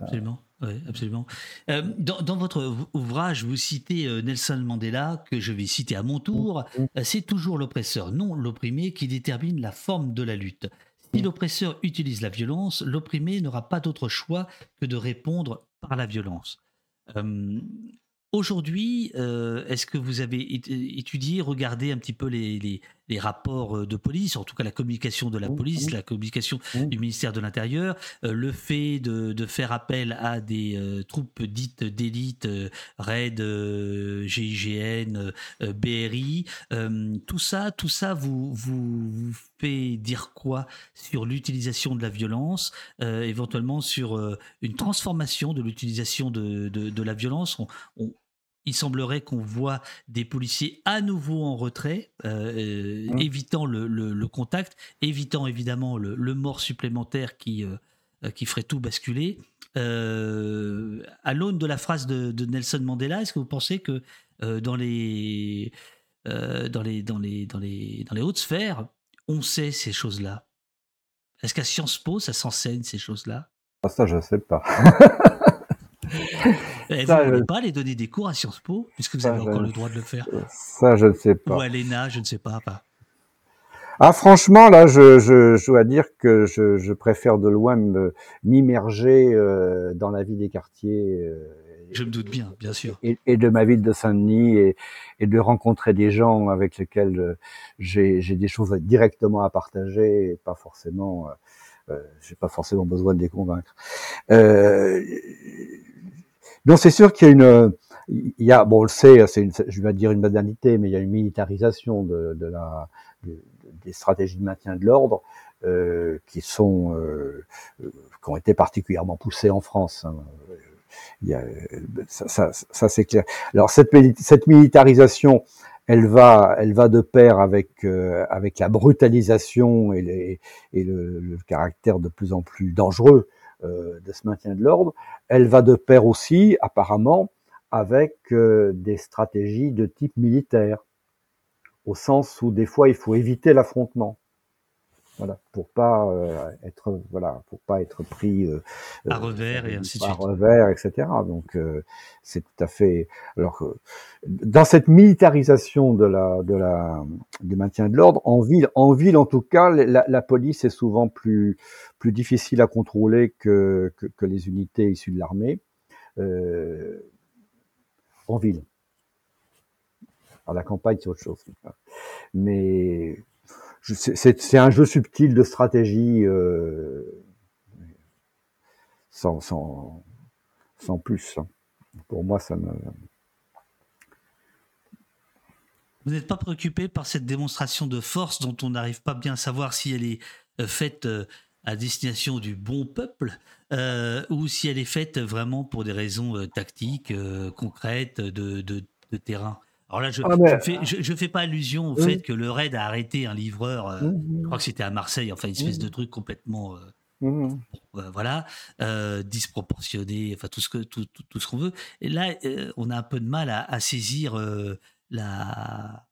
Absolument. Oui, absolument. Euh, dans, dans, votre ouvrage, vous citez euh, Nelson Mandela, que je vais citer à mon tour. Mm, mm. Euh, c'est toujours l'oppresseur, non l'opprimé, qui détermine la forme de la lutte. Si mm. l'oppresseur utilise la violence, l'opprimé n'aura pas d'autre choix que de répondre par la violence. Aujourd'hui, est-ce que vous avez étudié, regardé un petit peu les, les, les rapports euh, de police, en tout cas la communication de la mmh, police, mmh. la communication mmh. du ministère de l'Intérieur, euh, le fait de, de, faire appel à des euh, troupes dites d'élite, RAID, GIGN, BRI, tout ça, tout ça vous, vous, vous fait dire quoi sur l'utilisation de la violence, éventuellement sur une transformation de l'utilisation de, de, de, la violence? On, on, il semblerait qu'on voit des policiers à nouveau en retrait, euh, mmh. évitant le, contact, évitant évidemment le, mort supplémentaire qui, euh, qui ferait tout basculer. Euh, à l'aune de la phrase de, Nelson Mandela, est-ce que vous pensez que dans, les, dans, les, dans, les, dans, les, dans les hautes sphères, on sait ces choses-là? Est-ce qu'à Sciences Po, ça s'enseigne ces choses-là? Ah, Ça, je ne sais pas. Eh, vous ne pas les donner des cours à Sciences Po, puisque vous avez encore le droit de le faire Ça, je ne sais pas. Ou à l'ENA, je ne sais pas. pas. Ah, franchement, là, je, je, je dois dire que je, je préfère de loin m'immerger euh, dans la vie des quartiers. Euh, je me doute bien, bien sûr. Et, et de ma ville de Saint-Denis et, et, de rencontrer des gens avec lesquels euh, j'ai des choses directement à partager et pas forcément, euh, euh, j'ai pas forcément besoin de les convaincre. Euh, donc c'est sûr qu'il y a une, il y a, bon, on le sait, c'est je vais dire une banalité, mais il y a une militarisation de, la, des stratégies de maintien de l'ordre euh, qui sont, euh, qui ont été particulièrement poussées en France. Hein. Il y a, ça, ça, ça c'est clair. Alors cette, militarisation, elle va, elle va de pair avec euh, avec la brutalisation et, et le, le, caractère de plus en plus dangereux euh, de ce maintien de l'ordre. Elle va de pair aussi, apparemment, avec euh, des stratégies de type militaire, au sens où des fois il faut éviter l'affrontement voilà, pour pas euh, être voilà, pour pas être pris euh, à revers et ainsi de suite. À revers, etc. Donc euh, c'est tout à fait. Alors dans cette militarisation de la de la du maintien de l'ordre en ville, en ville en tout cas, la, la, police est souvent plus plus difficile à contrôler que que, que les unités issues de l'armée en ville. À la campagne, c'est autre chose. Mais c'est un jeu subtil de stratégie euh, sans, plus. Hein. Pour moi, ça me. Vous n'êtes pas préoccupé par cette démonstration de force dont on n'arrive pas bien à savoir si elle est euh, faite euh, à destination du bon peuple ou si elle est faite vraiment pour des raisons tactiques, concrètes, de terrain? Alors là, je ne ah, je, fais, pas allusion au fait que le raid a arrêté un livreur, euh, mmh. je crois que c'était à Marseille, enfin une espèce de truc complètement, euh, mmh. euh, voilà, disproportionné, enfin tout ce que tout, tout, ce qu'on veut. Et là, on a un peu de mal à, saisir la,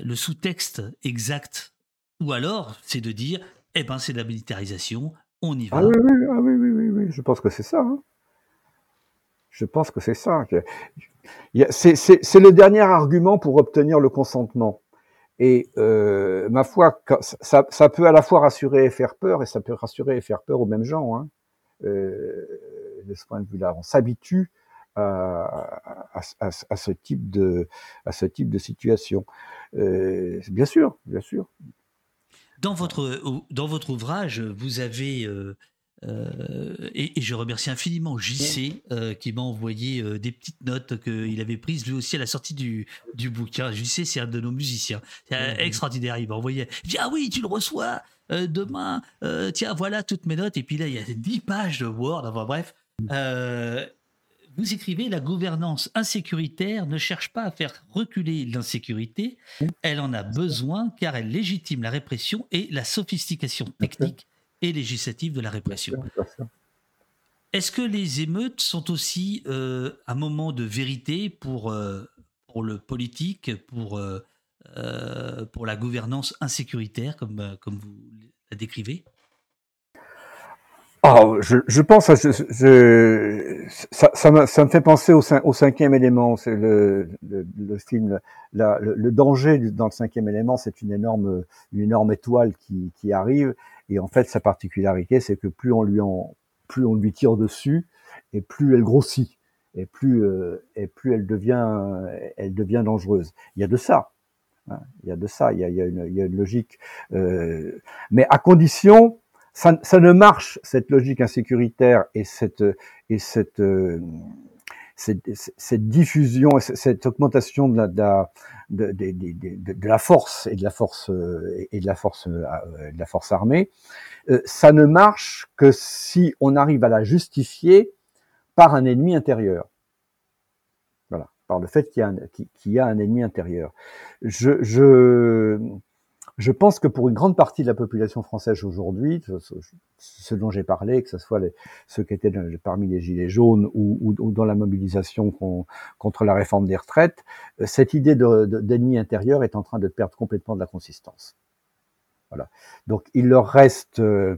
le sous-texte exact. Ou alors, c'est de dire, eh ben, c'est de la militarisation, on y va. Ah oui, oui, ah oui, oui, oui, je pense que c'est ça. Hein. Je pense que c'est ça. C'est le dernier argument pour obtenir le consentement. Et euh, ma foi, ça, peut à la fois rassurer et faire peur, et ça peut rassurer et faire peur aux mêmes gens. Hein. Euh, de ce point de vue-là, on s'habitue à, ce type de situation. Euh, bien sûr, bien sûr. Dans votre ouvrage, vous avez euh, et, je remercie infiniment JC euh, qui m'a envoyé euh, des petites notes qu'il avait prises lui aussi à la sortie du, du bouquin. JC, c'est un de nos musiciens. C'est extraordinaire. Il m'a envoyé. Il dit Ah oui, tu le reçois demain. tiens, voilà toutes mes notes. Et puis là, il y a 10 pages de Word. Enfin bref. vous écrivez La gouvernance insécuritaire ne cherche pas à faire reculer l'insécurité. Elle en a besoin car elle légitime la répression et la sophistication technique et législative de la répression. Est-ce que les émeutes sont aussi euh, un moment de vérité pour, euh, pour le politique, pour, euh, pour la gouvernance insécuritaire, comme, comme vous la décrivez? Oh, je, je, pense, je, je, ça, ça, me, ça, me, fait penser au, au cinquième élément, c'est le, le, le, film, la, le, le, danger dans le cinquième élément, c'est une énorme, une énorme étoile qui, qui arrive et en fait, sa particularité, c'est que plus on lui en, plus on lui tire dessus, et plus elle grossit, et plus, euh, elle devient, dangereuse. Il y a de ça. Hein. il y a de ça. Il y a, une, logique. Euh, mais à condition, ça, ne marche cette logique insécuritaire et cette et cette euh, cette, diffusion, cette augmentation de la, force et de la force et de la force de la force armée, euh, ça ne marche que si on arrive à la justifier par un ennemi intérieur. Voilà, par le fait qu'il y a un, y a un ennemi intérieur. Je, je je pense que pour une grande partie de la population française aujourd'hui, ce dont j'ai parlé, que ce soit ceux qui étaient parmi les gilets jaunes ou, dans la mobilisation contre la réforme des retraites, euh, cette idée d'ennemi de, intérieur est en train de perdre complètement de la consistance. Voilà. Donc il leur reste, euh,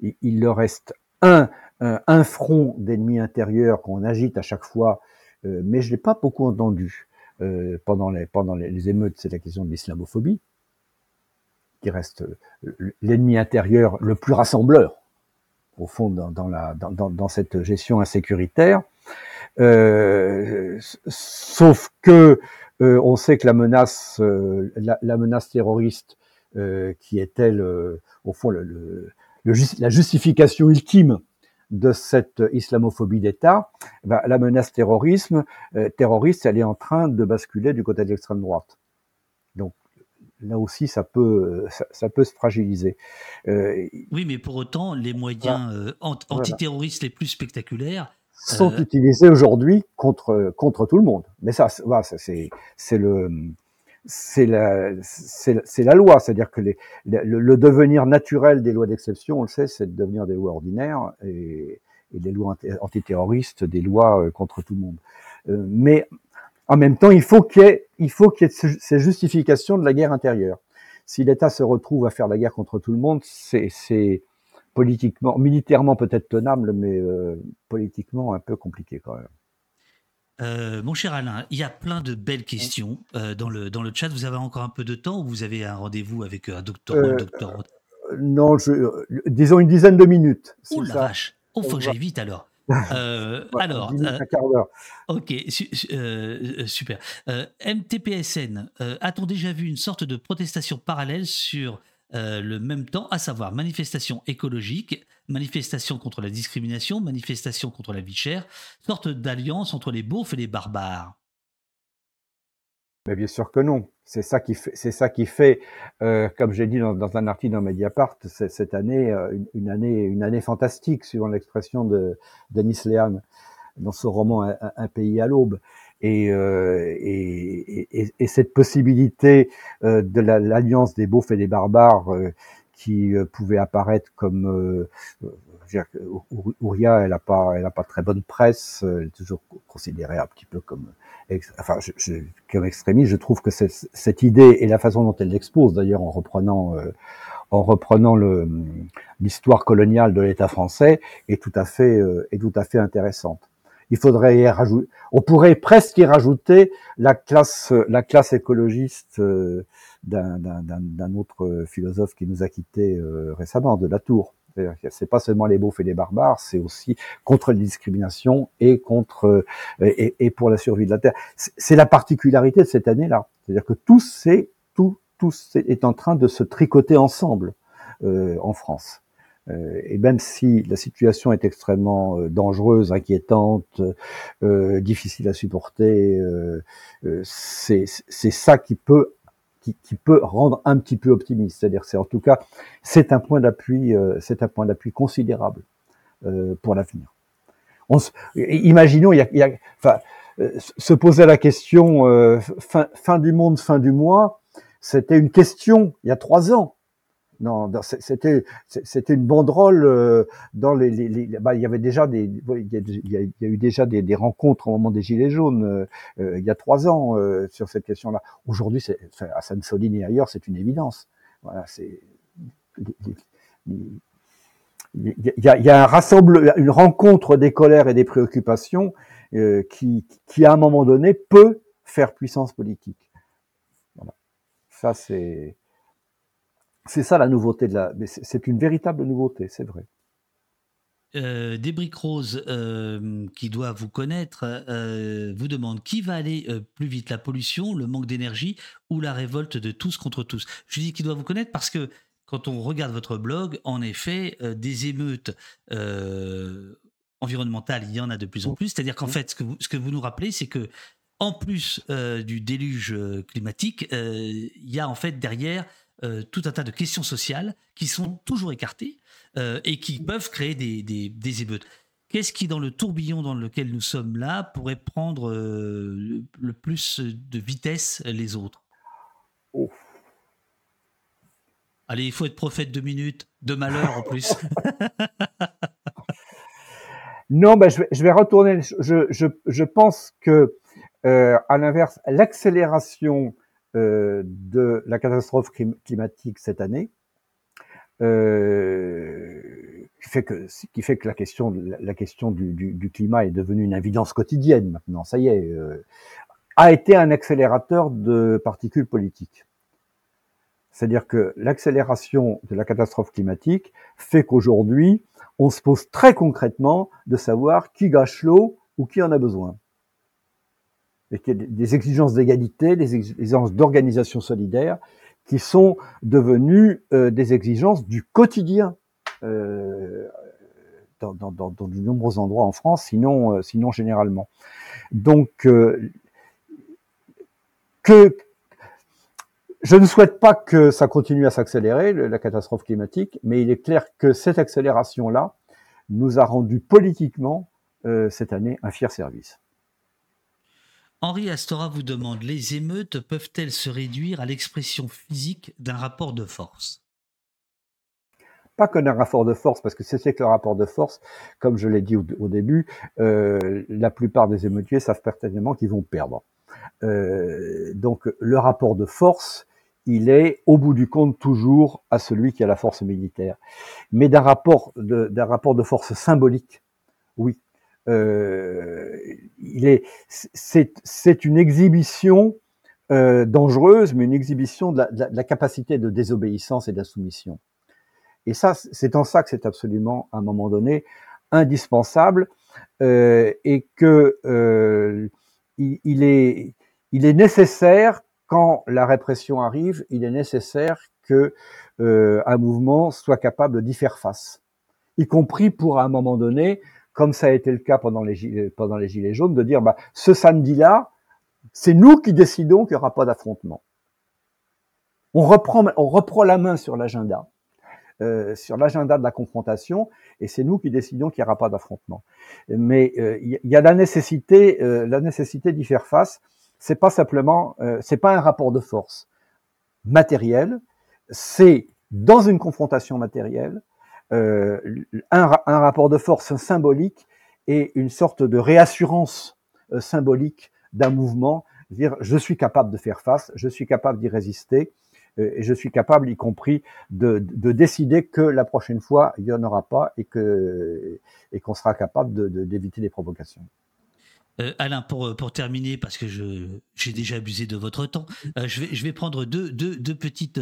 il, leur reste un, un, front d'ennemis intérieurs qu'on agite à chaque fois, euh, mais je l'ai pas beaucoup entendu pendant les pendant les émeutes. C'est la question de l'islamophobie qui reste l'ennemi intérieur le plus rassembleur, au fond, dans, cette gestion insécuritaire. Euh, sauf que euh, on sait que la menace, euh, la, menace terroriste, euh, qui elle, au fond, la justification ultime de cette islamophobie d'État, ben, la menace terrorisme, terroriste, elle est en train de basculer du côté de l'extrême droite. Donc là aussi, ça peut, ça, peut se fragiliser. Euh, oui, mais pour autant, les moyens euh, antiterroristes les plus spectaculaires sont euh, utilisés aujourd'hui contre contre tout le monde. Mais ça, voilà, ça c'est c'est le c'est la, c'est la loi, c'est-à-dire que les, le, devenir naturel des lois d'exception, on le sait, c'est de devenir des lois ordinaires et, et des lois antiterroristes, des lois contre tout le monde. Mais en même temps, il faut qu'il y ait, il faut qu'il y ait ces justifications de la guerre intérieure. Si l'État se retrouve à faire la guerre contre tout le monde, c'est, politiquement, militairement peut-être tenable, mais euh, politiquement un peu compliqué quand même. Euh, mon cher Alain, il y a plein de belles questions euh, dans, le, dans le chat. Vous avez encore un peu de temps ou vous avez un rendez-vous avec un docteur, Non, je, disons une dizaine de minutes. Oh la vache Oh, faut que j'aille vite alors. alors, ok, super. MTPSN, a-t-on déjà vu une sorte de protestation parallèle sur le même temps, à savoir manifestation écologique, manifestation contre la discrimination, manifestation contre la vie chère, sorte d'alliance entre les beaufs et les barbares? Mais bien sûr que non. C'est ça qui fait, c'est ça qui fait, euh, comme j'ai dit dans, dans, un article dans Mediapart, cette année, euh, une, année, une année fantastique, suivant l'expression de Denis Lehan dans ce roman Un, pays à l'aube. Et, euh, et, et, et, cette possibilité euh, de l'alliance des beaufs et des barbares euh, qui euh, pouvait apparaître comme Ouria, elle a pas, elle a pas très bonne presse, elle est toujours considérée un petit peu comme enfin, je, je, comme extrémiste, je trouve que cette idée et la façon dont elle l'expose, d'ailleurs, en reprenant, euh, en reprenant l'histoire coloniale de l'État français, est tout à fait, euh, est tout à fait intéressante. Il faudrait y rajouter, on pourrait presque y rajouter la classe, la classe écologiste euh, d'un, autre philosophe qui nous a quittés récemment, de la Tour c'est pas seulement les beaufs et les barbares, c'est aussi contre les discriminations et contre euh, et, pour la survie de la terre. C'est la particularité de cette année-là, c'est-à-dire que tout c'est tout tout est en train de se tricoter ensemble euh, en France. Euh, et même si la situation est extrêmement euh, dangereuse, inquiétante, euh, difficile à supporter, c'est ça qui peut qui, peut rendre un petit peu optimiste. C'est-à-dire, c'est en tout cas, c'est un point d'appui, euh, c'est un point d'appui considérable euh, pour l'avenir. On imaginons, il y a, il y a enfin, euh, se poser la question euh, fin, fin du monde, fin du mois, c'était une question il y a trois ans. Non, c'était c'était une banderole euh, dans les, bah, il y avait déjà des il y a, eu déjà des, rencontres au moment des gilets jaunes euh, euh, il y a trois ans sur cette question-là. Aujourd'hui, à Sainte-Soline et ailleurs, c'est une évidence. Voilà, c'est il y a, il y a un rassemble, une rencontre des colères et des préoccupations qui, qui à un moment donné peut faire puissance politique. Voilà. Ça c'est c'est ça la nouveauté de la. C'est une véritable nouveauté, c'est vrai. Euh, des briques roses euh, qui doit vous connaître euh, vous demande qui va aller euh, plus vite, la pollution, le manque d'énergie ou la révolte de tous contre tous? Je dis qui doit vous connaître parce que quand on regarde votre blog, en effet, des émeutes environnementales, il y en a de plus en plus. C'est-à-dire qu'en fait, ce que, vous, ce que vous nous rappelez, c'est que en plus du déluge climatique, il y a en fait derrière euh, tout un tas de questions sociales qui sont toujours écartées euh, et qui peuvent créer des, des, émeutes. Qu'est-ce qui, dans le tourbillon dans lequel nous sommes là, pourrait prendre euh, le, plus de vitesse les autres? Oh. Allez, il faut être prophète de minutes, de malheur en plus. non, ben, je, vais, je vais retourner. Je, je, je pense que, à l'inverse, l'accélération de la catastrophe climatique cette année, euh, qui fait que qui fait que la question la question du, du, du, climat est devenue une évidence quotidienne maintenant. Ça y est, euh, a été un accélérateur de particules politiques. C'est-à-dire que l'accélération de la catastrophe climatique fait qu'aujourd'hui, on se pose très concrètement de savoir qui gâche l'eau ou qui en a besoin des exigences d'égalité, des exigences d'organisation solidaire, qui sont devenues euh, des exigences du quotidien euh, dans, de nombreux endroits en France, sinon, euh, sinon généralement. Donc, je ne souhaite pas que ça continue à s'accélérer, la catastrophe climatique, mais il est clair que cette accélération-là nous a rendu politiquement cette année un fier service. Henri Astora vous demande les émeutes peuvent-elles se réduire à l'expression physique d'un rapport de force? Pas que d'un rapport de force, parce que c'est que le rapport de force, comme je l'ai dit au, début, euh, la plupart des émeutiers savent pertinemment qu'ils vont perdre. Euh, donc le rapport de force, il est au bout du compte toujours à celui qui a la force militaire. Mais d'un rapport de, d'un rapport de force symbolique, oui. Euh, il est, c'est, c'est une exhibition euh, dangereuse, mais une exhibition de la, de la, capacité de désobéissance et d'insoumission. Et ça, c'est en ça que c'est absolument, à un moment donné, indispensable euh, et que euh, il, il, est, il est nécessaire quand la répression arrive, il est nécessaire que euh, un mouvement soit capable d'y faire face, y compris pour à un moment donné, comme ça a été le cas pendant les gilets, jaunes, de dire bah, ce samedi-là, c'est nous qui décidons qu'il n'y aura pas d'affrontement. On reprend, on reprend la main sur l'agenda, euh, sur l'agenda de la confrontation, et c'est nous qui décidons qu'il n'y aura pas d'affrontement. Mais euh, il y, a la nécessité, euh, la nécessité d'y faire face c'est pas simplement, c'est pas un rapport de force matériel, c'est dans une confrontation matérielle un, un, rapport de force symbolique et une sorte de réassurance euh, symbolique d'un mouvement, dire je suis capable de faire face, je suis capable d'y résister, euh, et je suis capable, y compris, de, de, décider que la prochaine fois il n'y en aura pas et que et qu'on sera capable d'éviter de, des provocations. Euh, Alain, pour, euh, pour terminer, parce que j'ai déjà abusé de votre temps, euh, je, vais, je vais prendre deux, deux, petites,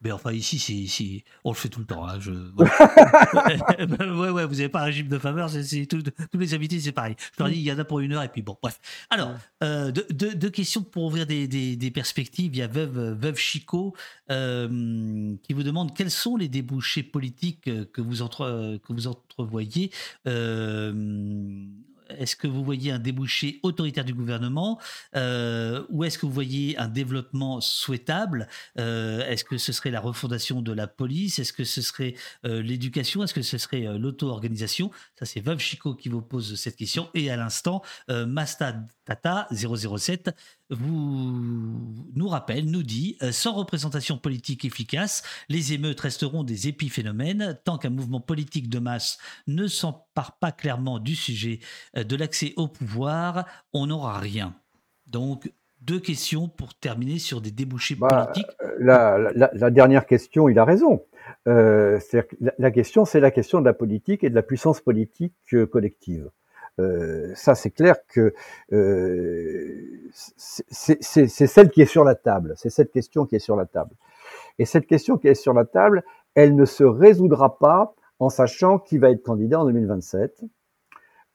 mais enfin, ici, c'est, on le fait tout le temps. Hein, je, ouais. ouais, vous n'avez pas un régime de faveur, c'est, tous les invités, c'est pareil. Je leur dis, il y en a pour une heure, et puis bon, bref. Alors, euh, deux, deux, questions pour ouvrir des, des, des, perspectives. Il y a Veuve, Veuve Chico euh, qui vous demande quels sont les débouchés politiques que vous, entre, que vous entrevoyez euh, est-ce que vous voyez un débouché autoritaire du gouvernement euh, ou est-ce que vous voyez un développement souhaitable euh, Est-ce que ce serait la refondation de la police Est-ce que ce serait euh, l'éducation Est-ce que ce serait l'auto-organisation? Ça, c'est Veuve Chico qui vous pose cette question. Et à l'instant, Masta Tata 007 vous nous rappelle, nous dit, euh, sans représentation politique efficace, les émeutes resteront des épiphénomènes tant qu'un mouvement politique de masse ne s'empare pas clairement du sujet euh, de l'accès au pouvoir, on n'aura rien. Donc, deux questions pour terminer sur des débouchés bah, politiques. Euh, la, la, dernière question, il a raison. Euh, la, la, question, c'est la question de la politique et de la puissance politique collective. Euh, ça, c'est clair que euh, c'est celle qui est sur la table. C'est cette question qui est sur la table. Et cette question qui est sur la table, elle ne se résoudra pas en sachant qui va être candidat en 2027.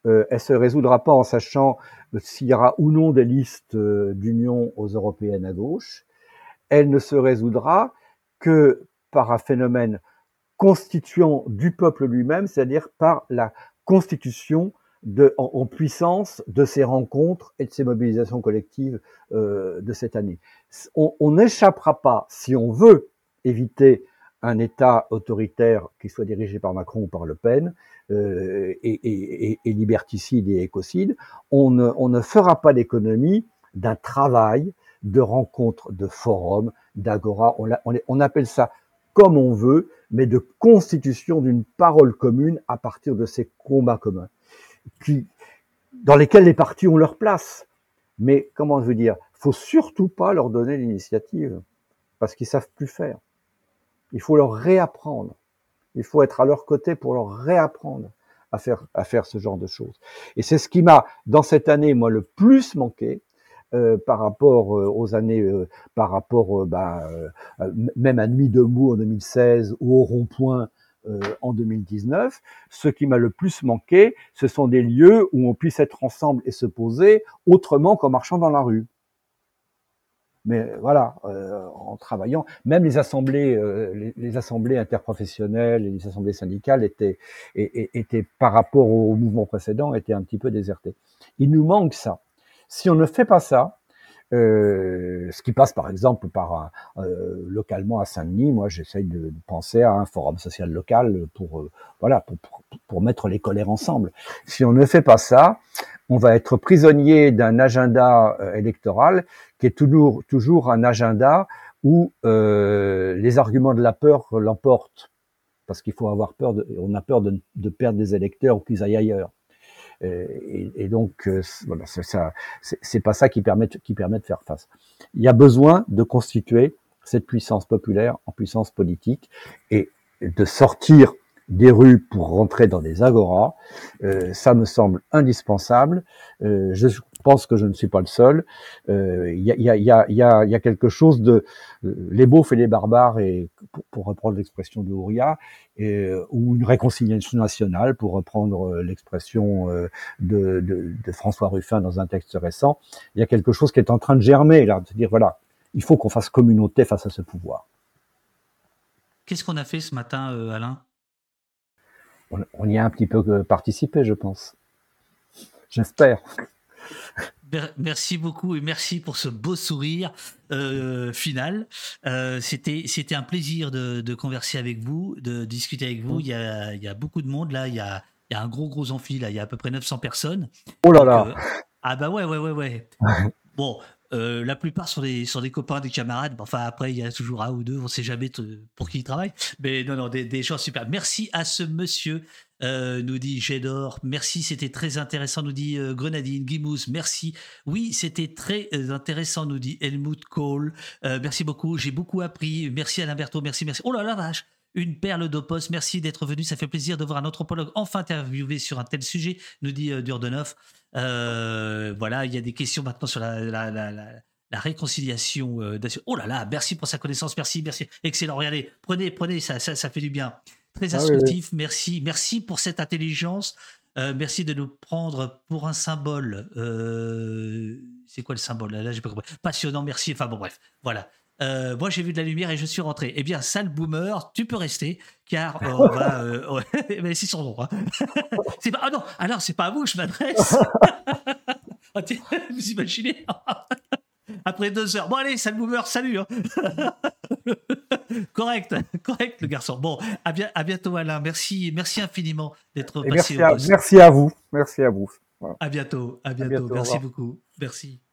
Euh, elle se résoudra pas en sachant s'il y aura ou non des listes euh, d'union aux européennes à gauche. Elle ne se résoudra que par un phénomène constituant du peuple lui-même, c'est-à-dire par la constitution de, en, puissance de ces rencontres et de ces mobilisations collectives euh, de cette année. On n'échappera pas, si on veut éviter un État autoritaire qui soit dirigé par Macron ou par Le Pen, euh, et, liberticide et écocide, on ne, on ne fera pas l'économie d'un travail de rencontres, de forums, d'agora. On, on, on appelle ça comme on veut, mais de constitution d'une parole commune à partir de ces combats communs qui, dans lesquels les partis ont leur place. Mais comment je veux dire, faut surtout pas leur donner l'initiative parce qu'ils savent plus faire. Il faut leur réapprendre. Il faut être à leur côté pour leur réapprendre à faire à faire ce genre de choses. Et c'est ce qui m'a dans cette année moi le plus manqué. Euh, par rapport euh, aux années, euh, par rapport euh, bah, même à Nuit debout en 2016 ou au rond-point euh, en 2019. Ce qui m'a le plus manqué, ce sont des lieux où on puisse être ensemble et se poser autrement qu'en marchant dans la rue. Mais voilà, euh, en travaillant, même les assemblées, euh, les, assemblées interprofessionnelles et les assemblées syndicales étaient, étaient, par rapport au mouvement précédent, étaient un petit peu désertées. Il nous manque ça. Si on ne fait pas ça, Euh, ce qui passe par exemple par euh, localement à Saint-Denis. Moi, j'essaye de, penser à un forum social local pour euh, voilà pour, pour, mettre les colères ensemble. Si on ne fait pas ça, on va être prisonnier d'un agenda électoral qui est toujours toujours un agenda où les arguments de la peur l'emportent parce qu'il faut avoir peur, de, on a peur de, de perdre des électeurs ou qu'ils aillent ailleurs. Et, et, donc, euh, voilà, c'est pas ça qui permet, de faire face. Il y a besoin de constituer cette puissance populaire en puissance politique et de sortir des rues pour rentrer dans des agoras, euh, ça me semble indispensable. Euh, pense que je ne suis pas le seul. Euh, il y, a, y, a, y, a, y, a, quelque chose de les beaufs et les barbares, et pour, reprendre l'expression de Ouria, et, ou une réconciliation nationale, pour reprendre l'expression de, de, de, François Ruffin dans un texte récent. Il y a quelque chose qui est en train de germer là, de se dire voilà, il faut qu'on fasse communauté face à ce pouvoir. Qu'est-ce qu'on a fait ce matin, Alain? On, y a un petit peu participé, je pense. J'espère. Merci beaucoup et merci pour ce beau sourire euh, final. Euh, c'était c'était un plaisir de, converser avec vous, de discuter avec vous. Il y a, beaucoup de monde là. Il y a, un gros gros amphi là. Il y a à peu près 900 personnes. Oh là là. Euh, ah bah ouais ouais ouais ouais. bon, euh, la plupart sont des, copains, des camarades. Enfin, après, il y a toujours un ou deux, on ne sait jamais pour qui ils travaillent. Mais non, non, des, gens super. Merci à ce monsieur, euh, nous dit J'adore. Merci, c'était très intéressant, nous dit euh, Grenadine, Gimous. Merci. Oui, c'était très intéressant, nous dit Helmut Kohl. merci beaucoup, j'ai beaucoup appris. Merci Alain Berthaud, merci, merci. Oh là la vache une perle d'opos. Merci d'être venu. Ça fait plaisir de voir un anthropologue enfin interviewé sur un tel sujet, nous dit euh, Durdenov. Euh, voilà, il y a des questions maintenant sur la, la, réconciliation. Euh, oh là là, merci pour sa connaissance. Merci, merci. Excellent. Regardez, prenez, prenez, ça, ça, fait du bien. Très ah instructif. Merci. Merci pour cette intelligence. merci de nous prendre pour un symbole. c'est quoi le symbole? Là, j'ai pas compris. Passionnant, merci. Enfin bon, bref. Voilà. Euh, moi j'ai vu de la lumière et je suis rentré. Eh bien, sale boomer, tu peux rester, car on va. Euh, mais c'est son nom. Hein. pas... Ah non, alors c'est pas à vous, je m'adresse. Ah, vous imaginez Après deux heures. Bon, allez, sale boomer, salut. Hein. correct, correct, le garçon. Bon, à, bien, à bientôt, Alain. Merci, merci infiniment d'être passé. Merci à, merci à vous. Merci à vous. À bientôt, à bientôt. merci beaucoup. Merci.